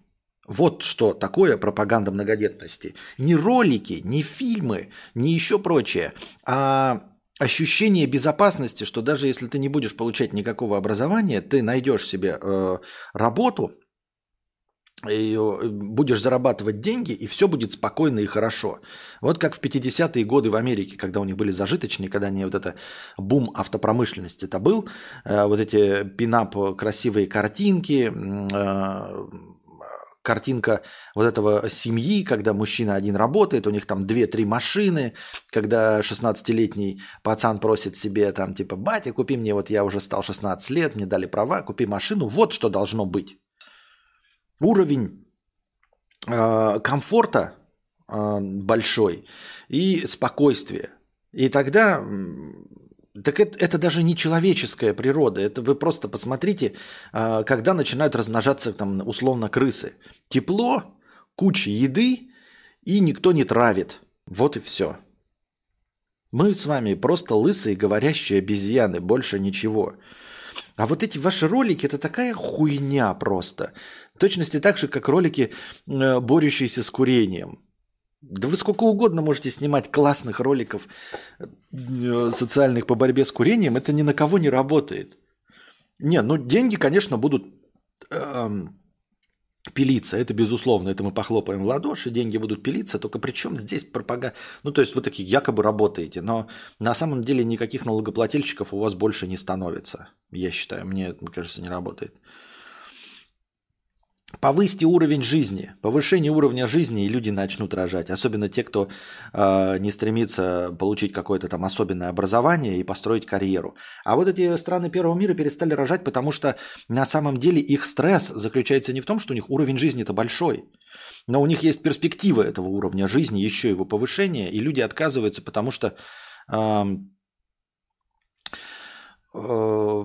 Speaker 1: Вот что такое пропаганда многодетности. Не ролики, не фильмы, не еще прочее, а ощущение безопасности, что даже если ты не будешь получать никакого образования, ты найдешь себе э, работу, и э, будешь зарабатывать деньги, и все будет спокойно и хорошо. Вот как в 50-е годы в Америке, когда у них были зажиточные, когда они вот это бум автопромышленности это был, э, вот эти пинап красивые картинки, э, картинка вот этого семьи, когда мужчина один работает, у них там 2-3 машины, когда 16-летний пацан просит себе там типа, батя, купи мне, вот я уже стал 16 лет, мне дали права, купи машину, вот что должно быть уровень э, комфорта э, большой и спокойствия. И тогда так это, это даже не человеческая природа. Это вы просто посмотрите, э, когда начинают размножаться там условно крысы. Тепло, куча еды и никто не травит. Вот и все. Мы с вами просто лысые говорящие обезьяны, больше ничего. А вот эти ваши ролики, это такая хуйня просто. В точности так же, как ролики, э, борющиеся с курением. Да вы сколько угодно можете снимать классных роликов э, социальных по борьбе с курением, это ни на кого не работает. Не, ну деньги, конечно, будут эм, пилиться, это безусловно, это мы похлопаем в ладоши, деньги будут пилиться, только при чем здесь пропаганда? Ну, то есть вы такие якобы работаете, но на самом деле никаких налогоплательщиков у вас больше не становится, я считаю, мне кажется, не работает. Повысьте уровень жизни, повышение уровня жизни, и люди начнут рожать. Особенно те, кто э, не стремится получить какое-то там особенное образование и построить карьеру. А вот эти страны первого мира перестали рожать, потому что на самом деле их стресс заключается не в том, что у них уровень жизни-то большой, но у них есть перспектива этого уровня жизни, еще его повышения, и люди отказываются, потому что э, э,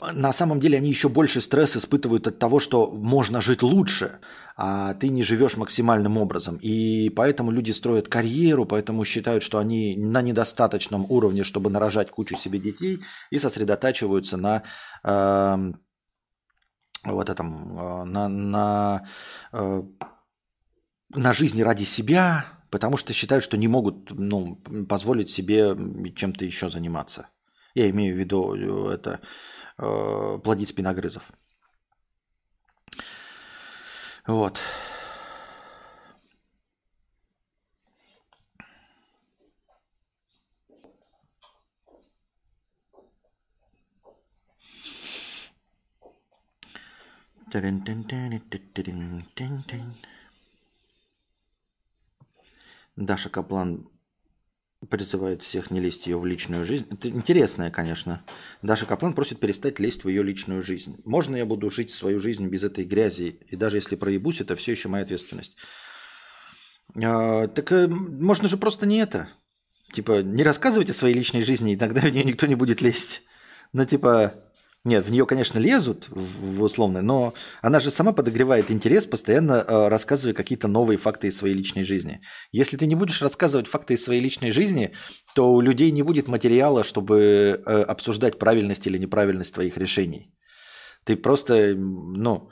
Speaker 1: на самом деле они еще больше стресс испытывают от того, что можно жить лучше, а ты не живешь максимальным образом. И поэтому люди строят карьеру, поэтому считают, что они на недостаточном уровне, чтобы нарожать кучу себе детей, и сосредотачиваются на э, вот этом, э, на, на, э, на жизни ради себя, потому что считают, что не могут ну, позволить себе чем-то еще заниматься. Я имею в виду э, это э, плодить спиногрызов. Вот. Даша Каплан призывает всех не лезть ее в личную жизнь. Это интересное, конечно. Даша Каплан просит перестать лезть в ее личную жизнь. Можно я буду жить свою жизнь без этой грязи? И даже если проебусь, это все еще моя ответственность. А, так а, можно же просто не это. Типа, не рассказывайте о своей личной жизни, и тогда в нее никто не будет лезть. Ну, типа, нет, в нее, конечно, лезут в, в условно, но она же сама подогревает интерес, постоянно э, рассказывая какие-то новые факты из своей личной жизни. Если ты не будешь рассказывать факты из своей личной жизни, то у людей не будет материала, чтобы э, обсуждать правильность или неправильность твоих решений. Ты просто, ну,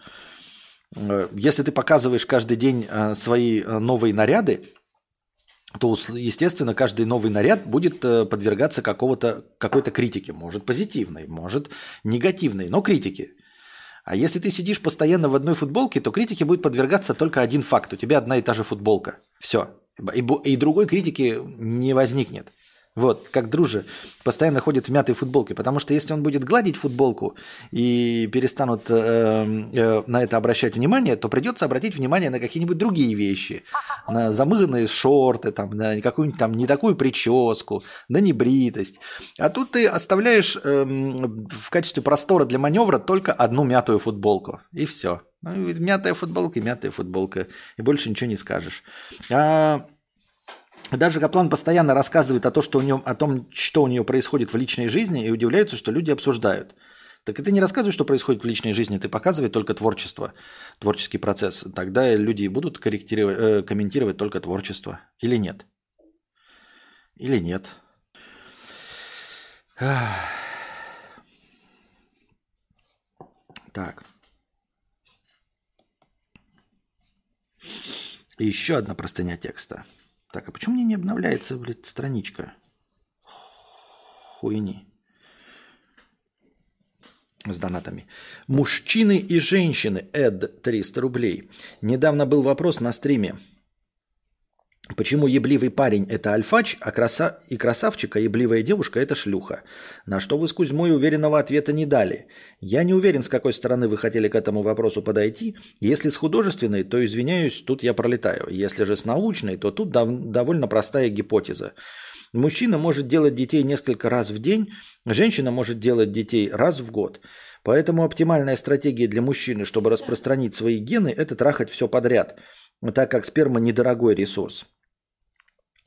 Speaker 1: э, если ты показываешь каждый день свои новые наряды, то, естественно, каждый новый наряд будет э, подвергаться какого-то, какой-то критике. Может позитивной, может негативной, но критике. А если ты сидишь постоянно в одной футболке, то критике будет подвергаться только один факт. У тебя одна и та же футболка. Все. И, и другой критики не возникнет. Вот, как друже, постоянно ходит в мятой футболке. Потому что если он будет гладить футболку и перестанут э, э, на это обращать внимание, то придется обратить внимание на какие-нибудь другие вещи. На замыганные шорты, там, на какую-нибудь там не такую прическу, на небритость. А тут ты оставляешь э, в качестве простора для маневра только одну мятую футболку. И все. Ну, мятая футболка мятая футболка. И больше ничего не скажешь. А даже Каплан постоянно рассказывает о, том, что у нее, о том, что у нее происходит в личной жизни, и удивляются, что люди обсуждают. Так и ты не рассказывай, что происходит в личной жизни, ты показывай только творчество, творческий процесс. Тогда люди будут корректировать, э, комментировать только творчество. Или нет? Или нет? Так. И еще одна простыня текста. Так, а почему мне не обновляется, блядь, страничка? Хуйни. С донатами. Мужчины и женщины. Эд 300 рублей. Недавно был вопрос на стриме. Почему ебливый парень – это альфач, а краса... и красавчика ебливая девушка – это шлюха? На что вы с Кузьмой уверенного ответа не дали. Я не уверен, с какой стороны вы хотели к этому вопросу подойти. Если с художественной, то, извиняюсь, тут я пролетаю. Если же с научной, то тут дов... довольно простая гипотеза. Мужчина может делать детей несколько раз в день, женщина может делать детей раз в год. Поэтому оптимальная стратегия для мужчины, чтобы распространить свои гены – это трахать все подряд – так как сперма недорогой ресурс.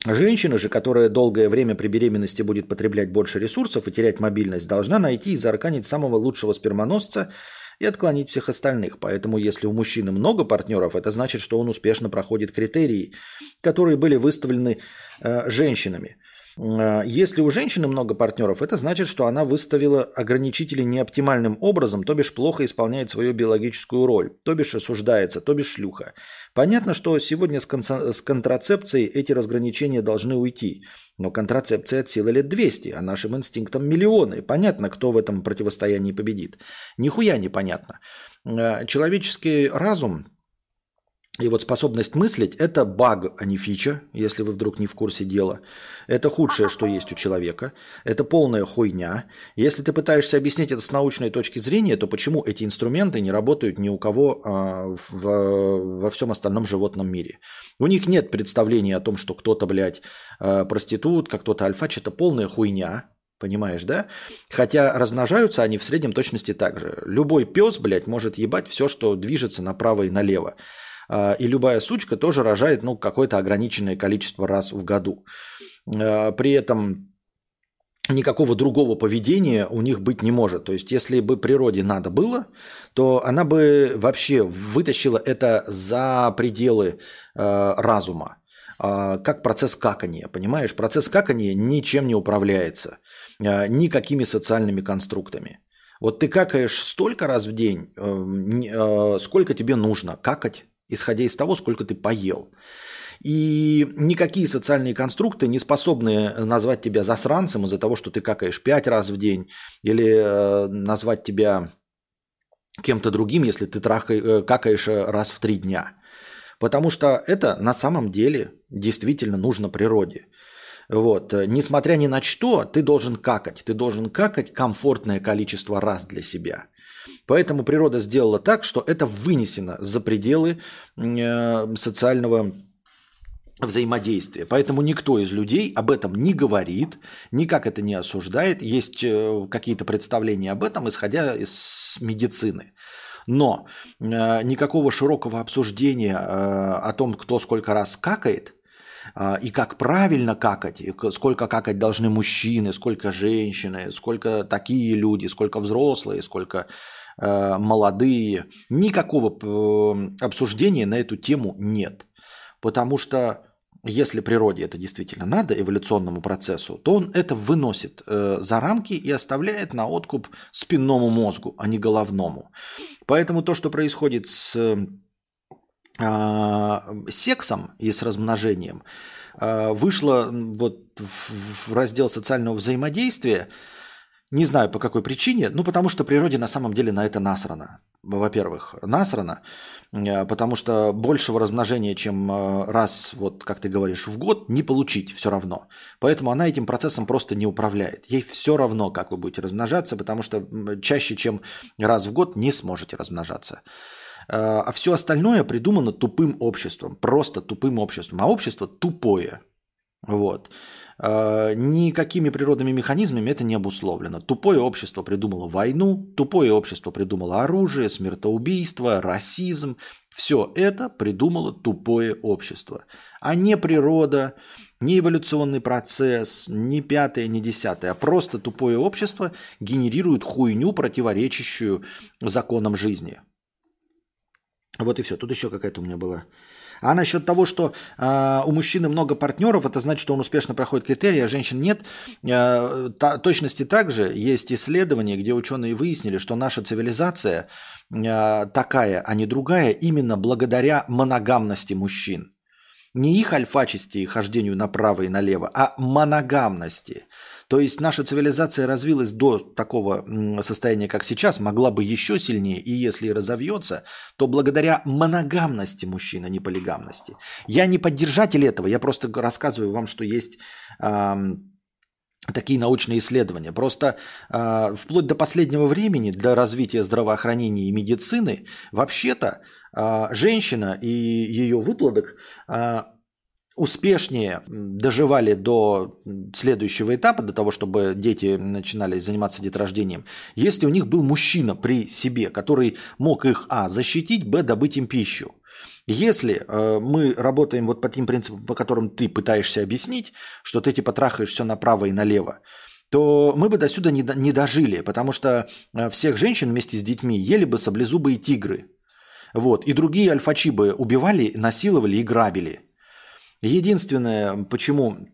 Speaker 1: Женщина же, которая долгое время при беременности будет потреблять больше ресурсов и терять мобильность, должна найти и заарканить самого лучшего спермоносца и отклонить всех остальных. Поэтому если у мужчины много партнеров, это значит, что он успешно проходит критерии, которые были выставлены э, женщинами. А, если у женщины много партнеров, это значит, что она выставила ограничители неоптимальным образом, то бишь плохо исполняет свою биологическую роль, то бишь осуждается, то бишь шлюха. Понятно, что сегодня с, кон- с контрацепцией эти разграничения должны уйти. Но контрацепция от силы лет 200, а нашим инстинктам миллионы. Понятно, кто в этом противостоянии победит. Нихуя непонятно. А, человеческий разум И вот способность мыслить – это баг, а не фича, если вы вдруг не в курсе дела. Это худшее, что есть у человека. Это полная хуйня. Если ты пытаешься объяснить это с научной точки зрения, то почему эти инструменты не работают ни у кого а, в, во всем остальном животном мире? У них нет представления о том, что кто-то, блядь, а, проститутка, кто-то альфач. Это полная хуйня. Понимаешь, да? Хотя размножаются они в среднем точности так же. Любой пес, блядь, может ебать все, что движется направо и налево. А, и любая сучка тоже рожает ну, какое-то ограниченное количество раз в году. А, при этом никакого другого поведения у них быть не может. То есть, если бы природе надо было, то она бы вообще вытащила это за пределы э, разума. Как процесс какания, понимаешь? Процесс какания ничем не управляется, никакими социальными конструктами. Вот ты какаешь столько раз в день, сколько тебе нужно какать исходя из того, сколько ты поел. И никакие социальные конструкты не способны назвать тебя засранцем из-за того, что ты какаешь пять раз в день, или э, назвать тебя кем-то другим, если ты трахай, э, какаешь раз в три дня. Потому что это на самом деле действительно нужно природе. Вот. Несмотря ни на что, ты должен какать. Ты должен какать комфортное количество раз для себя. Поэтому природа сделала так, что это вынесено за пределы э, социального взаимодействия. Поэтому никто из людей об этом не говорит, никак это не осуждает. Есть э, какие-то представления об этом, исходя из медицины. Но э, никакого широкого обсуждения о том, кто сколько раз какает, и как правильно какать, и сколько какать должны мужчины, сколько женщины, сколько такие люди, сколько взрослые, сколько молодые. Никакого э, обсуждения на эту тему нет. Потому что если природе это действительно надо, эволюционному процессу, то он это выносит э, за рамки и оставляет на откуп спинному мозгу, а не головному. Поэтому то, что происходит с э, сексом и с размножением, э, вышло вот в раздел социального взаимодействия, не знаю по какой причине, ну потому что природе на самом деле на это насрано. Во-первых, насрано, э, потому что большего размножения, чем э, раз, вот как ты говоришь, в год, не получить все равно. Поэтому она этим процессом просто не управляет. Ей все равно, как вы будете размножаться, потому что чаще, чем раз в год, не сможете размножаться. Э, а все остальное придумано тупым обществом, просто тупым обществом. А общество тупое. Вот. А, никакими природными механизмами это не обусловлено. Тупое общество придумало войну, тупое общество придумало оружие, смертоубийство, расизм. Все это придумало тупое общество. А не природа, не эволюционный процесс, не пятое, не десятое, а просто тупое общество генерирует хуйню, противоречащую законам жизни. Вот и все. Тут еще какая-то у меня была а насчет того, что э, у мужчины много партнеров, это значит, что он успешно проходит критерии, а женщин нет. Э, та, точности также есть исследования, где ученые выяснили, что наша цивилизация э, такая, а не другая, именно благодаря моногамности мужчин. Не их альфачести и хождению направо и налево, а моногамности. То есть наша цивилизация развилась до такого состояния, как сейчас, могла бы еще сильнее, и если разовьется, то благодаря моногамности мужчин, а не полигамности. Я не поддержатель этого, я просто рассказываю вам, что есть такие научные исследования. Просто э, вплоть до последнего времени для развития здравоохранения и медицины вообще-то э, женщина и ее выплодок э, успешнее доживали до следующего этапа, до того, чтобы дети начинали заниматься деторождением, если у них был мужчина при себе, который мог их, а, защитить, б, добыть им пищу. Если э, мы работаем вот по тем принципам, по которым ты пытаешься объяснить, что ты типа трахаешь все направо и налево, то мы бы до сюда не, не дожили, потому что э, всех женщин вместе с детьми ели бы саблезубые тигры. Вот. И другие альфачи бы убивали, насиловали и грабили. Единственное, почему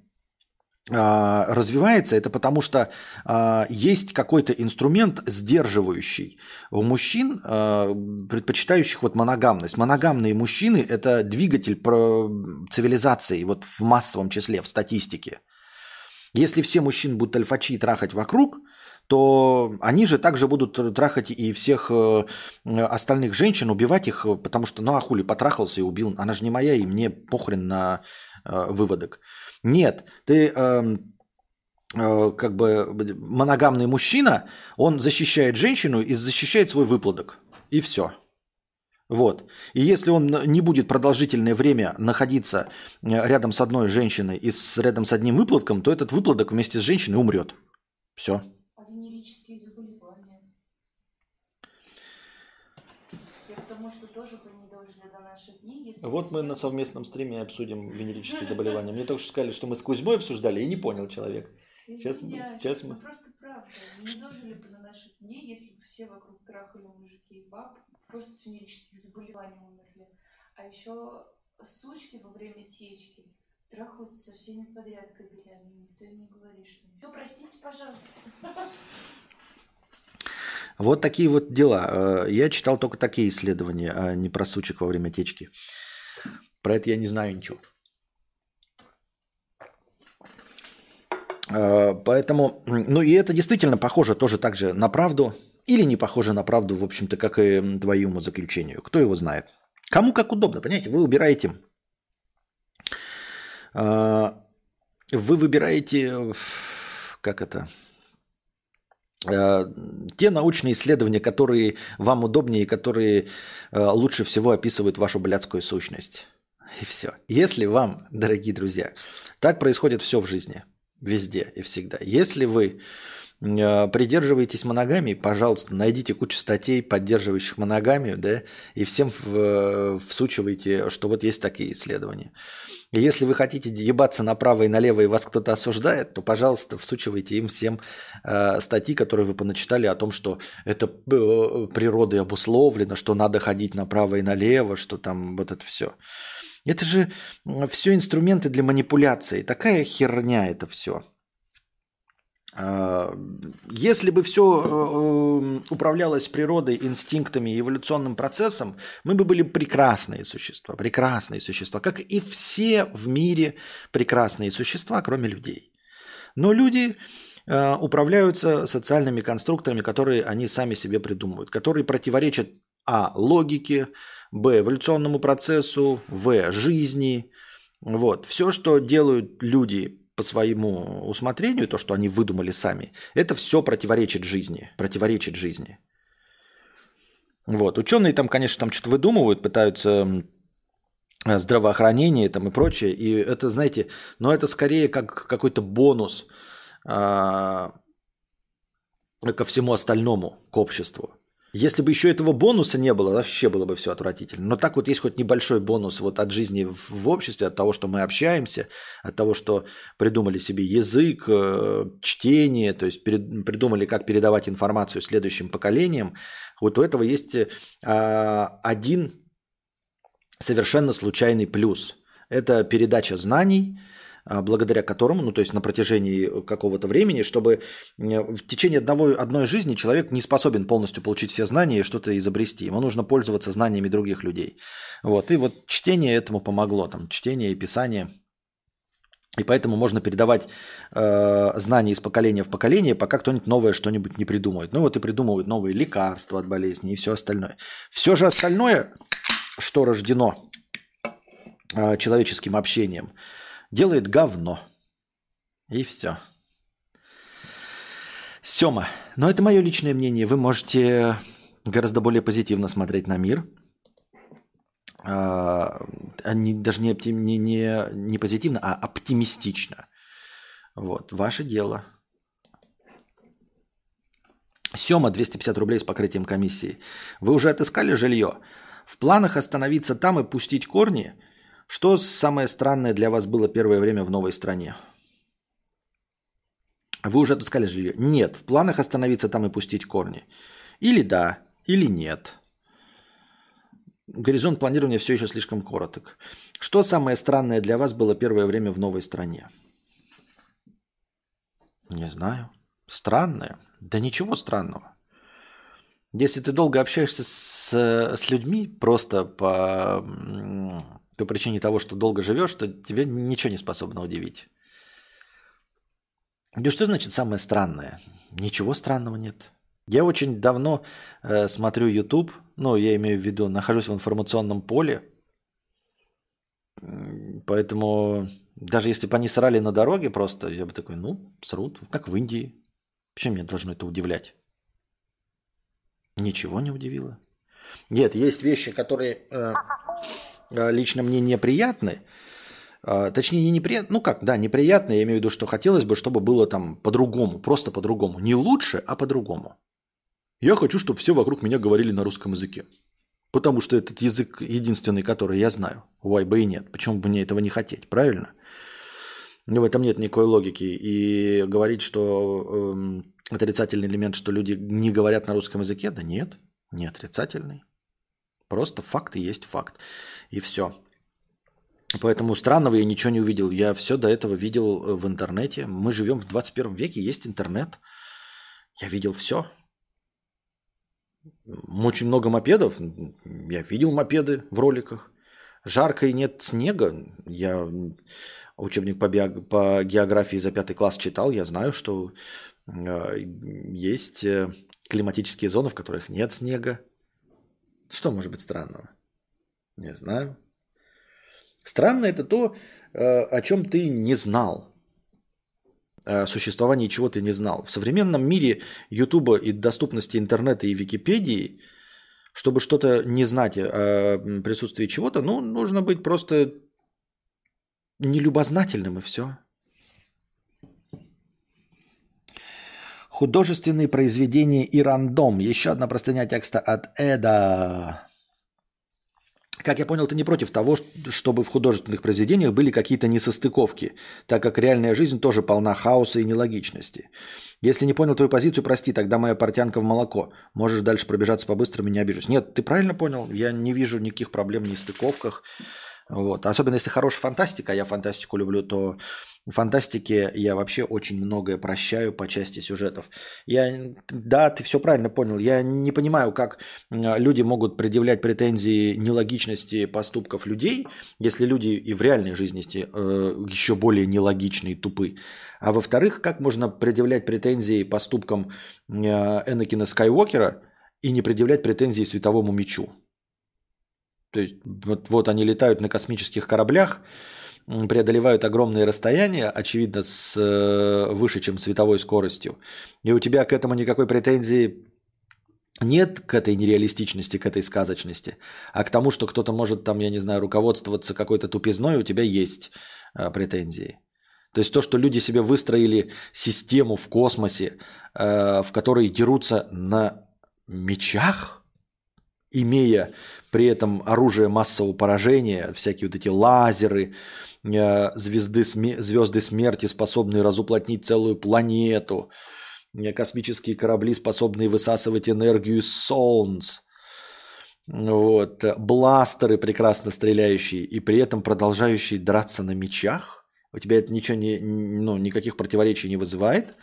Speaker 1: а, развивается, это потому что а, есть какой-то инструмент сдерживающий у мужчин, а, предпочитающих вот моногамность. Моногамные мужчины – это двигатель цивилизации вот в массовом числе, в статистике. Если все мужчины будут альфачи трахать вокруг – то они же также будут трахать и всех э, остальных женщин, убивать их, потому что, ну а хули, потрахался и убил. Она же не моя, и мне похрен на э, выводок. Нет, ты э, э, как бы моногамный мужчина, он защищает женщину и защищает свой выплодок. И все. Вот. И если он не будет продолжительное время находиться э, рядом с одной женщиной и с, рядом с одним выплодком, то этот выплодок вместе с женщиной умрет. Все.
Speaker 3: А венерические заболевания? Я к тому, что тоже бы не дожили до наших дней, если
Speaker 1: Вот мы на совместном стриме обсудим венерические заболевания. Мне только что сказали, что мы с Кузьмой обсуждали, и не понял человек. Сейчас мы-
Speaker 3: Извиняюсь,
Speaker 1: сейчас мы-
Speaker 3: ну просто правда. Не дожили бы до наших дней, если бы все вокруг трахали мужики и баб, просто от венерических заболеваний умерли. А еще сучки во время течки трахаются со всеми подряд кабелями. Никто им не говорит, что... Все, простите, пожалуйста.
Speaker 1: Вот такие вот дела. Э, Я читал только такие исследования, а не про сучек во время течки. Про это я не знаю ничего. Э, Поэтому, ну и это действительно похоже тоже так же на правду или не похоже на правду, в общем-то, как и твоему заключению. Кто его знает? Кому как удобно, понимаете? Вы выбираете, э, вы выбираете, как это, э, те научные исследования, которые вам удобнее и которые лучше всего описывают вашу блядскую сущность. И все. Если вам, дорогие друзья, так происходит все в жизни, везде и всегда. Если вы э, придерживаетесь моногамии, пожалуйста, найдите кучу статей, поддерживающих моногамию, да, и всем э, всучивайте, что вот есть такие исследования. И если вы хотите ебаться направо и налево, и вас кто-то осуждает, то, пожалуйста, всучивайте им всем э, статьи, которые вы поначитали о том, что это э, природой обусловлено, что надо ходить направо и налево, что там вот это все. Это же все инструменты для манипуляции. Такая херня это все. Если бы все управлялось природой, инстинктами эволюционным процессом, мы бы были прекрасные существа, прекрасные существа, как и все в мире прекрасные существа, кроме людей. Но люди э, управляются социальными конструкторами, которые они сами себе придумывают, которые противоречат а. логике, б. эволюционному процессу, в. жизни. Вот. Все, что делают люди по своему усмотрению, то, что они выдумали сами, это все противоречит жизни. Противоречит жизни. Вот. Ученые там, конечно, там что-то выдумывают, пытаются здравоохранение там и прочее. И это, знаете, но это скорее как какой-то бонус а, ко всему остальному, к обществу. Если бы еще этого бонуса не было, вообще было бы все отвратительно. Но так вот есть хоть небольшой бонус вот от жизни в, обществе, от того, что мы общаемся, от того, что придумали себе язык, э, чтение, то есть придумали, как передавать информацию следующим поколениям. Вот у этого есть э, а, один совершенно случайный плюс. Это передача знаний, благодаря которому, ну то есть на протяжении какого-то времени, чтобы в течение одного, одной жизни человек не способен полностью получить все знания и что-то изобрести. Ему нужно пользоваться знаниями других людей. Вот. И вот чтение этому помогло, там, чтение и писание. И поэтому можно передавать э, знания из поколения в поколение, пока кто-нибудь новое что-нибудь не придумает. Ну вот и придумывают новые лекарства от болезней и все остальное. Все же остальное, что рождено э, человеческим общением, делает говно. И все. Сема. Но это мое личное мнение. Вы можете гораздо более позитивно смотреть на мир. А, а не- даже не, не, не, не позитивно, а оптимистично. Вот, ваше дело. Сема, 250 рублей с покрытием комиссии. Вы уже отыскали жилье? В планах остановиться там и пустить корни? Что самое странное для вас было первое время в новой стране? Вы уже отыскали жилье? Нет. В планах остановиться там и пустить корни? Или да, или нет. Горизонт планирования все еще слишком короток. Что самое странное для вас было первое время в новой стране? Не знаю. Странное? Да ничего странного. Если ты долго общаешься с, с людьми просто по, по причине того, что долго живешь, то тебе ничего не способно удивить. Да что значит самое странное? Ничего странного нет. Я очень давно э, смотрю YouTube, ну, я имею в виду, нахожусь в информационном поле, поэтому даже если бы они срали на дороге просто, я бы такой, ну, срут, как в Индии. Почему меня должно это удивлять? Ничего не удивило. Нет, есть вещи, которые э, лично мне неприятны. Э, точнее, не неприятны. Ну как, да, неприятно. Я имею в виду, что хотелось бы, чтобы было там по-другому. Просто по-другому. Не лучше, а по-другому. Я хочу, чтобы все вокруг меня говорили на русском языке. Потому что этот язык единственный, который я знаю. Why бы и нет. Почему бы мне этого не хотеть, правильно? Но в этом нет никакой логики. И говорить, что э, отрицательный элемент, что люди не говорят на русском языке, да нет, не отрицательный. Просто факт и есть факт. И все. Поэтому странного я ничего не увидел. Я все до этого видел э, в интернете. Мы живем в 21 веке, есть интернет. Я видел все. Очень много мопедов. Я видел мопеды в роликах. Жарко и нет снега. Я учебник по, био... по географии за пятый класс читал. Я знаю, что э, есть э, климатические зоны, в которых нет снега. Что может быть странного? Не знаю. Странно это то, э, о чем ты не знал. О существовании чего ты не знал. В современном мире Ютуба и доступности интернета и Википедии, чтобы что-то не знать о присутствии чего-то, ну, нужно быть просто нелюбознательным и все. Художественные произведения и рандом. Еще одна простыня текста от Эда. Как я понял, ты не против того, чтобы в художественных произведениях были какие-то несостыковки, так как реальная жизнь тоже полна хаоса и нелогичности. Если не понял твою позицию, прости, тогда моя портянка в молоко. Можешь дальше пробежаться по-быстрому, не обижусь. Нет, ты правильно понял. Я не вижу никаких проблем в нестыковках. Вот. Особенно если хорошая фантастика, а я фантастику люблю, то в фантастике я вообще очень многое прощаю по части сюжетов. Я, да, ты все правильно понял. Я не понимаю, как люди могут предъявлять претензии нелогичности поступков людей, если люди и в реальной жизни э, еще более нелогичные и тупы. А во-вторых, как можно предъявлять претензии поступкам э, Энакина Скайуокера и не предъявлять претензии световому мечу? То есть вот, вот они летают на космических кораблях, преодолевают огромные расстояния, очевидно, с э, выше, чем световой скоростью. И у тебя к этому никакой претензии нет к этой нереалистичности, к этой сказочности, а к тому, что кто-то может там, я не знаю, руководствоваться какой-то тупизной, у тебя есть э, претензии. То есть то, что люди себе выстроили систему в космосе, э, в которой дерутся на мечах, имея при этом оружие массового поражения, всякие вот эти лазеры, э, звезды, звезды смерти, способные разуплотнить целую планету, э, космические корабли, способные высасывать энергию из солнц, вот, бластеры, прекрасно стреляющие, и при этом продолжающие драться на мечах. У тебя это ничего не, ну, никаких противоречий не вызывает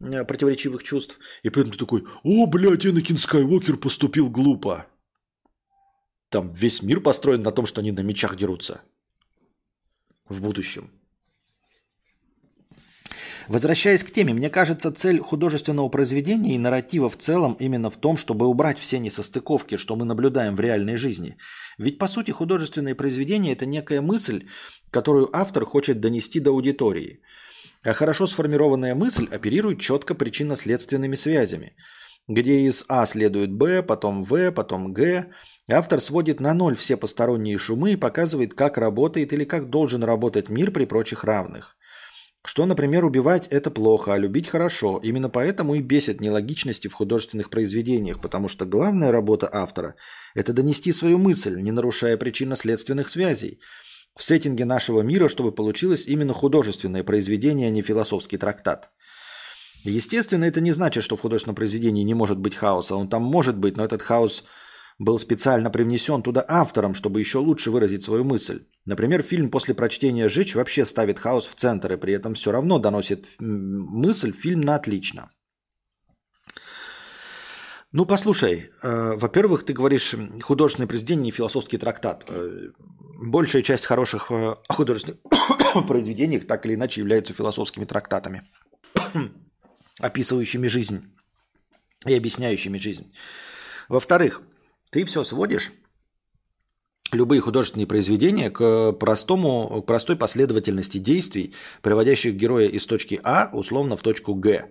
Speaker 1: противоречивых чувств. И при этом ты такой, о, блядь, Энакин Скайуокер поступил глупо. Там весь мир построен на том, что они на мечах дерутся в будущем. Возвращаясь к теме, мне кажется, цель художественного произведения и нарратива в целом именно в том, чтобы убрать все несостыковки, что мы наблюдаем в реальной жизни. Ведь по сути художественное произведение – это некая мысль, которую автор хочет донести до аудитории. А хорошо сформированная мысль оперирует четко причинно-следственными связями, где из А следует Б, потом В, потом Г, Автор сводит на ноль все посторонние шумы и показывает, как работает или как должен работать мир при прочих равных. Что, например, убивать – это плохо, а любить – хорошо. Именно поэтому и бесит нелогичности в художественных произведениях, потому что главная работа автора – это донести свою мысль, не нарушая причинно-следственных связей. В сеттинге нашего мира, чтобы получилось именно художественное произведение, а не философский трактат. Естественно, это не значит, что в художественном произведении не может быть хаоса. Он там может быть, но этот хаос – был специально привнесен туда автором, чтобы еще лучше выразить свою мысль. Например, фильм после прочтения «Жечь» вообще ставит хаос в центр и при этом все равно доносит мысль фильм на отлично. Ну, послушай, э, во-первых, ты говоришь художественное произведение, не философский трактат. Э, большая часть хороших э, художественных произведений так или иначе являются философскими трактатами. описывающими жизнь и объясняющими жизнь. Во-вторых, ты все сводишь любые художественные произведения к простому, к простой последовательности действий, приводящих героя из точки А условно в точку Г.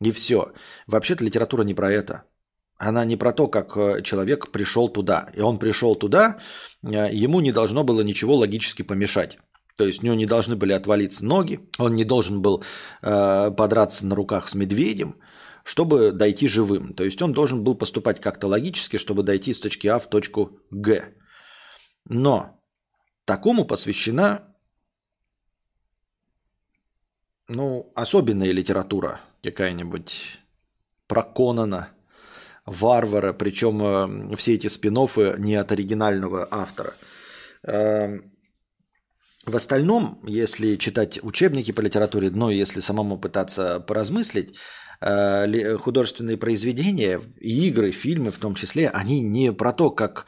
Speaker 1: И все. Вообще-то литература не про это. Она не про то, как э, человек пришел туда. И он пришел туда, э, ему не должно было ничего логически помешать. То есть у него не должны были отвалиться ноги, он не должен был э, подраться на руках с медведем, чтобы дойти живым. То есть он должен был поступать как-то логически, чтобы дойти с точки А в точку Г. Но такому посвящена ну, особенная литература какая-нибудь про Конана, Варвара, причем э, все эти спин не от оригинального автора. Э, в остальном, если читать учебники по литературе, но если самому пытаться поразмыслить, э, художественные произведения, игры, фильмы в том числе, они не про то, как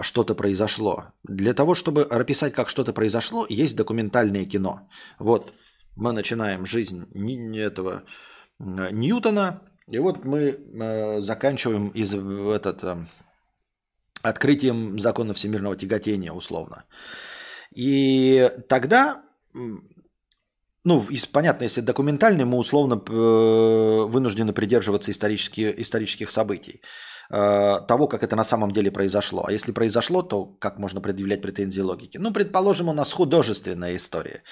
Speaker 1: что-то произошло. Для того, чтобы описать, как что-то произошло, есть документальное кино. Вот мы начинаем жизнь этого Ньютона, и вот мы э, заканчиваем из этот э, открытием закона всемирного тяготения условно. И тогда, ну, понятно, если документальный, мы условно э, вынуждены придерживаться исторических, исторических событий. Э, того, как это на самом деле произошло. А если произошло, то как можно предъявлять претензии логики? Ну, предположим, у нас художественная история.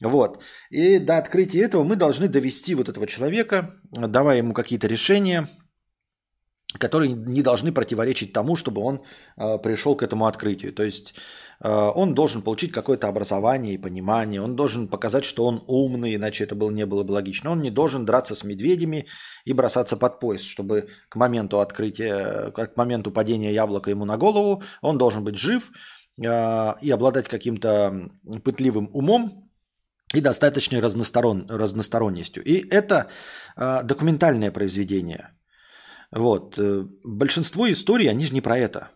Speaker 1: Вот. И до открытия этого мы должны довести вот этого человека, давая ему какие-то решения, которые не должны противоречить тому, чтобы он э, пришел к этому открытию. То есть э, он должен получить какое-то образование и понимание, он должен показать, что он умный, иначе это было, не было бы логично. Он не должен драться с медведями и бросаться под поезд, чтобы к моменту открытия, к моменту падения яблока ему на голову, он должен быть жив э, и обладать каким-то пытливым умом, и достаточной разносторон, разносторонностью. И это э, документальное произведение – вот. Э, большинство историй, они же не про это.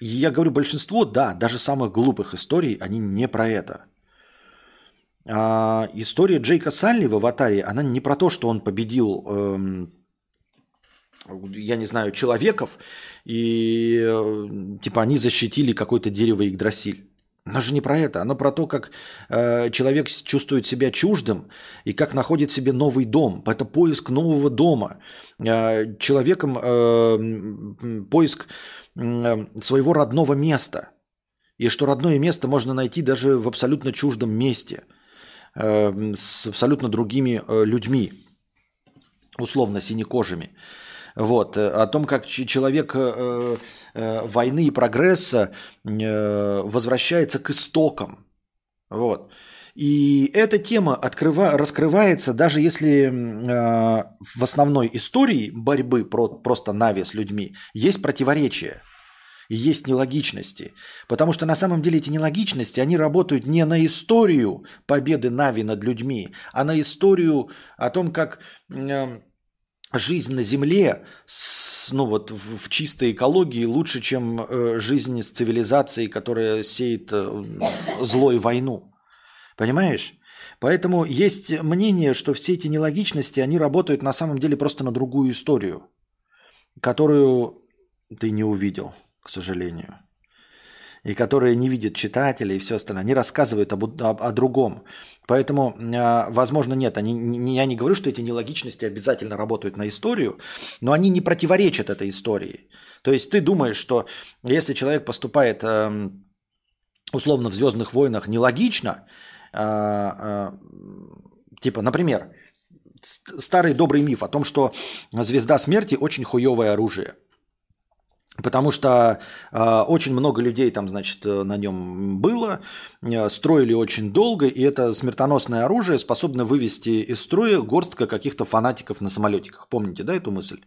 Speaker 1: Я говорю большинство, да, даже самых глупых историй, они не про это. А история Джейка Салли в «Аватаре», она не про то, что он победил, эм, я не знаю, человеков, и э, типа они защитили какое-то дерево Игдрасиль. Оно же не про это, оно про то, как э, человек чувствует себя чуждым и как находит себе новый дом. Это поиск нового дома. Э, человеком э, поиск э, своего родного места. И что родное место можно найти даже в абсолютно чуждом месте, э, с абсолютно другими э, людьми, условно синекожими. Вот. Э, о том, как человек э, э, войны и прогресса возвращается к истокам. Вот. И эта тема открыва, раскрывается, даже если в основной истории борьбы про, просто Нави с людьми есть противоречия, есть нелогичности. Потому что на самом деле эти нелогичности, они работают не на историю победы Нави над людьми, а на историю о том, как... жизнь на Земле с, ну вот, в, в чистой экологии лучше, чем э, жизнь с цивилизацией, которая сеет э, зло войну. Понимаешь? Поэтому есть мнение, что все эти нелогичности, они работают на самом деле просто на другую историю, которую ты не увидел, к сожалению и которые не видят читателя и все остальное, они рассказывают об, о, о другом. Поэтому, э, возможно, нет, они, я не говорю, что эти нелогичности обязательно работают на историю, но они не противоречат этой истории. То есть ты думаешь, что если человек поступает э, условно в Звездных войнах нелогично, э, э, типа, например, старый добрый миф о том, что звезда смерти очень хуевое оружие – Потому что э, очень много людей там, значит, на нем было, э, строили очень долго, и это смертоносное оружие способно вывести из строя горстка каких-то фанатиков на самолетиках. Помните, да, эту мысль?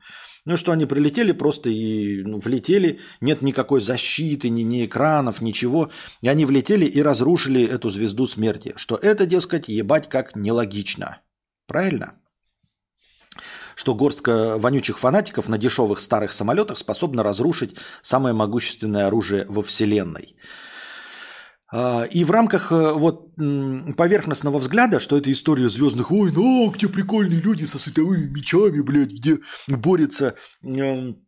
Speaker 1: Ну, что они прилетели просто и ну, влетели, нет никакой защиты, ни, ни экранов, ничего. И они влетели и разрушили эту звезду смерти. Что это, дескать, ебать как нелогично. Правильно? Что горстка вонючих фанатиков на дешевых старых самолетах способна разрушить самое могущественное оружие во Вселенной. А, и в рамках э, вот поверхностного взгляда, что это история Звездных войн, о, где прикольные люди со световыми мечами, блядь, где борется эм,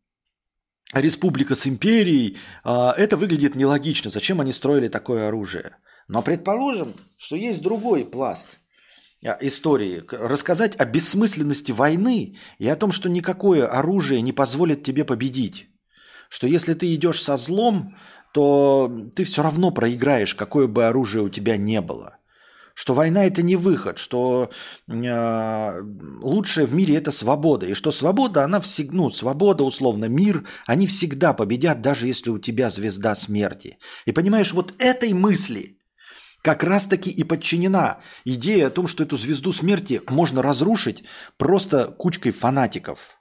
Speaker 1: республика с империей, а, это выглядит нелогично. Зачем они строили такое оружие? Но предположим, что есть другой пласт истории. К- Рассказать о бессмысленности войны и о том, что никакое оружие не позволит тебе победить. Что если ты идешь со злом, то ты все равно проиграешь, какое бы оружие у тебя не было. Что война это не выход, что э, лучшее в мире это свобода. И что свобода, она всегда, ну, свобода, условно, мир, они всегда победят, даже если у тебя звезда смерти. И понимаешь, вот этой мысли как раз-таки и подчинена идея о том, что эту звезду смерти можно разрушить просто кучкой фанатиков.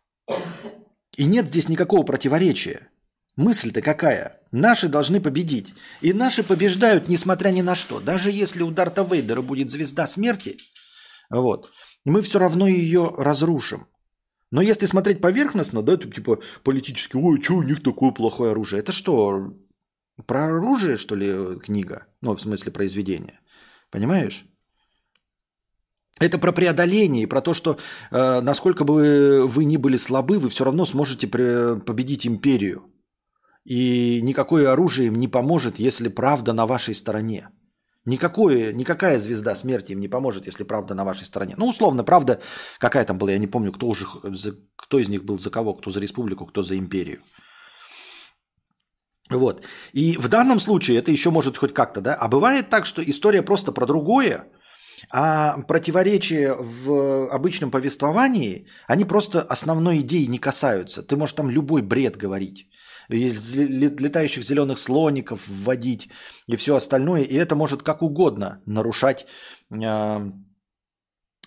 Speaker 1: И нет здесь никакого противоречия. Мысль-то какая? Наши должны победить. И наши побеждают, несмотря ни на что. Даже если у Дарта Вейдера будет звезда смерти, вот, мы все равно ее разрушим. Но если смотреть поверхностно, да, то типа политически, ой, что у них такое плохое оружие? Это что, про оружие, что ли, книга? Ну, в смысле, произведение. Понимаешь? Это про преодоление и про то, что э, насколько бы вы ни были слабы, вы все равно сможете пре- победить империю. И никакое оружие им не поможет, если правда на вашей стороне. Никакое, никакая звезда смерти им не поможет, если правда на вашей стороне. Ну, условно, правда, какая там была, я не помню, кто, уже, за- кто из них был за кого, кто за республику, кто за империю. Вот. И в данном случае это еще может хоть как-то, да? А бывает так, что история просто про другое, а противоречия в обычном повествовании, они просто основной идеи не касаются. Ты можешь там любой бред говорить. Летающих зеленых слоников вводить и все остальное. И это может как угодно нарушать а,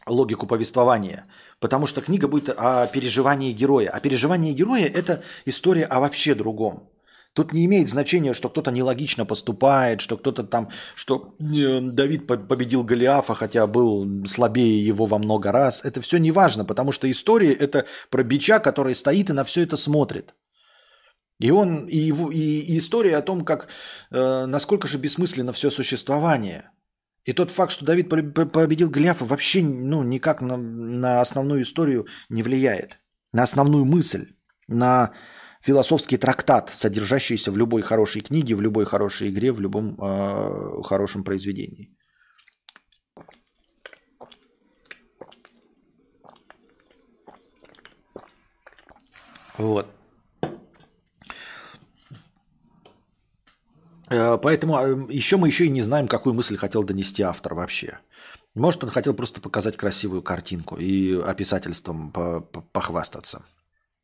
Speaker 1: логику повествования. Потому что книга будет о переживании героя. А переживание героя – это история о вообще другом. Тут не имеет значения, что кто-то нелогично поступает, что кто-то там, что э, Давид по- победил Голиафа, хотя был слабее его во много раз. Это все не важно, потому что история – это про бича, который стоит и на все это смотрит. И он и, его, и, история о том, как э, насколько же бессмысленно все существование. И тот факт, что Давид по- по- победил Голиафа, вообще ну, никак на, на основную историю не влияет. На основную мысль, на философский трактат, содержащийся в любой хорошей книге, в любой хорошей игре, в любом э, хорошем произведении. Вот. Э, Поэтому еще мы еще и не знаем, какую мысль хотел донести автор вообще. Может, он хотел просто показать красивую картинку и описательством по- по- похвастаться.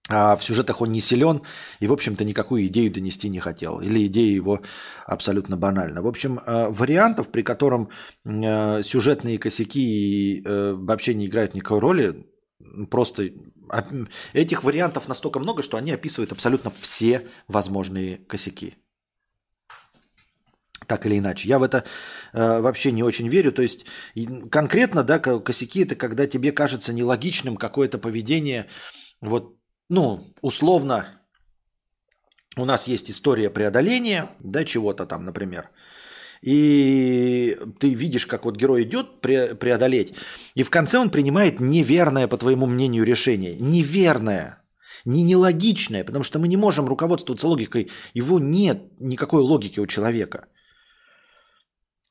Speaker 1: А в сюжетах он не силен и, в общем-то, никакую идею донести не хотел. Или идея его абсолютно банальна. В общем, э, вариантов, при котором э, сюжетные косяки э, вообще не играют никакой роли, просто а, этих вариантов настолько много, что они описывают абсолютно все возможные косяки так или иначе. Я в это э, вообще не очень верю. То есть конкретно, да, ко- косяки это когда тебе кажется нелогичным какое-то поведение. Вот, ну, условно, у нас есть история преодоления, да, чего-то там, например. И ты видишь, как вот герой идет пре- преодолеть, и в конце он принимает неверное, по твоему мнению, решение. Неверное. Не нелогичное, потому что мы не можем руководствоваться логикой. Его нет никакой логики у человека.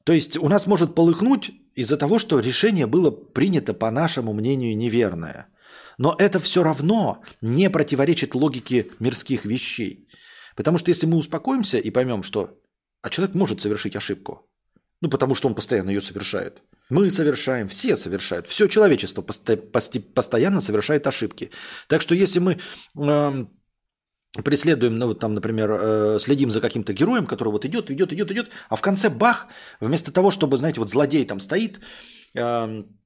Speaker 1: То есть у нас может полыхнуть из-за того, что решение было принято, по нашему мнению, неверное. Но это все равно не противоречит логике мирских вещей. Потому что если мы успокоимся и поймем, что а человек может совершить ошибку, ну потому что он постоянно ее совершает. Мы совершаем, все совершают, все человечество посто- пости- постоянно совершает ошибки. Так что если мы эм, преследуем, ну там, например, э, следим за каким-то героем, который вот идет, идет, идет, идет, а в конце бах, вместо того, чтобы, знаете, вот злодей там стоит, эм,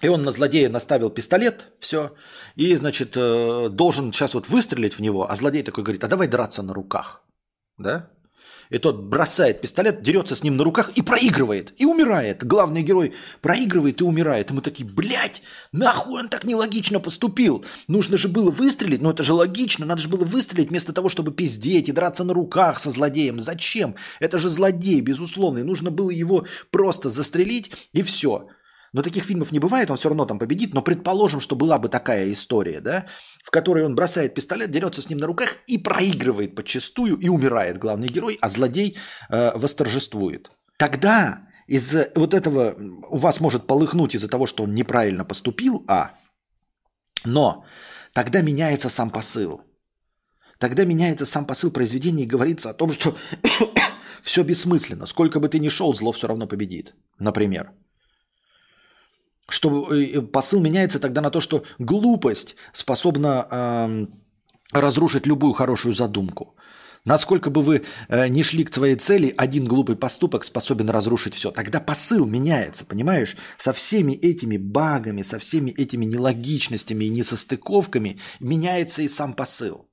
Speaker 1: и он на злодея наставил пистолет, все, и, значит, э, должен сейчас вот выстрелить в него, а злодей такой говорит, а давай драться на руках, да? И тот бросает пистолет, дерется с ним на руках и проигрывает. И умирает. Главный герой проигрывает и умирает. И мы такие, блядь, нахуй он так нелогично поступил? Нужно же было выстрелить. Ну это же логично. Надо же было выстрелить вместо того, чтобы пиздеть и драться на руках со злодеем. Зачем? Это же злодей, безусловно. И нужно было его просто застрелить и все. Но таких фильмов не бывает, он все равно там победит. Но предположим, что была бы такая история, да, в которой он бросает пистолет, дерется с ним на руках и проигрывает подчастую, и умирает главный герой, а злодей э, восторжествует. Тогда из вот этого у вас может полыхнуть из-за того, что он неправильно поступил, а, но тогда меняется сам посыл. Тогда меняется сам посыл произведения и говорится о том, что все бессмысленно. Сколько бы ты ни шел, зло все равно победит. Например что э, посыл меняется тогда на то, что глупость способна э, разрушить любую хорошую задумку. Насколько бы вы э, не шли к своей цели, один глупый поступок способен разрушить все. Тогда посыл меняется, понимаешь? Со всеми этими багами, со всеми этими нелогичностями и несостыковками меняется и сам посыл.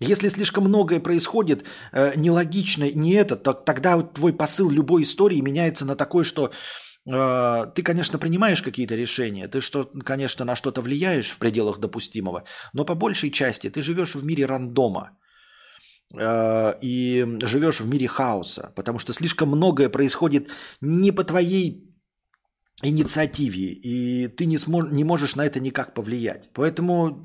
Speaker 1: Если слишком многое происходит э, нелогично, не это, то тогда вот твой посыл любой истории меняется на такой, что а, ты, конечно, принимаешь какие-то решения, ты, что, конечно, на что-то влияешь в пределах допустимого, но по большей части ты живешь в мире рандома а, и живешь в мире хаоса, потому что слишком многое происходит не по твоей инициативе, и ты не, смож, не можешь на это никак повлиять. Поэтому,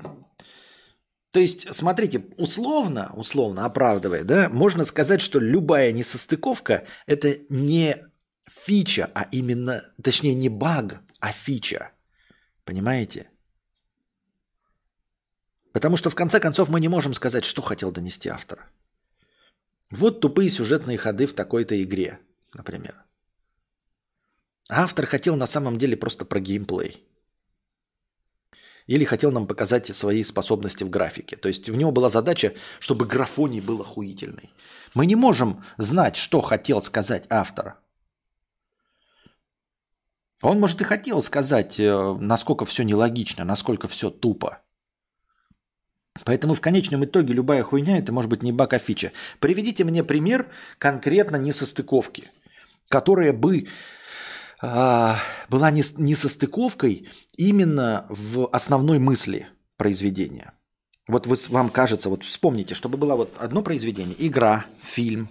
Speaker 1: то есть, смотрите, условно, условно оправдывая, да, можно сказать, что любая несостыковка – это не фича, а именно, точнее не баг, а фича. Понимаете? Потому что в конце концов мы не можем сказать, что хотел донести автор. Вот тупые сюжетные ходы в такой-то игре, например. автор хотел на самом деле просто про геймплей. Или хотел нам показать свои способности в графике. То есть у него была задача, чтобы графоний был охуительный. Мы не можем знать, что хотел сказать автор. Он, может, и хотел сказать, э, насколько все нелогично, насколько все тупо. Поэтому в конечном итоге любая хуйня это может быть не баг, фича. Приведите мне пример конкретно несостыковки, которая бы э, была не, несостыковкой именно в основной мысли произведения. Вот вы, вам кажется, вот вспомните, чтобы было вот одно произведение, игра, фильм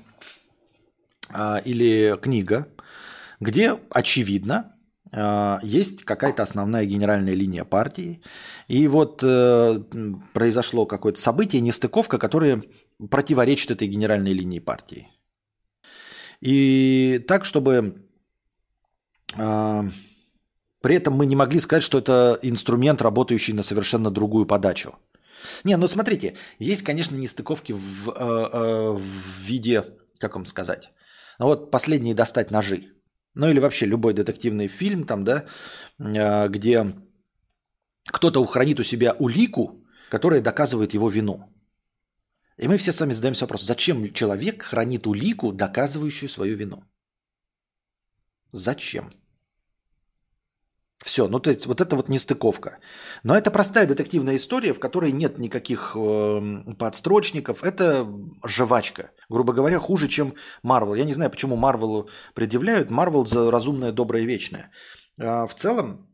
Speaker 1: э, или книга, где очевидно есть какая-то основная генеральная линия партии. И вот э, произошло какое-то событие, нестыковка, которое противоречит этой генеральной линии партии. И так, чтобы э, при этом мы не могли сказать, что это инструмент, работающий на совершенно другую подачу. Не, ну смотрите, есть, конечно, нестыковки в, э, э, в виде, как вам сказать, ну вот последние достать ножи. Ну или вообще любой детективный фильм, там, да, а, где кто-то хранит у себя улику, которая доказывает его вину. И мы все с вами задаемся вопрос, зачем человек хранит улику, доказывающую свою вину? Зачем? Все, ну то есть вот это вот нестыковка. Но это простая детективная история, в которой нет никаких э, подстрочников. Это жвачка. Грубо говоря, хуже, чем Марвел. Я не знаю, почему Марвелу предъявляют. Марвел за разумное, доброе, вечное. А в целом,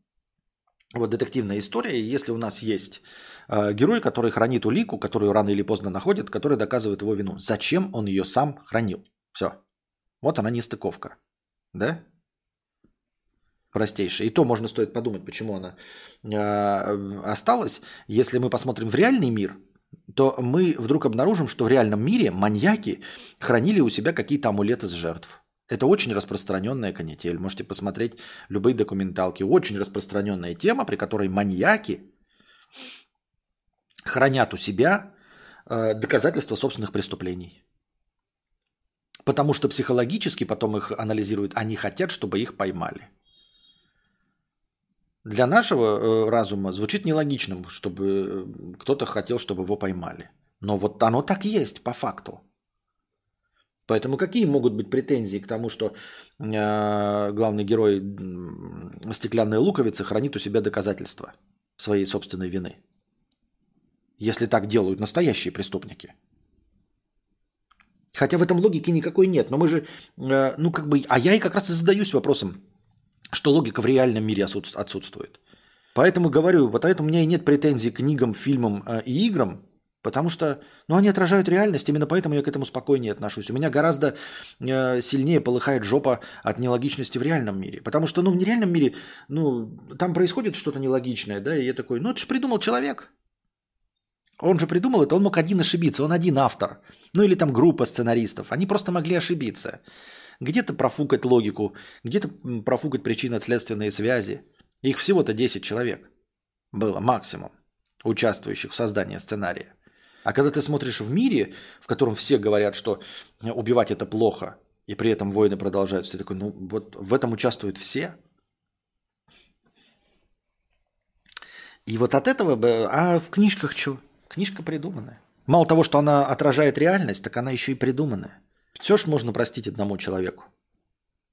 Speaker 1: вот детективная история, если у нас есть э, герой, который хранит улику, которую рано или поздно находит, которая доказывает его вину. Зачем он ее сам хранил? Все. Вот она нестыковка. Да? Простейшая. И то можно стоит подумать, почему она э, осталась. Если мы посмотрим в реальный мир, то мы вдруг обнаружим, что в реальном мире маньяки хранили у себя какие-то амулеты с жертв. Это очень распространенная канитель. Можете посмотреть любые документалки. Очень распространенная тема, при которой маньяки хранят у себя э, доказательства собственных преступлений. Потому что психологически потом их анализируют, они хотят, чтобы их поймали для нашего э, разума звучит нелогичным, чтобы э, кто-то хотел, чтобы его поймали. Но вот оно так есть по факту. Поэтому какие могут быть претензии к тому, что э, главный герой э, стеклянной луковицы хранит у себя доказательства своей собственной вины? Если так делают настоящие преступники. Хотя в этом логики никакой нет. Но мы же, ну как бы, а я и как раз и задаюсь вопросом, что логика в реальном мире отсутств- отсутствует. Поэтому говорю, вот поэтому у меня и нет претензий к книгам, фильмам э, и играм, потому что ну, они отражают реальность, именно поэтому я к этому спокойнее отношусь. У меня гораздо э, сильнее полыхает жопа от нелогичности в реальном мире. Потому что ну, в нереальном мире ну, там происходит что-то нелогичное, да, и я такой, ну это же придумал человек. Он же придумал это, он мог один ошибиться, он один автор. Ну или там группа сценаристов. Они просто могли ошибиться. Где-то профукать логику, где-то профукать причинно-следственные связи. Их всего-то 10 человек было максимум, участвующих в создании сценария. А когда ты смотришь в мире, в котором все говорят, что э, убивать это плохо, и при этом войны продолжаются, ты такой, ну вот в этом участвуют все. И вот от этого, а в книжках что? Книжка придуманная. Мало того, что она отражает реальность, так она еще и придуманная. Все ж можно простить одному человеку.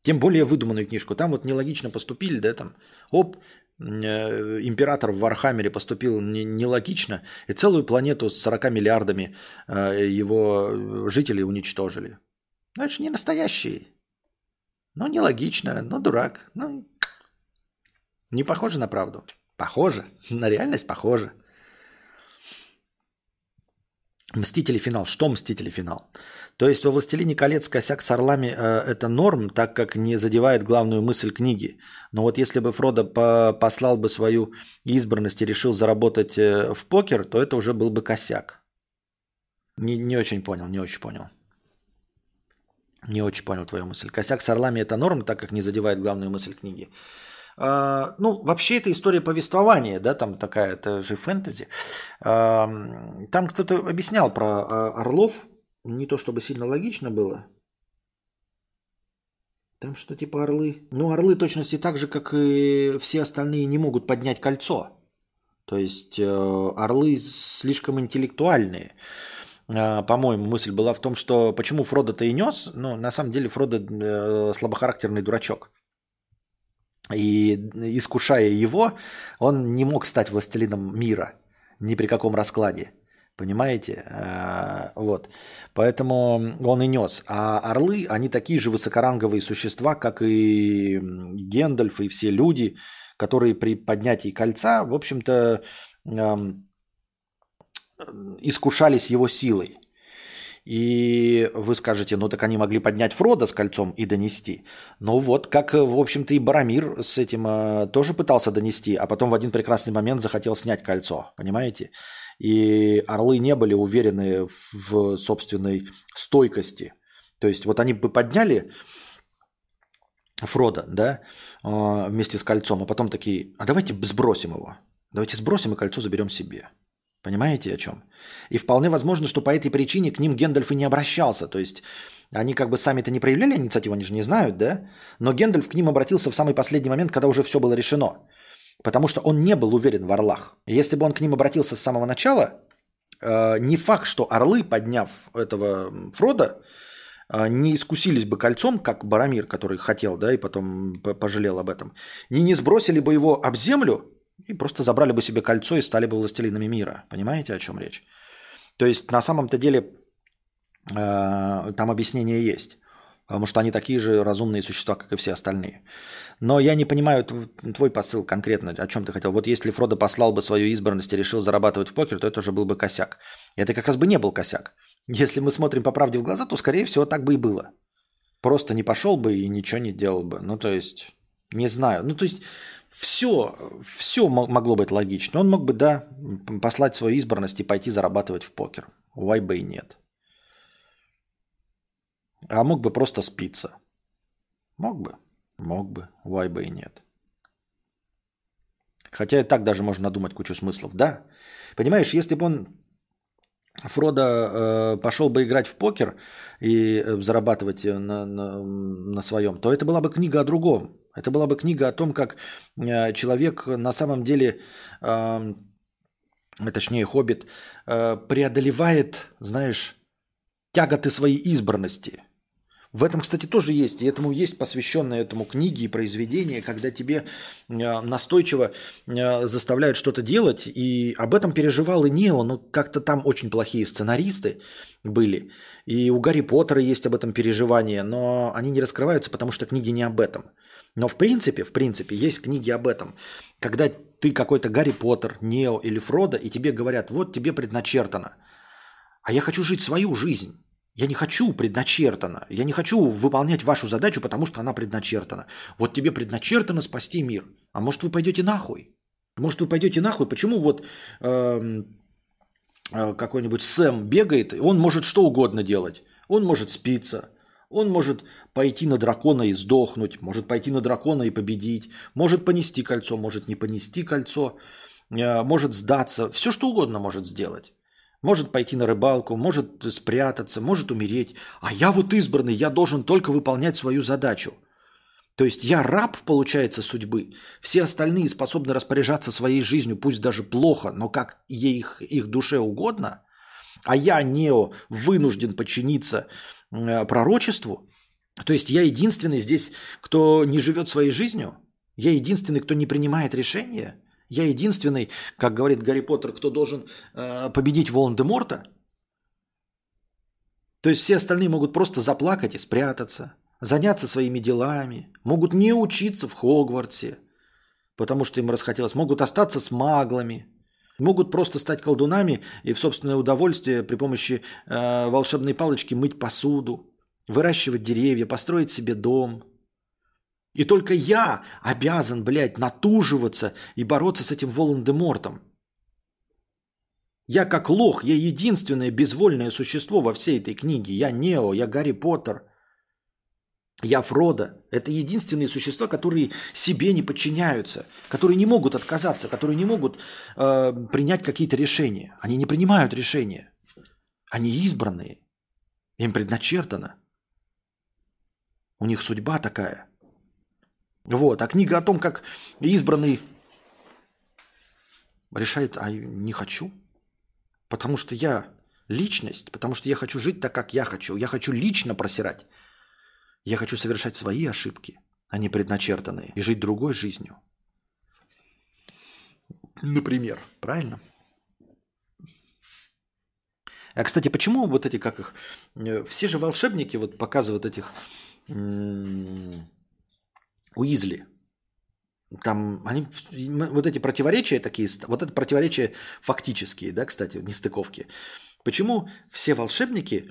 Speaker 1: Тем более выдуманную книжку. Там вот нелогично поступили, да, там, оп, э, император в Warhammer е поступил не- нелогично, и целую планету с 40 миллиардами э, его жителей уничтожили. Ну, это же не настоящие. Ну, нелогично, ну, дурак. Ну, не похоже на правду. Похоже. На реальность похоже. Мстители финал. Что Мстители финал? То есть во «Властелине колец» косяк с орлами э, это норм, так как не задевает главную мысль книги. Но вот если бы Фродо по- послал бы свою избранность и решил заработать э, в покер, то это уже был бы косяк. Не, не очень понял, не очень понял. Не очень понял твою мысль. Косяк с орлами это норм, так как не задевает главную мысль книги. А, ну, вообще это история повествования, да, там такая, это же фэнтези. Там кто-то объяснял про а, орлов, не то чтобы сильно логично было. Там что типа орлы. Ну, орлы точности так же, как и все остальные, не могут поднять кольцо. То есть э, орлы слишком интеллектуальные. А, По-моему, мысль была в том, что почему Фродо-то и нес, ну, на самом деле Фродо э, слабохарактерный дурачок. И искушая его, он не мог стать властелином мира ни при каком раскладе. Понимаете? А, Вот. Поэтому он и нес. А орлы, они такие же высокоранговые существа, как и Гендальф, и все люди, которые при поднятии кольца, в общем-то, эм, искушались его силой. И вы скажете, ну так они могли поднять Фрода с кольцом и донести. Ну вот, как, в общем-то, и Барамир с этим э, тоже пытался донести, а потом в один прекрасный момент захотел снять кольцо, понимаете? И орлы не были уверены в собственной стойкости. То есть вот они бы подняли Фрода, да, э, вместе с кольцом, а потом такие, а давайте сбросим его. Давайте сбросим и кольцо заберем себе. Понимаете о чем? И вполне возможно, что по этой причине к ним Гендальф и не обращался. То есть они как бы сами-то не проявляли инициативу, они же не знают, да? Но Гендальф к ним обратился в самый последний момент, когда уже все было решено. Потому что он не был уверен в орлах. Если бы он к ним обратился с самого начала, э, не факт, что орлы, подняв этого Фрода, э, не искусились бы кольцом, как Барамир, который хотел, да, и потом пожалел об этом, не, не сбросили бы его об землю и просто забрали бы себе кольцо и стали бы властелинами мира. Понимаете, о чем речь? То есть на самом-то деле э, там объяснение есть. Потому что они такие же разумные существа, как и все остальные. Но я не понимаю тв- твой посыл конкретно, о чем ты хотел. Вот если Фродо послал бы свою избранность и решил зарабатывать в покер, то это уже был бы косяк. Это как раз бы не был косяк. Если мы смотрим по правде в глаза, то, скорее всего, так бы и было. Просто не пошел бы и ничего не делал бы. Ну, то есть, не знаю. Ну, то есть, все, все могло быть логично. Он мог бы, да, послать свою избранность и пойти зарабатывать в покер. Why бы и нет. А мог бы просто спиться. Мог бы. Мог бы. Why бы и нет. Хотя и так даже можно надумать кучу смыслов. Да. Понимаешь, если бы он Фродо э, пошел бы играть в покер и э, зарабатывать э, на, на, на своем, то это была бы книга о другом. Это была бы книга о том, как э, человек на самом деле, э, точнее хоббит, э, преодолевает, знаешь, тяготы своей избранности. В этом, кстати, тоже есть. И этому есть посвященные этому книги и произведения, когда тебе э, настойчиво э, заставляют что-то делать. И об этом переживал и Нео. Но как-то там очень плохие сценаристы были. И у Гарри Поттера есть об этом переживание. Но они не раскрываются, потому что книги не об этом. Но в принципе, в принципе, есть книги об этом. Когда ты какой-то Гарри Поттер, Нео или Фродо, и тебе говорят, вот тебе предначертано. А я хочу жить свою жизнь. Я не хочу предначертано. Я не хочу выполнять вашу задачу, потому что она предначертана. Вот тебе предначертано спасти мир. А может вы пойдете нахуй? Может вы пойдете нахуй? Почему вот э, э, какой-нибудь Сэм бегает, он может что угодно делать. Он может спиться, он может пойти на дракона и сдохнуть, может пойти на дракона и победить, может понести кольцо, может не понести кольцо, э, может сдаться, все что угодно может сделать. Может пойти на рыбалку, может спрятаться, может умереть. А я вот избранный, я должен только выполнять свою задачу. То есть я раб, получается, судьбы. Все остальные способны распоряжаться своей жизнью, пусть даже плохо, но как их, их душе угодно. А я, Нео, вынужден подчиниться пророчеству. То есть я единственный здесь, кто не живет своей жизнью. Я единственный, кто не принимает решения. Я единственный, как говорит Гарри Поттер, кто должен э, победить Волан-де-Морта. То есть все остальные могут просто заплакать и спрятаться, заняться своими делами, могут не учиться в Хогвартсе, потому что им расхотелось, могут остаться с маглами, могут просто стать колдунами и в собственное удовольствие при помощи э, волшебной палочки мыть посуду, выращивать деревья, построить себе дом – и только я обязан, блядь, натуживаться и бороться с этим Волан-де-Мортом. Я как лох, я единственное безвольное существо во всей этой книге. Я Нео, я Гарри Поттер, я Фродо. Это единственные существа, которые себе не подчиняются, которые не могут отказаться, которые не могут э, принять какие-то решения. Они не принимают решения. Они избранные. Им предначертано. У них судьба такая – вот. А книга о том, как избранный решает, а не хочу. Потому что я личность, потому что я хочу жить так, как я хочу. Я хочу лично просирать. Я хочу совершать свои ошибки, а не предначертанные, и жить другой жизнью. Например, правильно? А, кстати, почему вот эти, как их, э, все же волшебники вот показывают этих Уизли. Там они, вот эти противоречия такие, вот это противоречия фактические, да, кстати, нестыковки. Почему все волшебники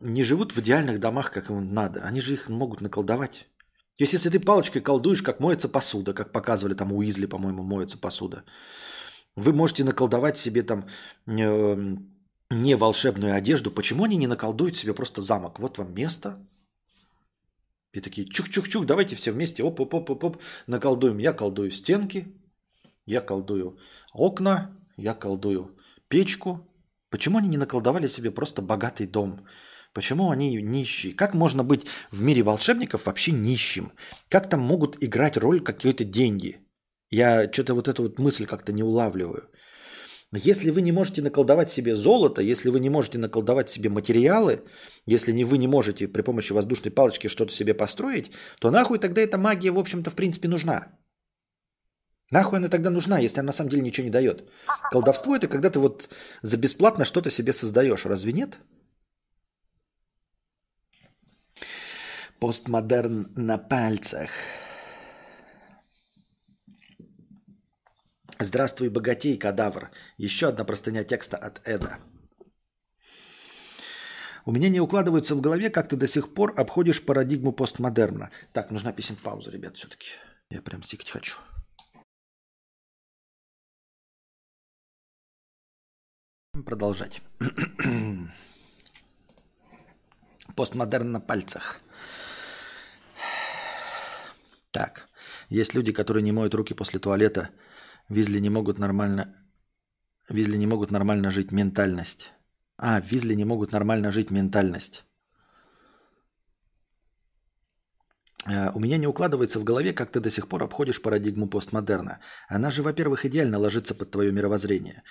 Speaker 1: не живут в идеальных домах, как им надо? Они же их могут наколдовать. То есть, если ты палочкой колдуешь, как моется посуда, как показывали там Уизли, по-моему, моется посуда, вы можете наколдовать себе там э, не волшебную одежду. Почему они не наколдуют себе просто замок? Вот вам место, и такие, чух-чух-чух, давайте все вместе, оп-оп-оп-оп, наколдуем. Я колдую стенки, я колдую окна, я колдую печку. Почему они не наколдовали себе просто богатый дом? Почему они нищие? Как можно быть в мире волшебников вообще нищим? Как там могут играть роль какие-то деньги? Я что-то вот эту вот мысль как-то не улавливаю. Если вы не можете наколдовать себе золото, если вы не можете наколдовать себе материалы, если не, вы не можете при помощи воздушной палочки что-то себе построить, то нахуй тогда эта магия, в общем-то, в принципе, нужна. Нахуй она тогда нужна, если она на самом деле ничего не дает? Колдовство это когда ты вот за бесплатно что-то себе создаешь, разве нет? Постмодерн на пальцах. Здравствуй, богатей, кадавр. Еще одна простыня текста от Эда. У меня не укладывается в голове, как ты до сих пор обходишь парадигму постмодерна. Так, нужна песен пауза, ребят, все-таки. Я прям сикать хочу. Продолжать. Постмодерн на пальцах. Так. Есть люди, которые не моют руки после туалета – Визли не могут нормально... Визли не могут нормально жить ментальность. А, Визли не могут нормально жить ментальность. Э, У меня не укладывается в голове, как ты до сих пор обходишь парадигму постмодерна. Она же, во-первых, идеально ложится под твое мировоззрение.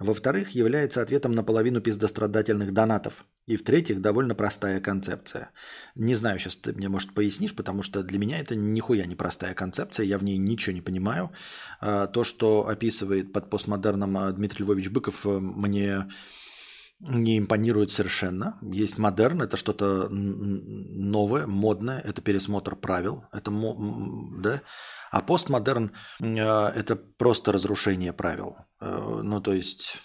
Speaker 1: Во-вторых, является ответом на половину пиздострадательных донатов. И в-третьих, довольно простая концепция. Не знаю, сейчас ты мне, может, пояснишь, потому что для меня это нихуя не простая концепция, я в ней ничего не понимаю. А, То, что описывает под постмодерном а, Дмитрий Львович Быков, э, мне не импонирует совершенно. Есть модерн, это что-то новое, модное, это пересмотр правил, это да. А постмодерн э, это просто разрушение правил. Э, Ну, то есть,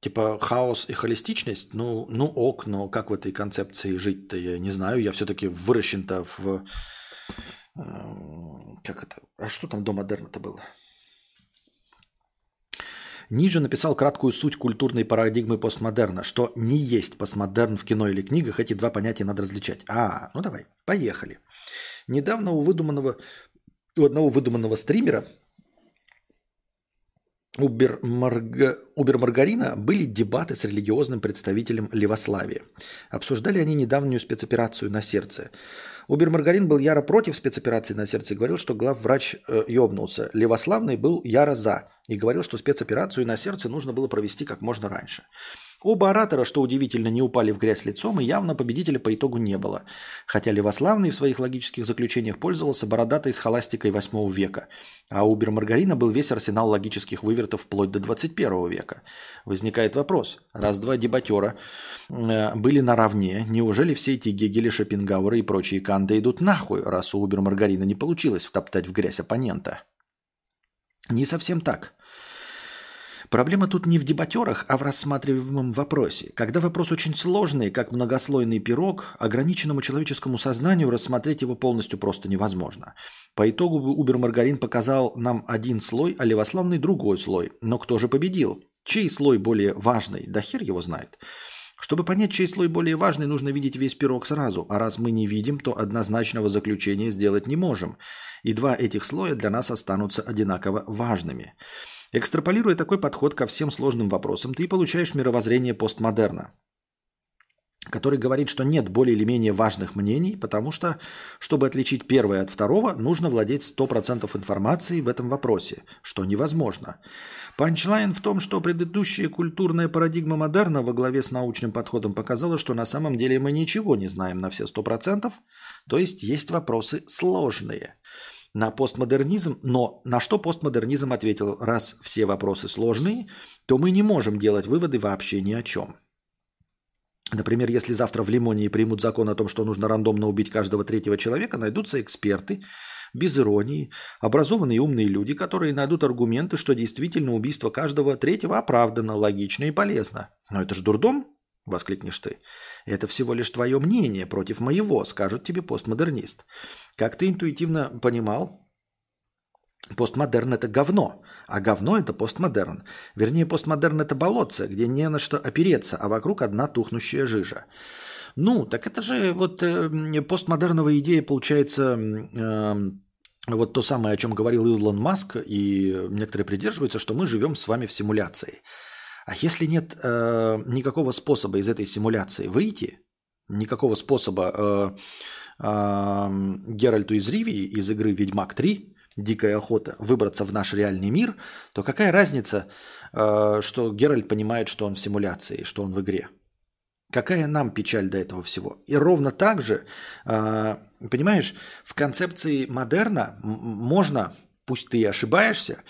Speaker 1: типа хаос и холистичность, ну, ну ок, но как в этой концепции жить-то, я не знаю. Я все-таки выращен-то в... э, Как это? А что там до модерна-то было? Ниже написал краткую суть культурной парадигмы постмодерна, что не есть постмодерн в кино или книгах, эти два понятия надо различать. А, ну давай, поехали. Недавно у выдуманного, у одного выдуманного стримера Убер, Марга- Убер Маргарина были дебаты с религиозным представителем Левославия. Обсуждали они недавнюю спецоперацию на сердце. Убер Маргарин был яро против спецоперации на сердце и говорил, что главврач э, ёбнулся. Левославный был яро за и говорил, что спецоперацию на сердце нужно было провести как можно раньше. Оба оратора, что удивительно, не упали в грязь лицом, и явно победителя по итогу не было. Хотя Левославный в своих логических заключениях пользовался бородатой схоластикой 8 века, а Убер Маргарина был весь арсенал логических вывертов вплоть до 21 века. Возникает вопрос, раз два дебатера э, были наравне, неужели все эти Гегели, Шопенгауэры и прочие канды идут нахуй, раз у Убер Маргарина не получилось втоптать в грязь оппонента? Не совсем так. Проблема тут не в дебатерах, а в рассматриваемом вопросе. Когда вопрос очень сложный, как многослойный пирог, ограниченному человеческому сознанию рассмотреть его полностью просто невозможно. По итогу Убер-Маргарин показал нам один слой, а Левославный другой слой. Но кто же победил? Чей слой более важный? Да хер его знает. Чтобы понять, чей слой более важный, нужно видеть весь пирог сразу. А раз мы не видим, то однозначного заключения сделать не можем. И два этих слоя для нас останутся одинаково важными. Экстраполируя такой подход ко всем сложным вопросам, ты получаешь мировоззрение постмодерна, который говорит, что нет более или менее важных мнений, потому что, чтобы отличить первое от второго, нужно владеть 100% информации в этом вопросе, что невозможно. Панчлайн в том, что предыдущая культурная парадигма модерна во главе с научным подходом показала, что на самом деле мы ничего не знаем на все 100%, то есть есть вопросы сложные на постмодернизм, но на что постмодернизм ответил, раз все вопросы сложные, то мы не можем делать выводы вообще ни о чем. Например, если завтра в Лимонии примут закон о том, что нужно рандомно убить каждого третьего человека, найдутся эксперты, без иронии, образованные и умные люди, которые найдут аргументы, что действительно убийство каждого третьего оправдано, логично и полезно. Но это же дурдом, воскликнешь ты. Это всего лишь твое мнение против моего, скажет тебе постмодернист. Как ты интуитивно понимал, постмодерн – это говно, а говно – это постмодерн. Вернее, постмодерн – это болотце, где не на что опереться, а вокруг одна тухнущая жижа. Ну, так это же вот э, постмодерновая идея получается э, вот то самое, о чем говорил Илон Маск, и некоторые придерживаются, что мы живем с вами в симуляции. А если нет э, никакого способа из этой симуляции выйти, никакого способа э, э, Геральту из Ривии из игры «Ведьмак 3», «Дикая охота», выбраться в наш реальный мир, то какая разница, э, что Геральт понимает, что он в симуляции, что он в игре? Какая нам печаль до этого всего? И ровно так же, э, понимаешь, в концепции модерна можно, пусть ты и ошибаешься,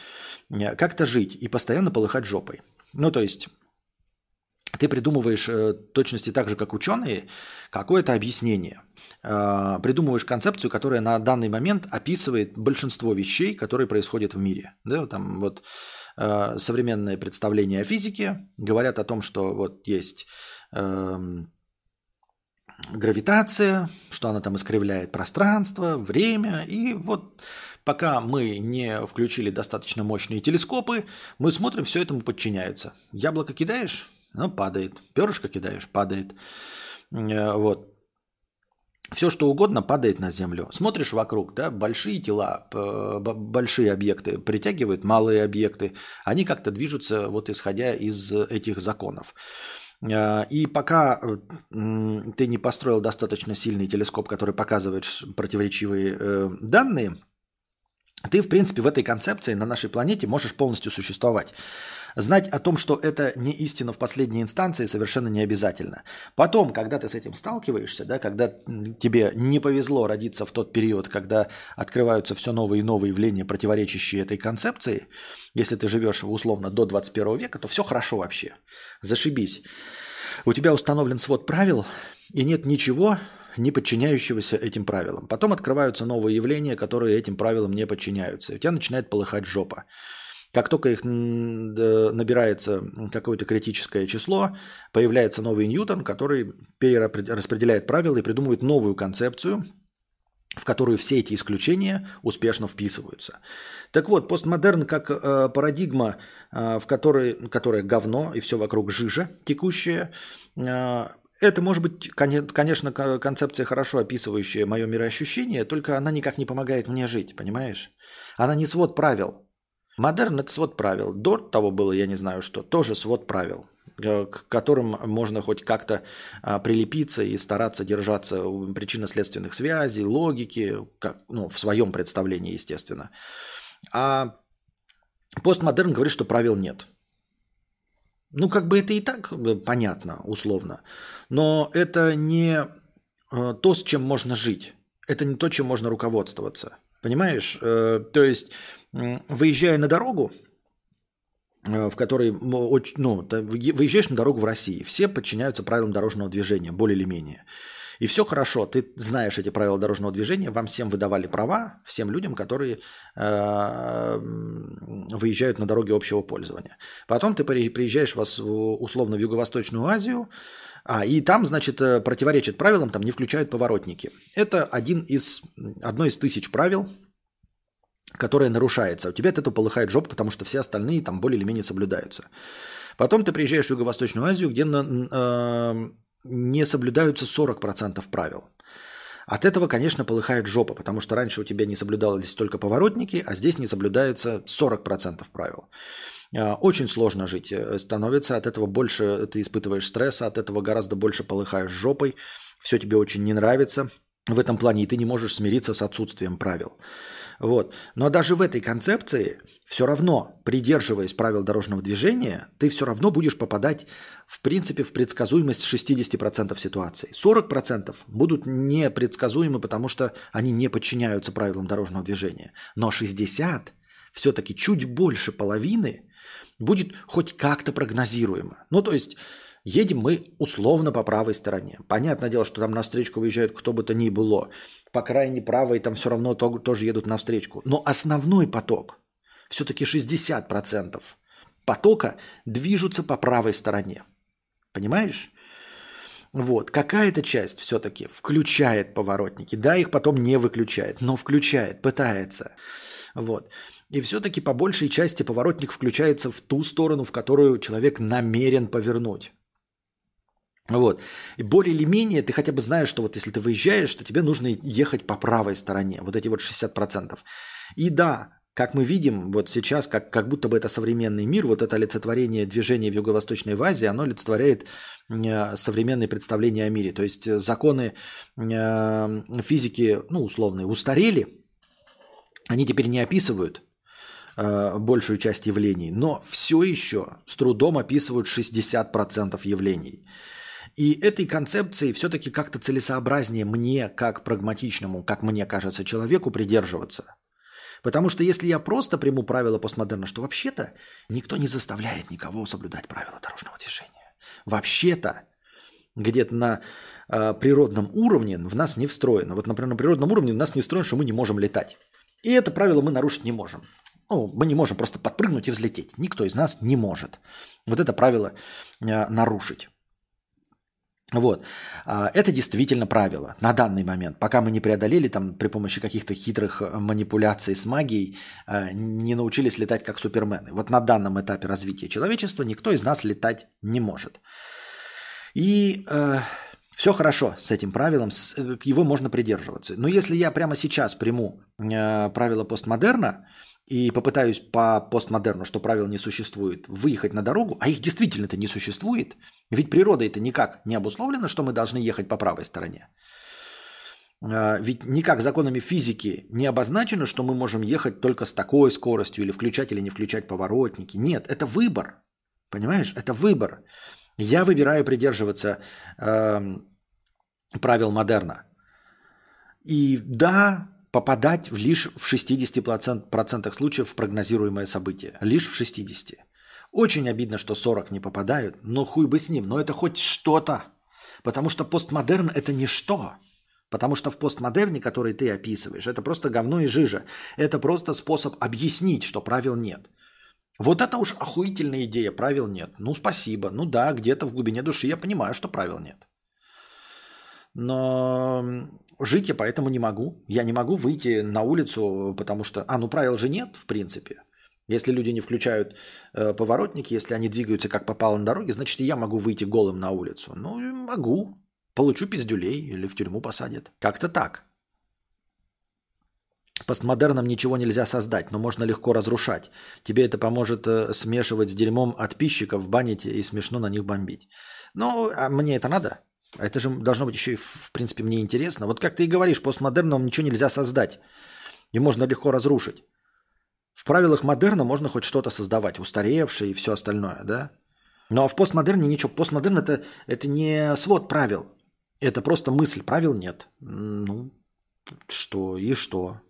Speaker 1: э, как-то жить и постоянно полыхать жопой. Ну, то есть ты придумываешь э, точности так же, как ученые, какое-то объяснение. Э, придумываешь концепцию, которая на данный момент описывает большинство вещей, которые происходят в мире. Да, там вот э, современные представления о физике говорят о том, что вот есть эм, гравитация, что она там искривляет пространство, время, и вот пока мы не включили достаточно мощные телескопы, мы смотрим, все этому подчиняется. Яблоко кидаешь, оно падает. Перышко кидаешь, падает. Э, Вот. Все, что угодно падает на Землю. Смотришь вокруг, да, большие тела, большие объекты притягивают малые объекты. Они как-то движутся, вот исходя из этих законов. Э, И пока э, ты не построил достаточно сильный телескоп, который показывает противоречивые данные, ты, в принципе, в этой концепции на нашей планете можешь полностью существовать. Знать о том, что это не истина в последней инстанции, совершенно не обязательно. Потом, когда ты с этим сталкиваешься, да, когда тебе не повезло родиться в тот период, когда открываются все новые и новые явления, противоречащие этой концепции, если ты живешь условно до 21 века, то все хорошо вообще. Зашибись. У тебя установлен свод правил, и нет ничего, не подчиняющегося этим правилам. Потом открываются новые явления, которые этим правилам не подчиняются. И у тебя начинает полыхать жопа. Как только их набирается какое-то критическое число, появляется новый Ньютон, который перераспределяет правила и придумывает новую концепцию, в которую все эти исключения успешно вписываются. Так вот, постмодерн как э, парадигма, э, в которой, которая говно и все вокруг жижа текущая, э, это может быть, коне- конечно, ко- концепция хорошо описывающая мое мироощущение, только она никак не помогает мне жить, понимаешь? Она не свод правил. Модерн – это свод правил. До того было, я не знаю что, тоже свод правил, э, к которым можно хоть как-то а, прилепиться и стараться держаться причинно-следственных связей, логики, как, ну, в своем представлении, естественно. А постмодерн говорит, что правил нет. Ну, как бы это и так э, понятно, условно. Но это не э, то, с чем можно жить. Это не то, чем можно руководствоваться. Понимаешь? Э, То есть, выезжая на дорогу, в которой, ну, выезжаешь на дорогу в России, все подчиняются правилам дорожного движения, более или менее. И все хорошо, ты знаешь эти правила дорожного движения, вам всем выдавали права, всем людям, которые э, м, выезжают на дороге общего пользования. Потом ты при- приезжаешь вас условно в Юго-Восточную Азию, а, и там, значит, э, противоречит правилам, там не включают поворотники. Это один из, одно из тысяч правил, которое нарушается. У тебя от этого полыхает жопа, потому что все остальные там более или менее соблюдаются. Потом ты приезжаешь в Юго-Восточную Азию, где на- э, не соблюдаются 40% правил. От этого, конечно, полыхает жопа, потому что раньше у тебя не соблюдались только поворотники, а здесь не соблюдается 40% правил. Э, Очень сложно жить э, становится, от этого больше ты испытываешь стресса, от этого гораздо больше полыхаешь жопой, все тебе очень не нравится в этом плане, и ты не можешь смириться с отсутствием правил. Вот. Но даже в этой концепции все равно, придерживаясь правил дорожного движения, ты все равно будешь попадать, в принципе, в предсказуемость 60% ситуаций. 40% будут непредсказуемы, потому что они не подчиняются правилам дорожного движения. Но 60% все-таки чуть больше половины будет хоть как-то прогнозируемо. Ну, то есть едем мы условно по правой стороне. Понятное дело, что там на встречку выезжают кто бы то ни было. По крайней правой там все равно то- тоже едут на встречку. Но основной поток, все-таки 60% потока движутся по правой стороне. Понимаешь? Вот. Какая-то часть все-таки включает поворотники. Да, их потом не выключает, но включает, пытается. Вот. И все-таки по большей части поворотник включается в ту сторону, в которую человек намерен повернуть. Вот. И более или менее ты хотя бы знаешь, что вот если ты выезжаешь, что тебе нужно ехать по правой стороне. Вот эти вот 60%. И да, как мы видим, вот сейчас, как, как будто бы это современный мир, вот это олицетворение движения в Юго-Восточной Азии, оно олицетворяет э, современные представления о мире. То есть э, законы э, физики, ну, условные, устарели, они теперь не описывают большую часть явлений, но все еще с трудом описывают 60% явлений. И этой концепции все-таки как-то целесообразнее мне, как прагматичному, как мне кажется, человеку придерживаться. Потому что если я просто приму правила постмодерна, что вообще-то никто не заставляет никого соблюдать правила дорожного движения. Вообще-то где-то на э, природном уровне в нас не встроено. Вот, например, на природном уровне в нас не встроено, что мы не можем летать. И это правило мы нарушить не можем. Ну, мы не можем просто подпрыгнуть и взлететь. Никто из нас не может. Вот это правило э, нарушить. Вот. А, Это действительно правило на данный момент. Пока мы не преодолели там при помощи каких-то хитрых э, манипуляций с магией, э, не научились летать как супермены. Вот на данном этапе развития человечества никто из нас летать не может. И э, все хорошо с этим правилом, с, э, его можно придерживаться. Но если я прямо сейчас приму э, правила постмодерна и попытаюсь по постмодерну, что правил не существует, выехать на дорогу, а их действительно-то не существует, ведь природа это никак не обусловлено, что мы должны ехать по правой стороне. А, Ведь никак законами физики не обозначено, что мы можем ехать только с такой скоростью или включать или не включать поворотники. Нет, это выбор. Понимаешь? Это выбор. Я выбираю придерживаться эм, правил модерна. И да, попадать в лишь в 60% процентах случаев в прогнозируемое событие. Лишь в 60%. Очень обидно, что 40 не попадают, но хуй бы с ним. Но это хоть что-то. Потому что постмодерн – это ничто. Потому что в постмодерне, который ты описываешь, это просто говно и жижа. Это просто способ объяснить, что правил нет. Вот это уж охуительная идея, правил нет. Ну, спасибо. Ну да, где-то в глубине души я понимаю, что правил нет. Но жить я поэтому не могу. Я не могу выйти на улицу, потому что... А, ну правил же нет, в принципе. Если люди не включают э, поворотники, если они двигаются как попало на дороге, значит, и я могу выйти голым на улицу. Ну, могу. Получу пиздюлей или в тюрьму посадят. Как-то так. Постмодерном ничего нельзя создать, но можно легко разрушать. Тебе это поможет э, смешивать с дерьмом подписчиков, банить и смешно на них бомбить. Ну, а мне это надо? Это же должно быть еще и, в принципе, мне интересно. Вот как ты и говоришь, постмодерном ничего нельзя создать. И можно легко разрушить. В правилах модерна можно хоть что-то создавать, устаревшее и все остальное, да? Ну а в постмодерне ничего. Постмодерн это, это не свод правил. Это просто мысль. Правил нет. Ну, что и что.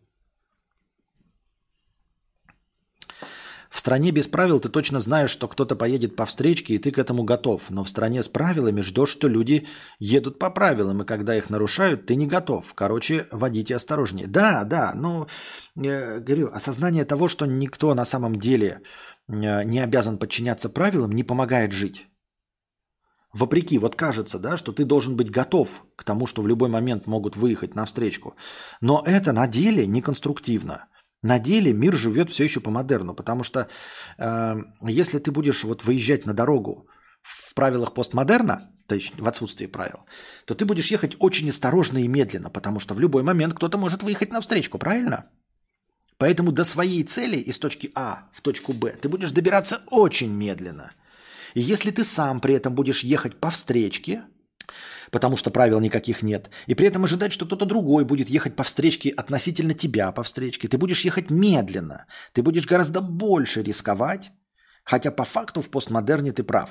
Speaker 1: В стране без правил ты точно знаешь, что кто-то поедет по встречке, и ты к этому готов. Но в стране с правилами ждешь, что люди едут по правилам, и когда их нарушают, ты не готов. Короче, водите осторожнее. Да, да, ну, я говорю, осознание того, что никто на самом деле э, не обязан подчиняться правилам, не помогает жить. Вопреки, вот кажется, да, что ты должен быть готов к тому, что в любой момент могут выехать на встречку. Но это на деле неконструктивно. На деле мир живет все еще по модерну, потому что э, если ты будешь вот выезжать на дорогу в правилах постмодерна, то есть в отсутствии правил, то ты будешь ехать очень осторожно и медленно, потому что в любой момент кто-то может выехать на встречку, правильно? Поэтому до своей цели из точки А в точку Б ты будешь добираться очень медленно. И если ты сам при этом будешь ехать по встречке, потому что правил никаких нет. И при этом ожидать, что кто-то другой будет ехать по встречке относительно тебя по встречке. Ты будешь ехать медленно. Ты будешь гораздо больше рисковать, хотя по факту в постмодерне ты прав.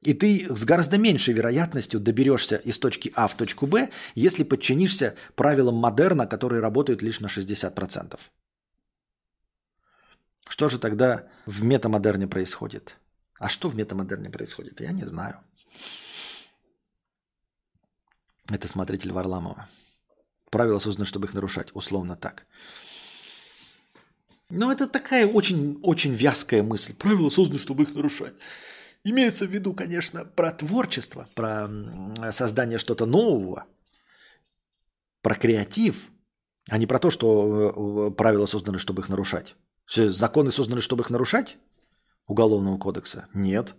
Speaker 1: И ты с гораздо меньшей вероятностью доберешься из точки А в точку Б, если подчинишься правилам модерна, которые работают лишь на 60%. Что же тогда в метамодерне происходит? А что в метамодерне происходит? Я не знаю. Это смотритель Варламова. Правила созданы, чтобы их нарушать. Условно так. Но это такая очень, очень вязкая мысль. Правила созданы, чтобы их нарушать. Имеется в виду, конечно, про творчество, про создание что-то нового, про креатив, а не про то, что э, правила созданы, чтобы их нарушать. Законы созданы, чтобы их нарушать? Уголовного кодекса? Нет.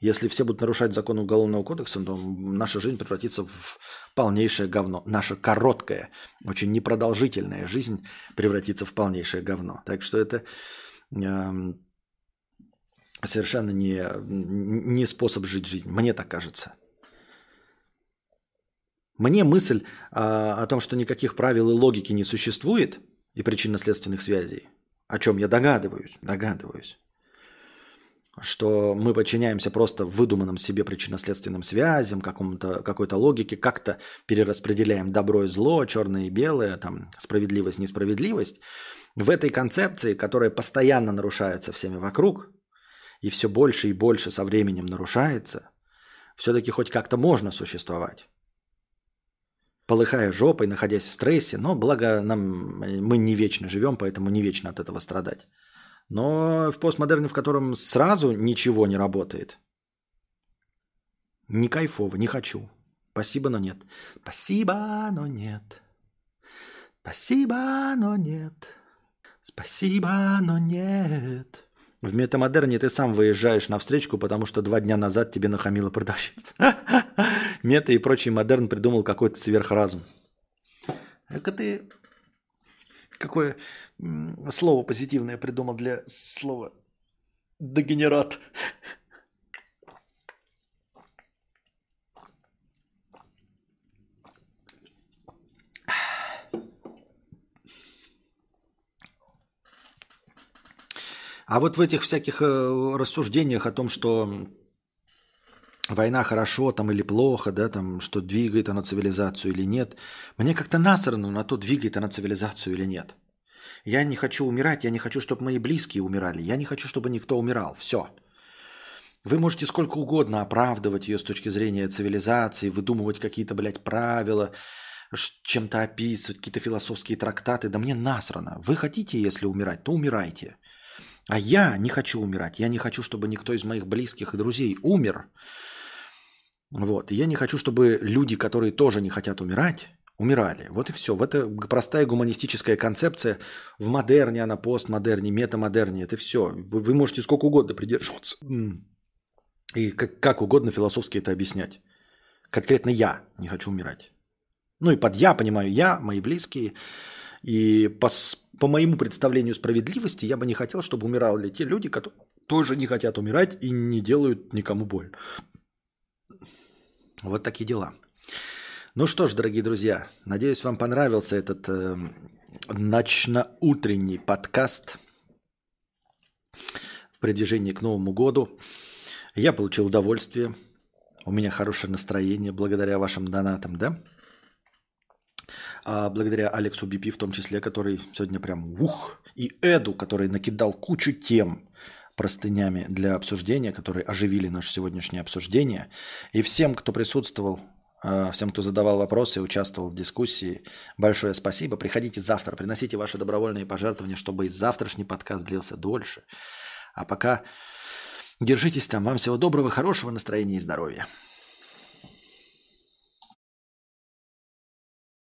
Speaker 1: Если все будут нарушать закон Уголовного кодекса, то наша жизнь превратится в полнейшее говно. Наша короткая, очень непродолжительная жизнь превратится в полнейшее говно. Так что это э, совершенно не, не способ жить жизнь. Мне так кажется. Мне мысль а, о том, что никаких правил и логики не существует, и причинно-следственных связей, о чем я догадываюсь, догадываюсь, что мы подчиняемся просто выдуманным себе причинно-следственным связям, какому-то, какой-то логике, как-то перераспределяем добро и зло, черное и белое, там, справедливость, несправедливость. В этой концепции, которая постоянно нарушается всеми вокруг, и все больше и больше со временем нарушается, все-таки хоть как-то можно существовать. Полыхая жопой, находясь в стрессе, но благо нам, мы не вечно живем, поэтому не вечно от этого страдать. Но в постмодерне, в котором сразу ничего не работает, не кайфово, не хочу. Спасибо, но нет. Спасибо, но нет. Спасибо, но нет. Спасибо, но нет. В метамодерне ты сам выезжаешь на встречку, потому что два дня назад тебе нахамила продавщица. Мета и прочий модерн придумал какой-то сверхразум. Это ты Какое слово позитивное придумал для слова дегенерат. А вот в этих всяких э, рассуждениях о том, что война хорошо там или плохо, да, там, что двигает она цивилизацию или нет, мне как-то насрано на то, двигает она цивилизацию или нет. Я не хочу умирать, я не хочу, чтобы мои близкие умирали, я не хочу, чтобы никто умирал. Все. Вы можете сколько угодно оправдывать ее с точки зрения цивилизации, выдумывать какие-то, блядь, правила, чем-то описывать, какие-то философские трактаты. Да мне насрано. Вы хотите, если умирать, то умирайте. А я не хочу умирать. Я не хочу, чтобы никто из моих близких и друзей умер. Вот. И я не хочу, чтобы люди, которые тоже не хотят умирать, умирали. Вот и все. В это простая гуманистическая концепция. В модерне она, постмодерне, метамодерне. Это все. Вы, вы можете сколько угодно придерживаться. И как, как угодно философски это объяснять. Конкретно я не хочу умирать. Ну и под я понимаю я, мои близкие. И по, по моему представлению справедливости я бы не хотел, чтобы умирали те люди, которые тоже не хотят умирать и не делают никому боль. Вот такие дела. Ну что ж, дорогие друзья, надеюсь, вам понравился этот э, ночно-утренний подкаст в продвижении к Новому году. Я получил удовольствие. У меня хорошее настроение благодаря вашим донатам, да? А благодаря Алексу Бипи в том числе, который сегодня прям ух, и Эду, который накидал кучу тем простынями для обсуждения, которые оживили наше сегодняшнее обсуждение. И всем, кто присутствовал, а, всем, кто задавал вопросы, участвовал в дискуссии, большое спасибо. Приходите завтра, приносите ваши добровольные пожертвования, чтобы и завтрашний подкаст длился дольше. А пока держитесь там. Вам всего доброго, хорошего настроения и здоровья.